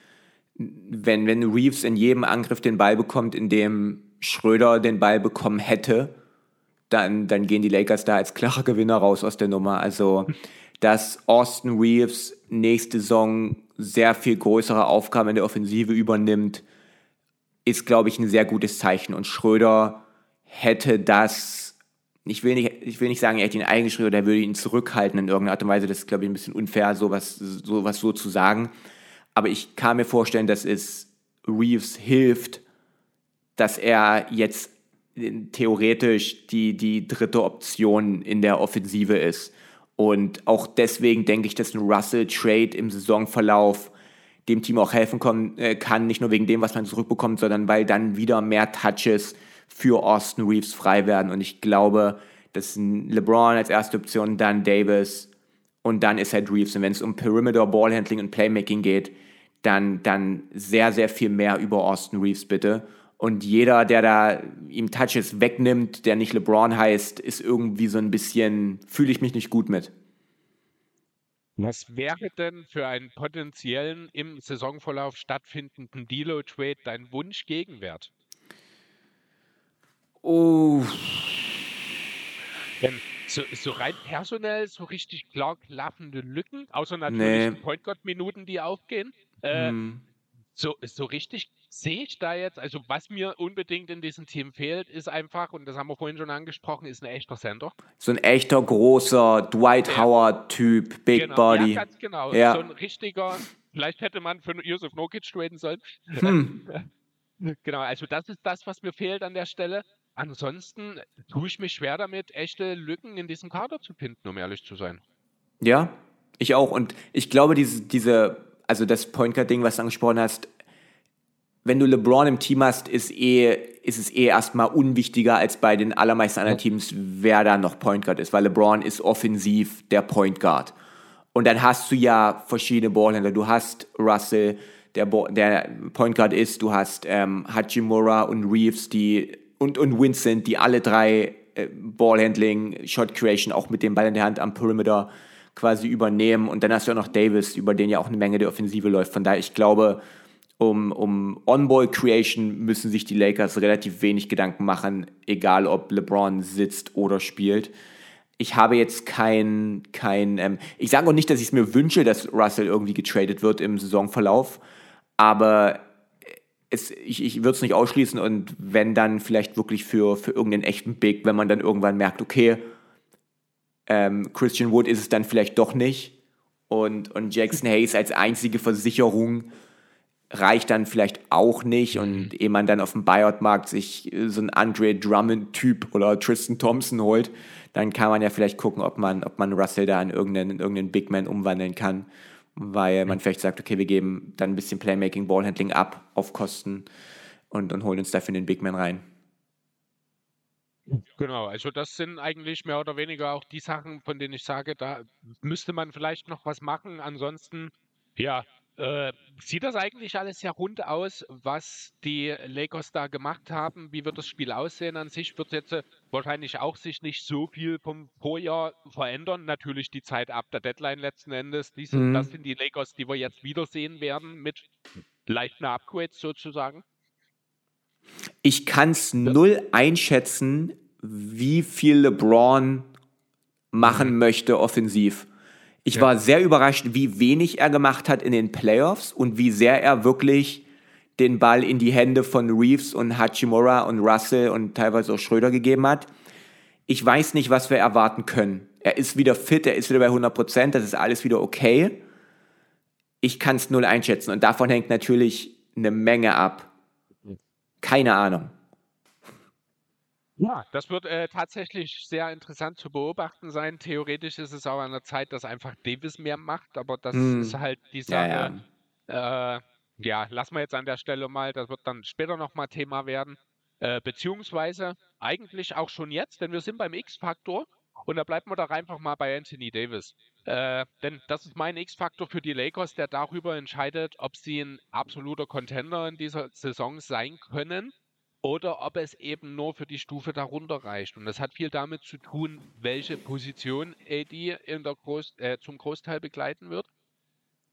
wenn, wenn Reeves in jedem Angriff den Ball bekommt, in dem Schröder den Ball bekommen hätte, dann, dann gehen die Lakers da als klarer Gewinner raus aus der Nummer. Also, dass Austin Reeves nächste Saison sehr viel größere Aufgaben in der Offensive übernimmt, ist, glaube ich, ein sehr gutes Zeichen. Und Schröder hätte das, ich will nicht, ich will nicht sagen, er hätte ihn eingeschrieben oder er würde ihn zurückhalten in irgendeiner Art und Weise. Das ist, glaube ich, ein bisschen unfair, sowas, sowas so zu sagen. Aber ich kann mir vorstellen, dass es Reeves hilft, dass er jetzt theoretisch die, die dritte Option in der Offensive ist. Und auch deswegen denke ich, dass ein Russell-Trade im Saisonverlauf dem Team auch helfen äh, kann, nicht nur wegen dem, was man zurückbekommt, sondern weil dann wieder mehr Touches für Austin Reeves frei werden. Und ich glaube, dass LeBron als erste Option, dann Davis und dann ist halt Reeves. Und wenn es um Perimeter, Ballhandling und Playmaking geht, dann, dann sehr, sehr viel mehr über Austin Reeves bitte. Und jeder, der da ihm Touches wegnimmt, der nicht LeBron heißt, ist irgendwie so ein bisschen, fühle ich mich nicht gut mit. Was wäre denn für einen potenziellen im Saisonverlauf stattfindenden Delo-Trade dein Wunsch-Gegenwert? Oh, so, so rein personell, so richtig klar klaffende Lücken, außer natürlich Nee. die Point Guard-Minuten, die aufgehen. Äh, hm. so, so richtig sehe ich da jetzt, also was mir unbedingt in diesem Team fehlt, ist einfach, und das haben wir vorhin schon angesprochen, ist ein echter Center. so ein echter großer Dwight Ja. Howard-Typ, Big genau, Body. Ja, ganz genau. Ja. So ein richtiger, vielleicht hätte man für Yusuf Nokic traden sollen. Hm. Genau, also das ist das, was mir fehlt an der Stelle. Ansonsten tue ich mich schwer damit, echte Lücken in diesem Kader zu finden, um ehrlich zu sein. Ja, ich auch. Und ich glaube, diese, diese also das Point Guard-Ding, was du angesprochen hast, wenn du LeBron im Team hast, ist, eh, ist es eh erstmal unwichtiger als bei den allermeisten anderen Teams, wer da noch Point Guard ist, weil LeBron ist offensiv der Point Guard. Und dann hast du ja verschiedene Ballhändler. Du hast Russell, der, der Point Guard ist. Du hast ähm, Hachimura und Reeves die, und, und Vincent, die alle drei äh, Ballhandling, Shot Creation auch mit dem Ball in der Hand am Perimeter quasi übernehmen. Und dann hast du auch noch Davis, über den ja auch eine Menge der Offensive läuft. Von daher, ich glaube, um, um On-Ball-Creation müssen sich die Lakers relativ wenig Gedanken machen, egal ob LeBron sitzt oder spielt. Ich habe jetzt kein, kein ähm, ich sage auch nicht, dass ich es mir wünsche, dass Russell irgendwie getradet wird im Saisonverlauf, aber es, ich, ich würde es nicht ausschließen und wenn dann vielleicht wirklich für, für irgendeinen echten Big, wenn man dann irgendwann merkt, okay, ähm, Christian Wood ist es dann vielleicht doch nicht und, und Jackson Hayes als einzige Versicherung reicht dann vielleicht auch nicht und mhm. ehe man dann auf dem Buyout-Markt sich so einen Andre Drummond-Typ oder Tristan Thompson holt, dann kann man ja vielleicht gucken, ob man, ob man Russell da in irgendeinen, in irgendeinen Big Man umwandeln kann weil man vielleicht sagt, okay, wir geben dann ein bisschen Playmaking, Ballhandling ab auf Kosten und, und holen uns dafür den Big Man rein. Genau, also das sind eigentlich mehr oder weniger auch die Sachen, von denen ich sage, da müsste man vielleicht noch was machen. Ansonsten, ja, äh, sieht das eigentlich alles sehr rund aus, was die Lakers da gemacht haben? Wie wird das Spiel aussehen an sich? Wird jetzt äh, wahrscheinlich auch sich nicht so viel vom Vorjahr verändern. Natürlich die Zeit ab der Deadline letzten Endes. Die sind, mhm. Das sind die Lakers, die wir jetzt wiedersehen werden mit leichten Upgrades sozusagen. Ich kann es null einschätzen, wie viel LeBron machen mhm. möchte offensiv. Ich ja. war sehr überrascht, wie wenig er gemacht hat in den Playoffs und wie sehr er wirklich den Ball in die Hände von Reeves und Hachimura und Russell und teilweise auch Schröder gegeben hat. Ich weiß nicht, was wir erwarten können. Er ist wieder fit, er ist wieder bei 100 Prozent, das ist alles wieder okay. Ich kann es null einschätzen und davon hängt natürlich eine Menge ab. Keine Ahnung. Ja, das wird äh, tatsächlich sehr interessant zu beobachten sein. Theoretisch ist es auch an der Zeit, dass einfach Davis mehr macht, aber das hm. ist halt die Sache. Ja, ja. Äh, ja, lassen wir jetzt an der Stelle mal, das wird dann später nochmal Thema werden. Äh, beziehungsweise eigentlich auch schon jetzt, denn wir sind beim X-Faktor und da bleiben wir doch einfach mal bei Anthony Davis. Äh, denn das ist mein X-Faktor für die Lakers, der darüber entscheidet, ob sie ein absoluter Contender in dieser Saison sein können oder ob es eben nur für die Stufe darunter reicht. Und das hat viel damit zu tun, welche Position AD in der Groß, äh, zum Großteil begleiten wird.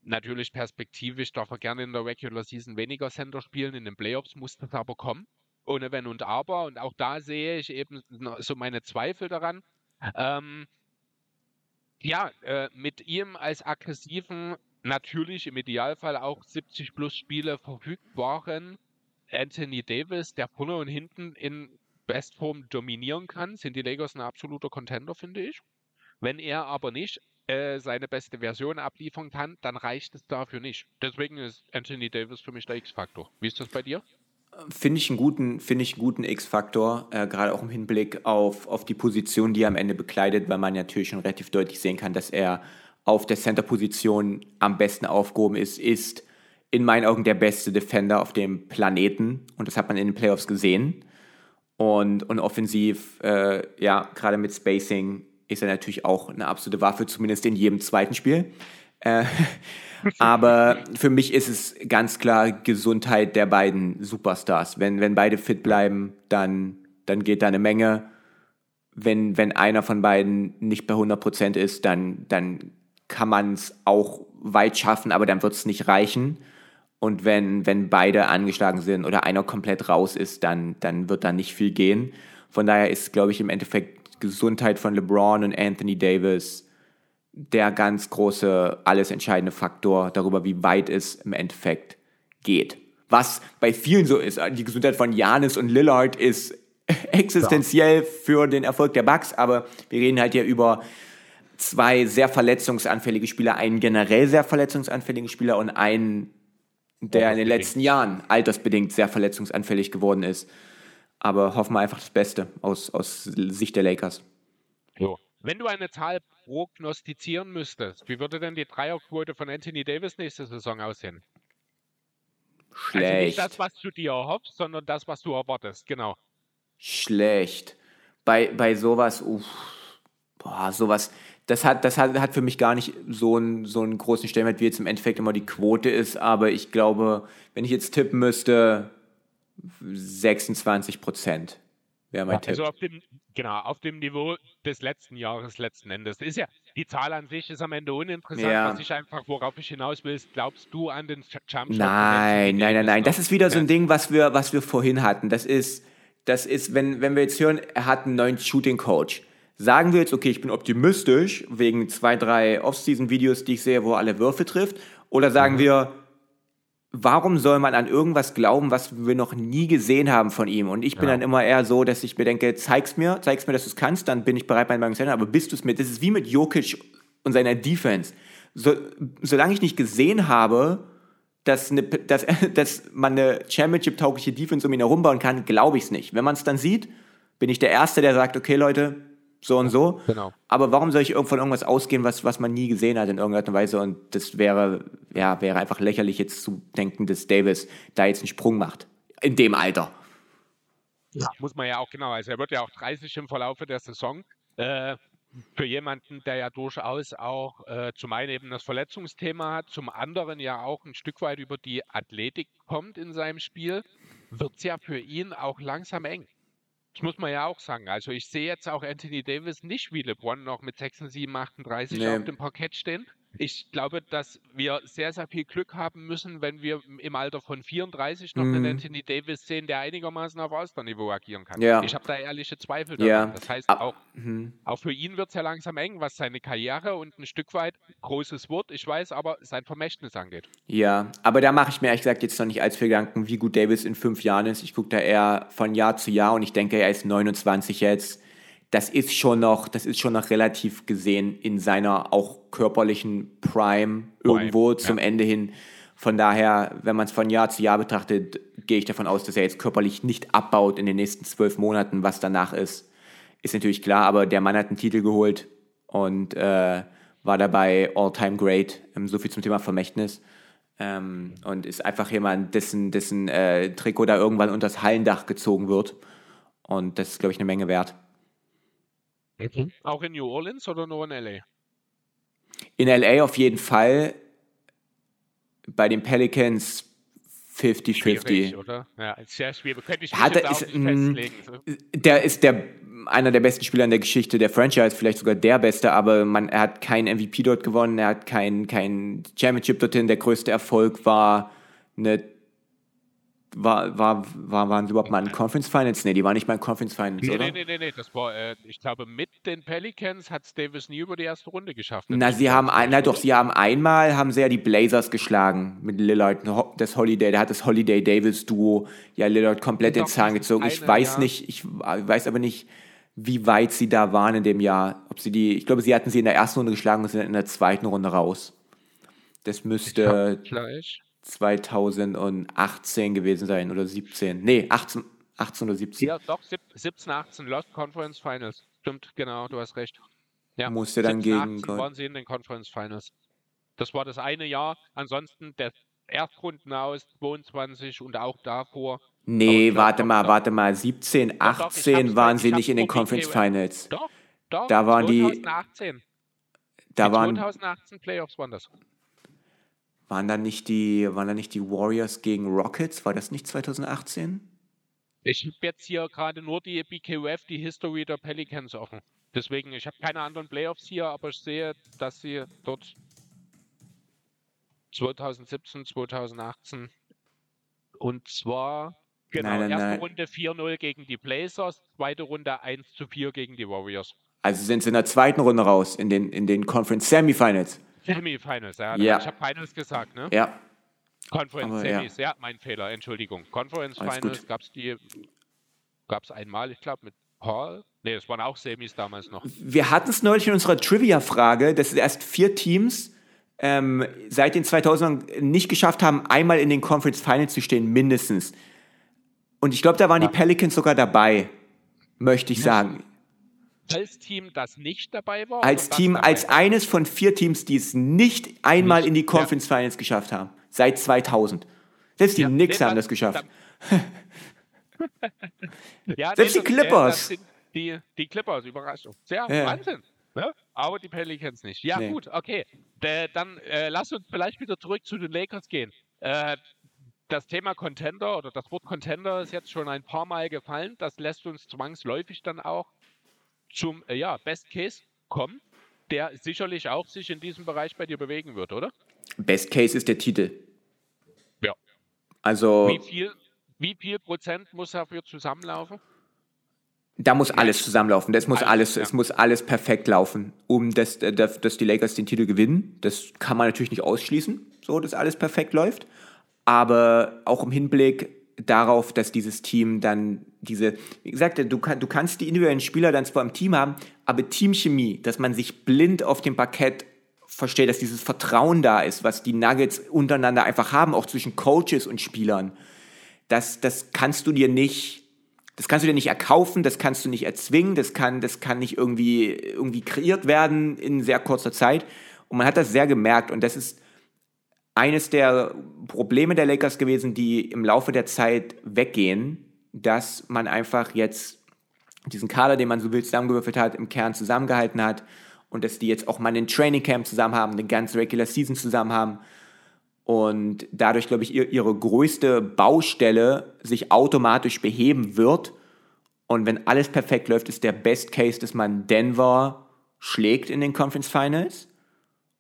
Natürlich perspektivisch darf er gerne in der Regular Season weniger Center spielen, in den Playoffs muss das aber kommen, ohne Wenn und Aber. Und auch da sehe ich eben so meine Zweifel daran. Ähm, ja, äh, mit ihm als aggressiven, natürlich im Idealfall auch 70 plus Spiele verfügbaren Anthony Davis, der vorne und hinten in Bestform dominieren kann, sind die Lakers ein absoluter Contender, finde ich. Wenn er aber nicht äh, seine beste Version abliefern kann, dann reicht es dafür nicht. Deswegen ist Anthony Davis für mich der X-Faktor. Wie ist das bei dir? Finde ich einen guten, find guten X-Faktor, äh, gerade auch im Hinblick auf, auf die Position, die er am Ende bekleidet, weil man natürlich schon relativ deutlich sehen kann, dass er auf der Center-Position am besten aufgehoben ist, ist in meinen Augen der beste Defender auf dem Planeten und das hat man in den Playoffs gesehen. Und, und offensiv, äh, ja, gerade mit Spacing ist er natürlich auch eine absolute Waffe, zumindest in jedem zweiten Spiel. Äh, aber für mich ist es ganz klar Gesundheit der beiden Superstars. Wenn, wenn beide fit bleiben, dann, dann geht da eine Menge. Wenn, wenn einer von beiden nicht bei 100% ist, dann, dann kann man es auch weit schaffen, aber dann wird es nicht reichen. Und wenn, wenn beide angeschlagen sind oder einer komplett raus ist, dann, dann wird da nicht viel gehen. Von daher ist, glaube ich, im Endeffekt Gesundheit von LeBron und Anthony Davis der ganz große, alles entscheidende Faktor darüber, wie weit es im Endeffekt geht. Was bei vielen so ist, die Gesundheit von Janis und Lillard ist existenziell für den Erfolg der Bucks, aber wir reden halt ja über zwei sehr verletzungsanfällige Spieler, einen generell sehr verletzungsanfälligen Spieler und einen der in den letzten Jahren altersbedingt sehr verletzungsanfällig geworden ist. Aber hoffen wir einfach das Beste aus, aus Sicht der Lakers. So. Wenn du eine Zahl prognostizieren müsstest, wie würde denn die Dreierquote von Anthony Davis nächste Saison aussehen? Schlecht. Also nicht das, was du dir erhoffst, sondern das, was du erwartest, genau. Schlecht. Bei, bei sowas, uff, boah, sowas das hat, das hat, hat für mich gar nicht so einen, so einen großen Stellenwert, wie jetzt im Endeffekt immer die Quote ist. Aber ich glaube, wenn ich jetzt tippen müsste, 26 Prozent wäre mein ja, Tipp. Also auf dem, genau, auf dem Niveau des letzten Jahres letzten Endes. Ist ja, die Zahl an sich ist am Ende uninteressant, ja. was ich einfach, worauf ich hinaus will, glaubst du an den Jump Nein, nein, nein, nein. Das ist wieder so ein Ding, was wir, was wir vorhin hatten. Das ist, das ist, wenn, wenn wir jetzt hören, er hat einen neuen Shooting Coach Sagen wir jetzt, okay, ich bin optimistisch wegen zwei, drei Off-Season-Videos, die ich sehe, wo er alle Würfe trifft? Oder sagen mhm. wir, warum soll man an irgendwas glauben, was wir noch nie gesehen haben von ihm? Und ich bin ja. dann immer eher so, dass ich mir denke, zeig's mir, zeig's mir, dass du es kannst, dann bin ich bereit, meine Meinung zu ändern. Aber bist du es mit? Das ist wie mit Jokic und seiner Defense. So, solange ich nicht gesehen habe, dass, eine, dass, dass man eine Championship-taugliche Defense um ihn herum bauen kann, glaube ich es nicht. Wenn man es dann sieht, bin ich der Erste, der sagt, okay Leute, so und so. Genau. Aber warum soll ich von irgendwas ausgehen, was, was man nie gesehen hat in irgendeiner Weise? Und das wäre, ja, wäre einfach lächerlich jetzt zu denken, dass Davis da jetzt einen Sprung macht. In dem Alter. Ja, muss man ja auch genau. Also er wird ja auch 30 im Verlaufe der Saison. Äh, für jemanden, der ja durchaus auch äh, zum einen eben das Verletzungsthema hat, zum anderen ja auch ein Stück weit über die Athletik kommt in seinem Spiel, wird es ja für ihn auch langsam eng. Das muss man ja auch sagen. Also ich sehe jetzt auch Anthony Davis nicht wie LeBron noch mit 36, 38 nee. auf dem Parkett stehen. Ich glaube, dass wir sehr, sehr viel Glück haben müssen, wenn wir im Alter von 34 noch mhm. einen Anthony Davis sehen, der einigermaßen auf Austerniveau agieren kann. Ja. Ich habe da ehrliche Zweifel daran. Ja. Das heißt, auch, mhm. auch für ihn wird es ja langsam eng, was seine Karriere und ein Stück weit, großes Wort, ich weiß, aber sein Vermächtnis angeht. Ja, aber da mache ich mir ehrlich gesagt jetzt noch nicht allzu viel Gedanken, wie gut Davis in fünf Jahren ist. Ich gucke da eher von Jahr zu Jahr und ich denke, er ist 29 jetzt das ist schon noch, das ist schon noch relativ gesehen in seiner auch körperlichen Prime irgendwo Prime, zum ja. Ende hin. Von daher, wenn man es von Jahr zu Jahr betrachtet, gehe ich davon aus, dass er jetzt körperlich nicht abbaut in den nächsten zwölf Monaten, was danach ist. Ist natürlich klar, aber der Mann hat einen Titel geholt und äh, war dabei All-Time Great. Ähm, so viel zum Thema Vermächtnis. Ähm, und ist einfach jemand, dessen, dessen äh, Trikot da irgendwann unter das Hallendach gezogen wird. Und das ist, glaube ich, eine Menge wert. Mhm. Auch in New Orleans oder nur in LA? In LA auf jeden Fall. Bei den Pelicans 50-50. oder? Ja, sehr schwierig. Könnte ich Hat er, ist, mm, Der ist der, einer der besten Spieler in der Geschichte der Franchise, vielleicht sogar der beste, aber man, er hat keinen MVP dort gewonnen, er hat kein, kein Championship dorthin. Der größte Erfolg war eine war, war, war, waren sie überhaupt mal in Conference Finals? Nee, die waren nicht mal in Conference Finals, nee, oder? Nee, nee, nee, nee. Das war, äh, ich glaube, mit den Pelicans hat es Davis nie über die erste Runde geschafft. Na, sie haben, ein, na doch, sie haben einmal, haben sie ja die Blazers geschlagen mit Lillard, das Holiday, da hat das Holiday-Davis-Duo ja Lillard komplett den Zahn gezogen. Ich weiß Jahr. nicht, ich weiß aber nicht, wie weit sie da waren in dem Jahr. Ob sie die, ich glaube, sie hatten sie in der ersten Runde geschlagen und sind in der zweiten Runde raus. Das müsste. Gleich. 2018 gewesen sein oder 17. Nee, 18, 18 oder 17. Ja, doch, 17, 18 Lost Conference Finals. Stimmt, genau, du hast recht. Ja, musste dann 17, gegen. 18 waren sie in den Conference Finals. Das war das eine Jahr. Ansonsten der Erstrunden aus 22 und auch davor. Nee, warte mal, warte mal. 17, 18 doch, waren sie nicht in den Conference Finals. Doch, doch. Da waren 2018. die. Da waren 2018 Playoffs waren das. Waren da nicht die, waren da nicht die Warriors gegen Rockets? War das nicht 2018? Ich habe jetzt hier gerade nur die BKUF, die History der Pelicans offen. Deswegen, ich habe keine anderen Playoffs hier, aber ich sehe, dass sie dort 2017, 2018 und zwar genau, nein, nein, erste nein. Runde 4-0 gegen die Blazers, zweite Runde 1 zu 4 gegen die Warriors. Also sind sie in der zweiten Runde raus, in den, in den Conference Semifinals. Semifinals, ja. ja. Ich habe Finals gesagt, ne? Ja. Conference Aber, Semis, ja. ja. mein Fehler, Entschuldigung. Conference Alles Finals gab es die, gab es einmal, ich glaube, mit Paul. Ne, das waren auch Semis damals noch. Wir hatten es neulich in unserer Trivia-Frage, dass erst vier Teams ähm, seit den 2000ern nicht geschafft haben, einmal in den Conference Finals zu stehen, mindestens. Und ich glaube, da waren ja. die Pelicans sogar dabei, möchte ich sagen als Team, das nicht dabei war? Als Team, als eines von vier Teams, die es nicht einmal nicht, in die Conference ja. Finals geschafft haben. Seit 2000. Selbst die ja, Knicks haben das geschafft. ja, Selbst nee, die Clippers. Die, die, Clippers, Überraschung. Ja, ja. Wahnsinn. Ne? Aber die Pelicans nicht. Ja, Nee. gut, okay. Äh, dann äh, lass uns vielleicht wieder zurück zu den Lakers gehen. Äh, das Thema Contender oder das Wort Contender ist jetzt schon ein paar Mal gefallen. Das lässt uns zwangsläufig dann auch zum äh, ja, Best Case kommen, der sicherlich auch sich in diesem Bereich bei dir bewegen wird, oder? Best Case ist der Titel. Ja. Also Wie viel, wie viel Prozent muss dafür zusammenlaufen? da muss alles zusammenlaufen. Das muss Alles, alles, ja. es muss alles perfekt laufen, um dass, äh, dass, dass die Lakers den Titel gewinnen. Das kann man natürlich nicht ausschließen, so dass alles perfekt läuft. Aber auch im Hinblick darauf, dass dieses Team dann diese, wie gesagt, du, kann, du kannst die individuellen Spieler dann zwar im Team haben, aber Teamchemie, dass man sich blind auf dem Parkett versteht, dass dieses Vertrauen da ist, was die Nuggets untereinander einfach haben, auch zwischen Coaches und Spielern, das, das kannst du dir nicht, das kannst du dir nicht erkaufen, das kannst du nicht erzwingen, das kann, das kann nicht irgendwie, irgendwie kreiert werden in sehr kurzer Zeit. Und man hat das sehr gemerkt und das ist eines der Probleme der Lakers gewesen, die im Laufe der Zeit weggehen, dass man einfach jetzt diesen Kader, den man so wild zusammengewürfelt hat, im Kern zusammengehalten hat und dass die jetzt auch mal einen Training Camp zusammen haben, eine ganze Regular Season zusammen haben und dadurch, glaube ich, ihr, ihre größte Baustelle sich automatisch beheben wird. Und wenn alles perfekt läuft, ist der Best Case, dass man Denver schlägt in den Conference Finals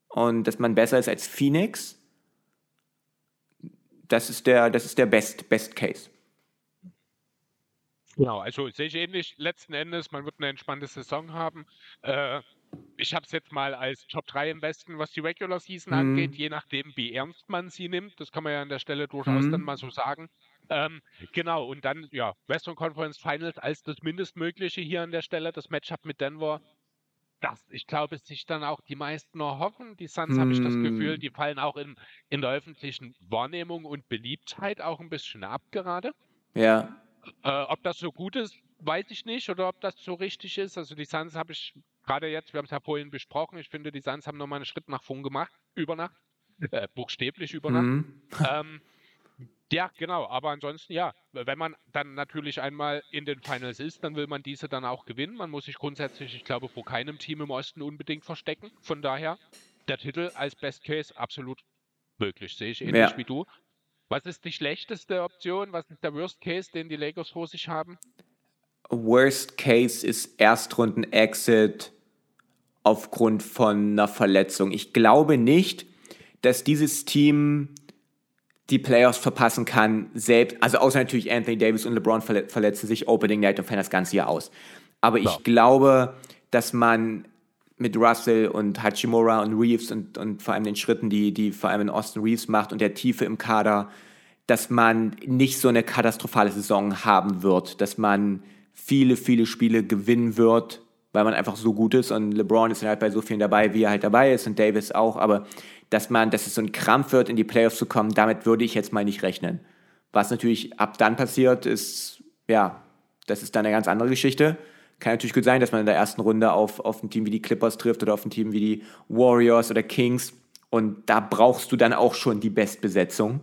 und dass man besser ist als Phoenix. Das ist der, das ist der Best, Best Case. Genau, also sehe ich ähnlich. Letzten Endes, man wird eine entspannte Saison haben. Äh, ich habe es jetzt mal als Top 3 im Westen, was die Regular Season Mhm. angeht, je nachdem, wie ernst man sie nimmt. Das kann man ja an der Stelle durchaus Mhm. dann mal so sagen. Ähm, genau, und dann, ja, Western Conference Finals als das Mindestmögliche hier an der Stelle, das Matchup mit Denver. Das, ich glaube, sich dann auch die meisten erhoffen. Die Suns habe ich das Gefühl, Hm. die fallen auch in, in der öffentlichen Wahrnehmung und Beliebtheit auch ein bisschen ab gerade. Ja. Äh, ob das so gut ist, weiß ich nicht, oder ob das so richtig ist. Also die Suns habe ich gerade jetzt, wir haben es ja vorhin besprochen, ich finde, die Suns haben nochmal einen Schritt nach vorn gemacht, über Nacht, äh, buchstäblich über Nacht. Mhm. Ähm, ja, genau, aber ansonsten ja, wenn man dann natürlich einmal in den Finals ist, dann will man diese dann auch gewinnen. Man muss sich grundsätzlich, ich glaube, vor keinem Team im Osten unbedingt verstecken. Von daher, der Titel als Best Case absolut möglich, sehe ich ähnlich Ja. wie du. Was ist die schlechteste Option? Was ist der Worst Case, den die Lakers vor sich haben? Worst Case ist Erstrunden-Exit aufgrund von einer Verletzung. Ich glaube nicht, dass dieses Team die Playoffs verpassen kann, selbst, also außer natürlich Anthony Davis und LeBron verle verletzen sich Opening Night und fällt das ganze Jahr aus. Aber ich Ja. glaube, dass man mit Russell und Hachimura und Reeves und, und vor allem den Schritten, die, die vor allem in Austin Reeves macht und der Tiefe im Kader, dass man nicht so eine katastrophale Saison haben wird, dass man viele, viele Spiele gewinnen wird, weil man einfach so gut ist und LeBron ist halt bei so vielen dabei, wie er halt dabei ist und Davis auch, aber dass man, dass es so ein Krampf wird, in die Playoffs zu kommen, damit würde ich jetzt mal nicht rechnen. Was natürlich ab dann passiert, ist, ja, das ist dann eine ganz andere Geschichte. Kann natürlich gut sein, dass man in der ersten Runde auf, auf ein Team wie die Clippers trifft oder auf ein Team wie die Warriors oder Kings und da brauchst du dann auch schon die Bestbesetzung.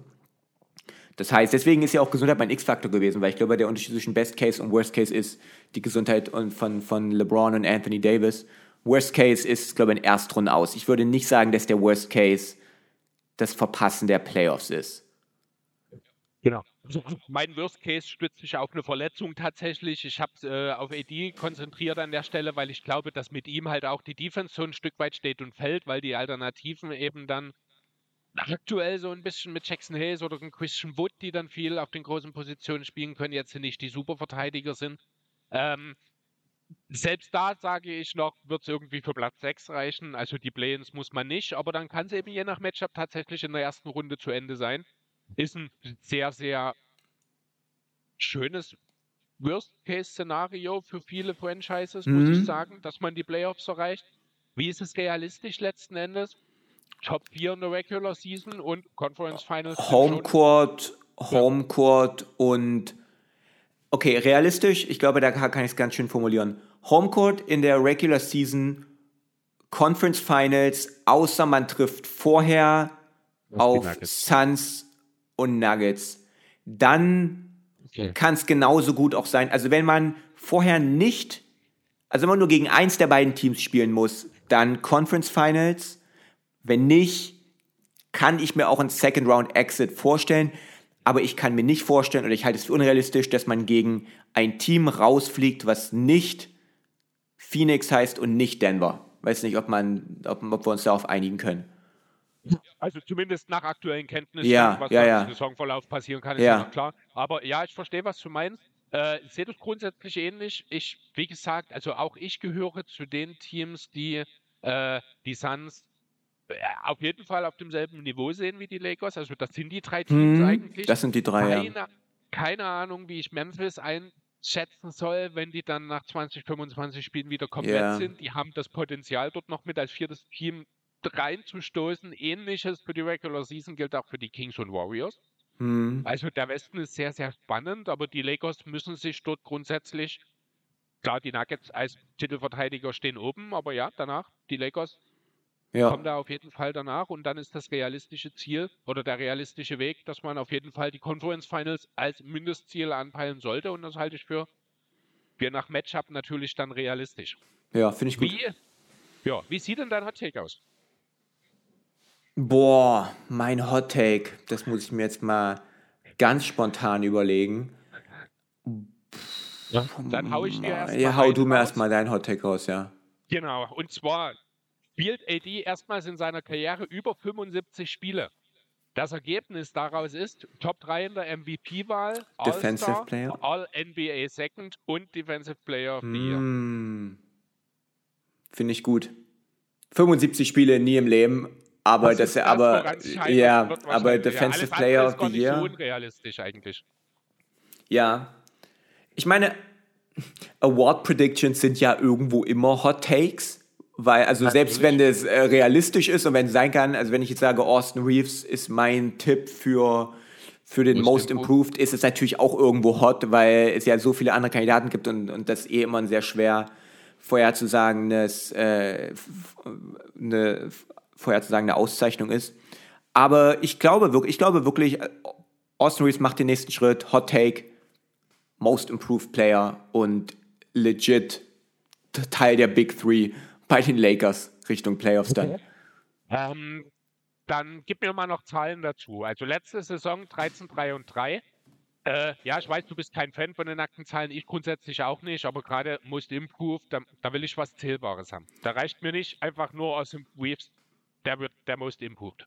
Das heißt, deswegen ist ja auch Gesundheit mein X-Faktor gewesen, weil ich glaube, der Unterschied zwischen Best Case und Worst Case ist die Gesundheit und von, von LeBron und Anthony Davis. Worst Case ist, glaube ich, ein Erstrunde aus. Ich würde nicht sagen, dass der Worst Case das Verpassen der Playoffs ist. Genau. Mein Worst Case stützt sich auf eine Verletzung tatsächlich. Ich habe äh, auf AD konzentriert an der Stelle, weil ich glaube, dass mit ihm halt auch die Defense so ein Stück weit steht und fällt, weil die Alternativen eben dann aktuell so ein bisschen mit Jackson Hayes oder Christian Wood, die dann viel auf den großen Positionen spielen können, jetzt nicht die Superverteidiger sind. Ähm, selbst da sage ich noch, wird es irgendwie für Platz 6 reichen. Also die Play-ins muss man nicht, aber dann kann es eben je nach Matchup tatsächlich in der ersten Runde zu Ende sein. Ist ein sehr, sehr schönes Worst-Case-Szenario für viele Franchises, muss Mhm. ich sagen, dass man die Playoffs erreicht. Wie ist es realistisch letzten Endes? Top 4 in der Regular Season und Conference Finals. Homecourt, Homecourt und okay, realistisch, ich glaube, da kann ich es ganz schön formulieren. Homecourt in der Regular Season, Conference Finals, außer man trifft vorher auf Nuggets. Suns und Nuggets. Dann Okay. kann es genauso gut auch sein. Also wenn man vorher nicht also wenn man nur gegen eins der beiden Teams spielen muss, dann Conference Finals. Wenn nicht, kann ich mir auch einen Second Round Exit vorstellen. Aber ich kann mir nicht vorstellen, oder ich halte es für unrealistisch, dass man gegen ein Team rausfliegt, was nicht Phoenix heißt und nicht Denver. Weiß nicht, ob, man, ob, ob wir uns darauf einigen können. Also zumindest nach aktuellen Kenntnissen, Ja, was ja, im ja. Saisonverlauf passieren kann, ist Ja. klar. Aber ja, ich verstehe, was du meinst. Äh, ich sehe das grundsätzlich ähnlich. Ich, wie gesagt, also auch ich gehöre zu den Teams, die äh, die Suns auf jeden Fall auf demselben Niveau sehen wie die Lakers. Also das sind die drei Teams Hm, eigentlich. das sind die drei, ja. keine, keine Ahnung, wie ich Memphis einschätzen soll, wenn die dann nach 20, 25 Spielen wieder komplett Ja. sind. Die haben das Potenzial dort noch mit als viertes Team reinzustoßen. Ähnliches für die Regular Season gilt auch für die Kings und Warriors. Hm. Also der Westen ist sehr, sehr spannend, aber die Lakers müssen sich dort grundsätzlich, klar, die Nuggets als Titelverteidiger stehen oben, aber ja, danach, die Lakers Ja. kommen da auf jeden Fall danach und dann ist das realistische Ziel oder der realistische Weg, dass man auf jeden Fall die Conference Finals als Mindestziel anpeilen sollte und das halte ich für, für nach Matchup natürlich dann realistisch. ja, finde ich gut. Wie, ja, wie sieht denn dein Hot Take aus? Boah, mein Hot Take, das muss ich mir jetzt mal ganz spontan überlegen. Dann hau ich dir erstmal. Ja, hau du mir erstmal dein Hot Take raus, ja. Genau, und zwar spielt AD erstmals in seiner Karriere über 75 Spiele. Das Ergebnis daraus ist Top 3 in der MVP-Wahl, Defensive Player. All-NBA Second und Defensive Player of the Year. Mm. Finde ich gut. 75 Spiele nie im Leben, aber Das das, ist das, aber scheitert, ja, aber. Defensive alles Player of the Year. so unrealistisch eigentlich. Ja. Ich meine, Award Predictions sind ja irgendwo immer Hot Takes, weil, also selbst wenn das äh, realistisch ist und wenn es sein kann, also wenn ich jetzt sage, Austin Reeves ist mein Tipp für, für den Most Improved. Ist es natürlich auch irgendwo hot, weil es ja so viele andere Kandidaten gibt und, und das eh immer sehr schwer vorherzusagendes, äh, eine vorherzusagende Auszeichnung ist. Aber ich glaube wirklich, ich glaube wirklich, äh, Austin Reeves macht den nächsten Schritt, Hot Take, Most Improved Player und legit Teil der Big Three bei den Lakers Richtung Playoffs dann. Ähm, dann gib mir mal noch Zahlen dazu. Also letzte Saison 13, 3 und 3. Äh, ja, ich weiß, du bist kein Fan von den nackten Zahlen, ich grundsätzlich auch nicht, aber gerade Most Improved, da, da will ich was Zählbares haben. Da reicht mir nicht einfach nur aus dem Reeves, der wird der Most Improved.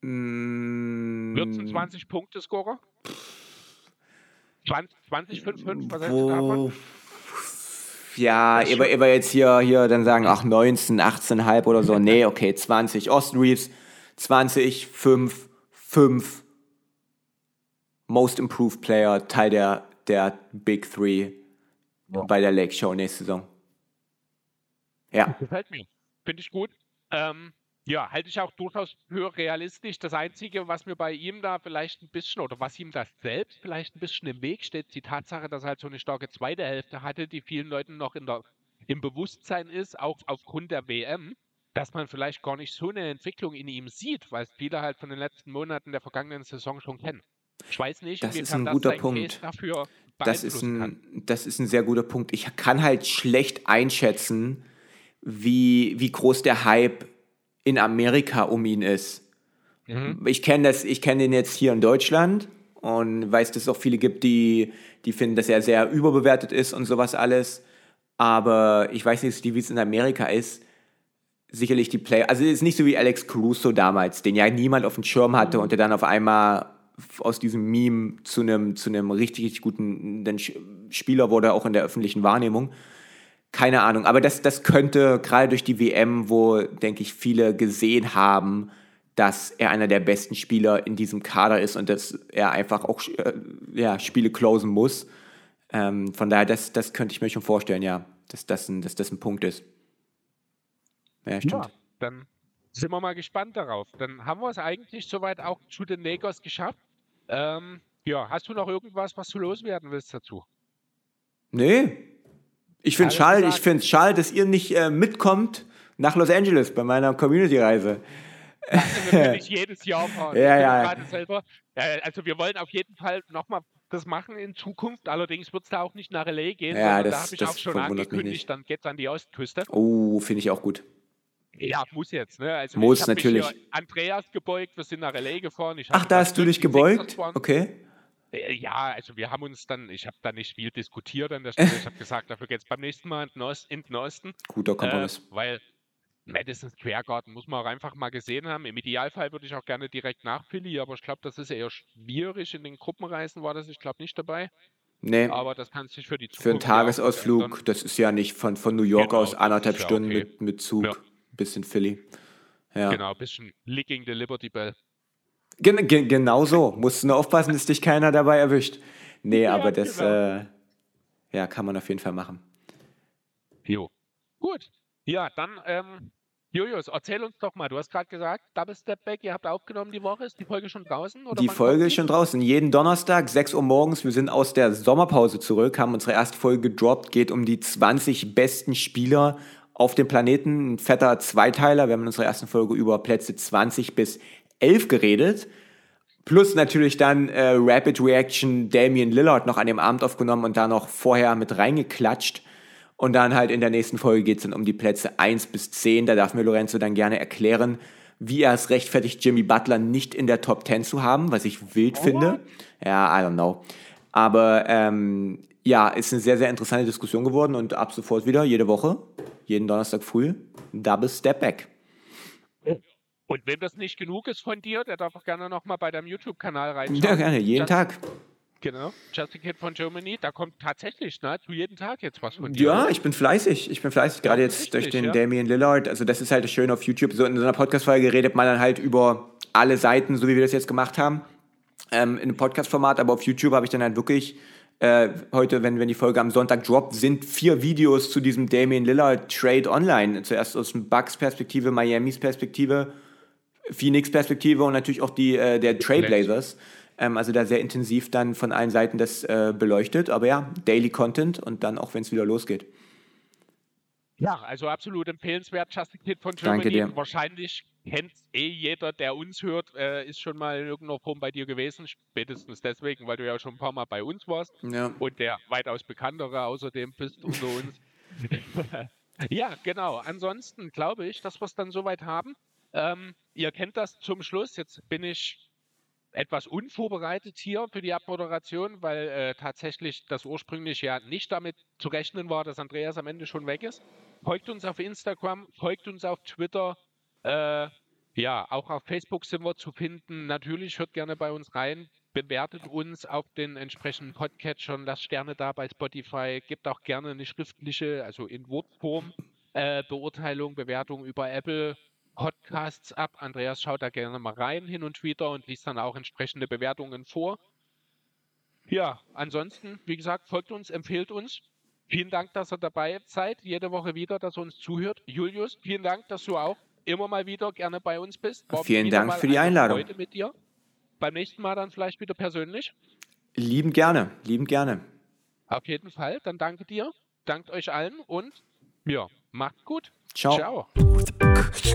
Mm, Wird es ein 20-Punkte-Scorer? 20, 20, 5, 5, was hältst du davon? Ja, aber, aber jetzt hier, hier dann sagen, ach 19, 18,5 oder so. Nee, okay, 20. Austin Reeves, 20, 5, 5. Most Improved Player, Teil der, der Big Three bei der Lake Show nächste Saison. Ja. Gefällt mir. Finde ich gut. Ähm, ja, halte ich auch durchaus für realistisch. Das Einzige, was mir bei ihm da vielleicht ein bisschen, oder was ihm das selbst vielleicht ein bisschen im Weg steht, ist die Tatsache, dass er halt so eine starke zweite Hälfte hatte, die vielen Leuten noch in der, im Bewusstsein ist, auch aufgrund der WM, dass man vielleicht gar nicht so eine Entwicklung in ihm sieht, weil es viele halt von den letzten Monaten der vergangenen Saison schon kennen. Ich weiß nicht, Das ist ein guter sein Punkt. Das ist, beeinflussen kann. ein, das ist ein sehr guter Punkt. Ich kann halt schlecht einschätzen, wie, wie groß der Hype in Amerika um ihn ist. Mhm. Ich kenne das, ich kenne den jetzt hier in Deutschland und weiß, dass es auch viele gibt, die, die finden, dass er sehr überbewertet ist und sowas alles. Aber ich weiß nicht, wie es in Amerika ist. Sicherlich die Player, also es ist nicht so wie Alex Caruso damals, den ja niemand auf dem Schirm hatte und der dann auf einmal aus diesem Meme zu einem zu einem richtig, richtig guten Spieler wurde, auch in der öffentlichen Wahrnehmung. Keine Ahnung, aber das, das könnte gerade durch die WM, wo, denke ich, viele gesehen haben, dass er einer der besten Spieler in diesem Kader ist und dass er einfach auch äh, ja, Spiele closen muss. Ähm, von daher, das, das könnte ich mir schon vorstellen, ja, dass das ein, dass das ein Punkt ist. Ja, stimmt. Ja, dann sind wir mal gespannt darauf. Dann haben wir es eigentlich soweit auch zu den Lakers geschafft. Ähm, ja, hast du noch irgendwas, was du loswerden willst dazu? Nee. Ich finde Alles schade, ich finde schade, dass ihr nicht äh, mitkommt nach Los Angeles bei meiner Community-Reise. Das wir wirklich jedes Jahr fahren. Ja, ja. Selber, äh, also wir wollen auf jeden Fall nochmal das machen in Zukunft. Allerdings wird es da auch nicht nach LA gehen, Ja, sondern da das- habe ich das auch schon angekündigt, nicht. dann geht's an die Ostküste. Oh, finde ich auch gut. Ja, muss jetzt, ne? Also Muss, natürlich. Andreas gebeugt, wir sind nach LA gefahren. Ach, da hast du dich gebeugt? Okay. Äh, Ja, also wir haben uns dann, ich habe da nicht viel diskutiert an der Stelle. Ich habe gesagt, dafür geht's beim nächsten Mal in den Osten. Guter Äh, Kompromiss. weil Madison Square Garden muss man auch einfach mal gesehen haben. Im Idealfall würde ich auch gerne direkt nach Philly, aber ich glaube, das ist eher schwierig. In den Gruppenreisen war das, ich glaube, nicht dabei. nee, Aber das kann sich für die Zukunft für einen. Tagesausflug, das ist ja nicht von, von New York Genau, aus anderthalb ist ja Stunden okay. mit, mit Zug Ja. bis in Philly. Ja. Genau, ein bisschen licking the Liberty Bell. Gen gen genau so. Musst du nur aufpassen, dass dich keiner dabei erwischt. Nee, Ja, aber das genau. äh, ja, kann man auf jeden Fall machen. Jo. Gut. Ja, dann, ähm, Julius, erzähl uns doch mal. Du hast gerade gesagt, Double Step Back, ihr habt aufgenommen die Woche. Ist die Folge schon draußen? Oder Die Folge ist schon draußen. Jeden Donnerstag, 6 Uhr morgens. Wir sind aus der Sommerpause zurück, haben unsere erste Folge gedroppt. Geht um die 20 besten Spieler auf dem Planeten. Ein fetter Zweiteiler. Wir haben in unserer ersten Folge über Plätze 20 bis 11 geredet. Plus natürlich dann äh, Rapid Reaction Damian Lillard noch an dem Abend aufgenommen und da noch vorher mit reingeklatscht. Und dann halt in der nächsten Folge geht es dann um die Plätze 1 bis 10. Da darf mir Lorenzo dann gerne erklären, wie er es rechtfertigt, Jimmy Butler nicht in der Top 10 zu haben, was ich wild finde. Ja, I don't know. Aber ähm, ja, ist eine sehr, sehr interessante Diskussion geworden und ab sofort wieder jede Woche, jeden Donnerstag früh, Double Step Back. Und wem das nicht genug ist von dir, der darf auch gerne nochmal bei deinem YouTube-Kanal reinschauen. Ja, gerne, jeden Just- Tag. Genau. Just a Kid von Germany. Da kommt tatsächlich nahezu jeden Tag jetzt was von dir. Ja, ich bin fleißig. Ich bin fleißig, gerade jetzt durch offensichtlich, den ja. Damian Lillard. Also das ist halt das Schöne auf YouTube. So in so einer Podcast-Folge redet man dann halt über alle Seiten, so wie wir das jetzt gemacht haben, ähm, in einem Podcast-Format. Aber auf YouTube habe ich dann halt wirklich äh, heute, wenn, wenn die Folge am Sonntag droppt, sind vier Videos zu diesem Damian Lillard Trade online. Zuerst aus dem Bucks-Perspektive, Miamis Perspektive, Phoenix-Perspektive und natürlich auch die äh, der Trailblazers. Ähm, also da sehr intensiv dann von allen Seiten das äh, beleuchtet. Aber ja, Daily Content und dann auch, wenn es wieder losgeht. Ja, also absolut empfehlenswert. Just a Kid von Germany. Danke dir. Wahrscheinlich kennt eh jeder, der uns hört, äh, ist schon mal in irgendeiner Form bei dir gewesen. Spätestens deswegen, weil du ja schon ein paar Mal bei uns warst. Ja. Und der weitaus bekanntere außerdem bist unter uns. ja, genau. Ansonsten glaube ich, dass wir es dann soweit haben. Ähm, ihr kennt das zum Schluss. Jetzt bin ich etwas unvorbereitet hier für die Abmoderation, weil äh, tatsächlich das ursprünglich ja nicht damit zu rechnen war, dass Andreas am Ende schon weg ist. Folgt uns auf Instagram, folgt uns auf Twitter. Äh, ja, auch auf Facebook sind wir zu finden. Natürlich hört gerne bei uns rein. Bewertet uns auf den entsprechenden Podcatchern, lasst Sterne da bei Spotify, gebt auch gerne eine schriftliche, also in Wortform, äh, Beurteilung, Bewertung über Apple Podcasts ab. Andreas schaut da gerne mal rein hin und wieder und liest dann auch entsprechende Bewertungen vor. Ja, ansonsten, wie gesagt, folgt uns, empfehlt uns. Vielen Dank, dass ihr dabei seid, jede Woche wieder, dass ihr uns zuhört. Julius, vielen Dank, dass du auch immer mal wieder gerne bei uns bist. War Vielen Dank für die Einladung. Freude mit dir. Beim nächsten Mal dann vielleicht wieder persönlich. Liebend gerne, liebend gerne. Auf jeden Fall. Dann danke dir, dankt euch allen und ja, macht gut. Ciao. Ciao. Stop.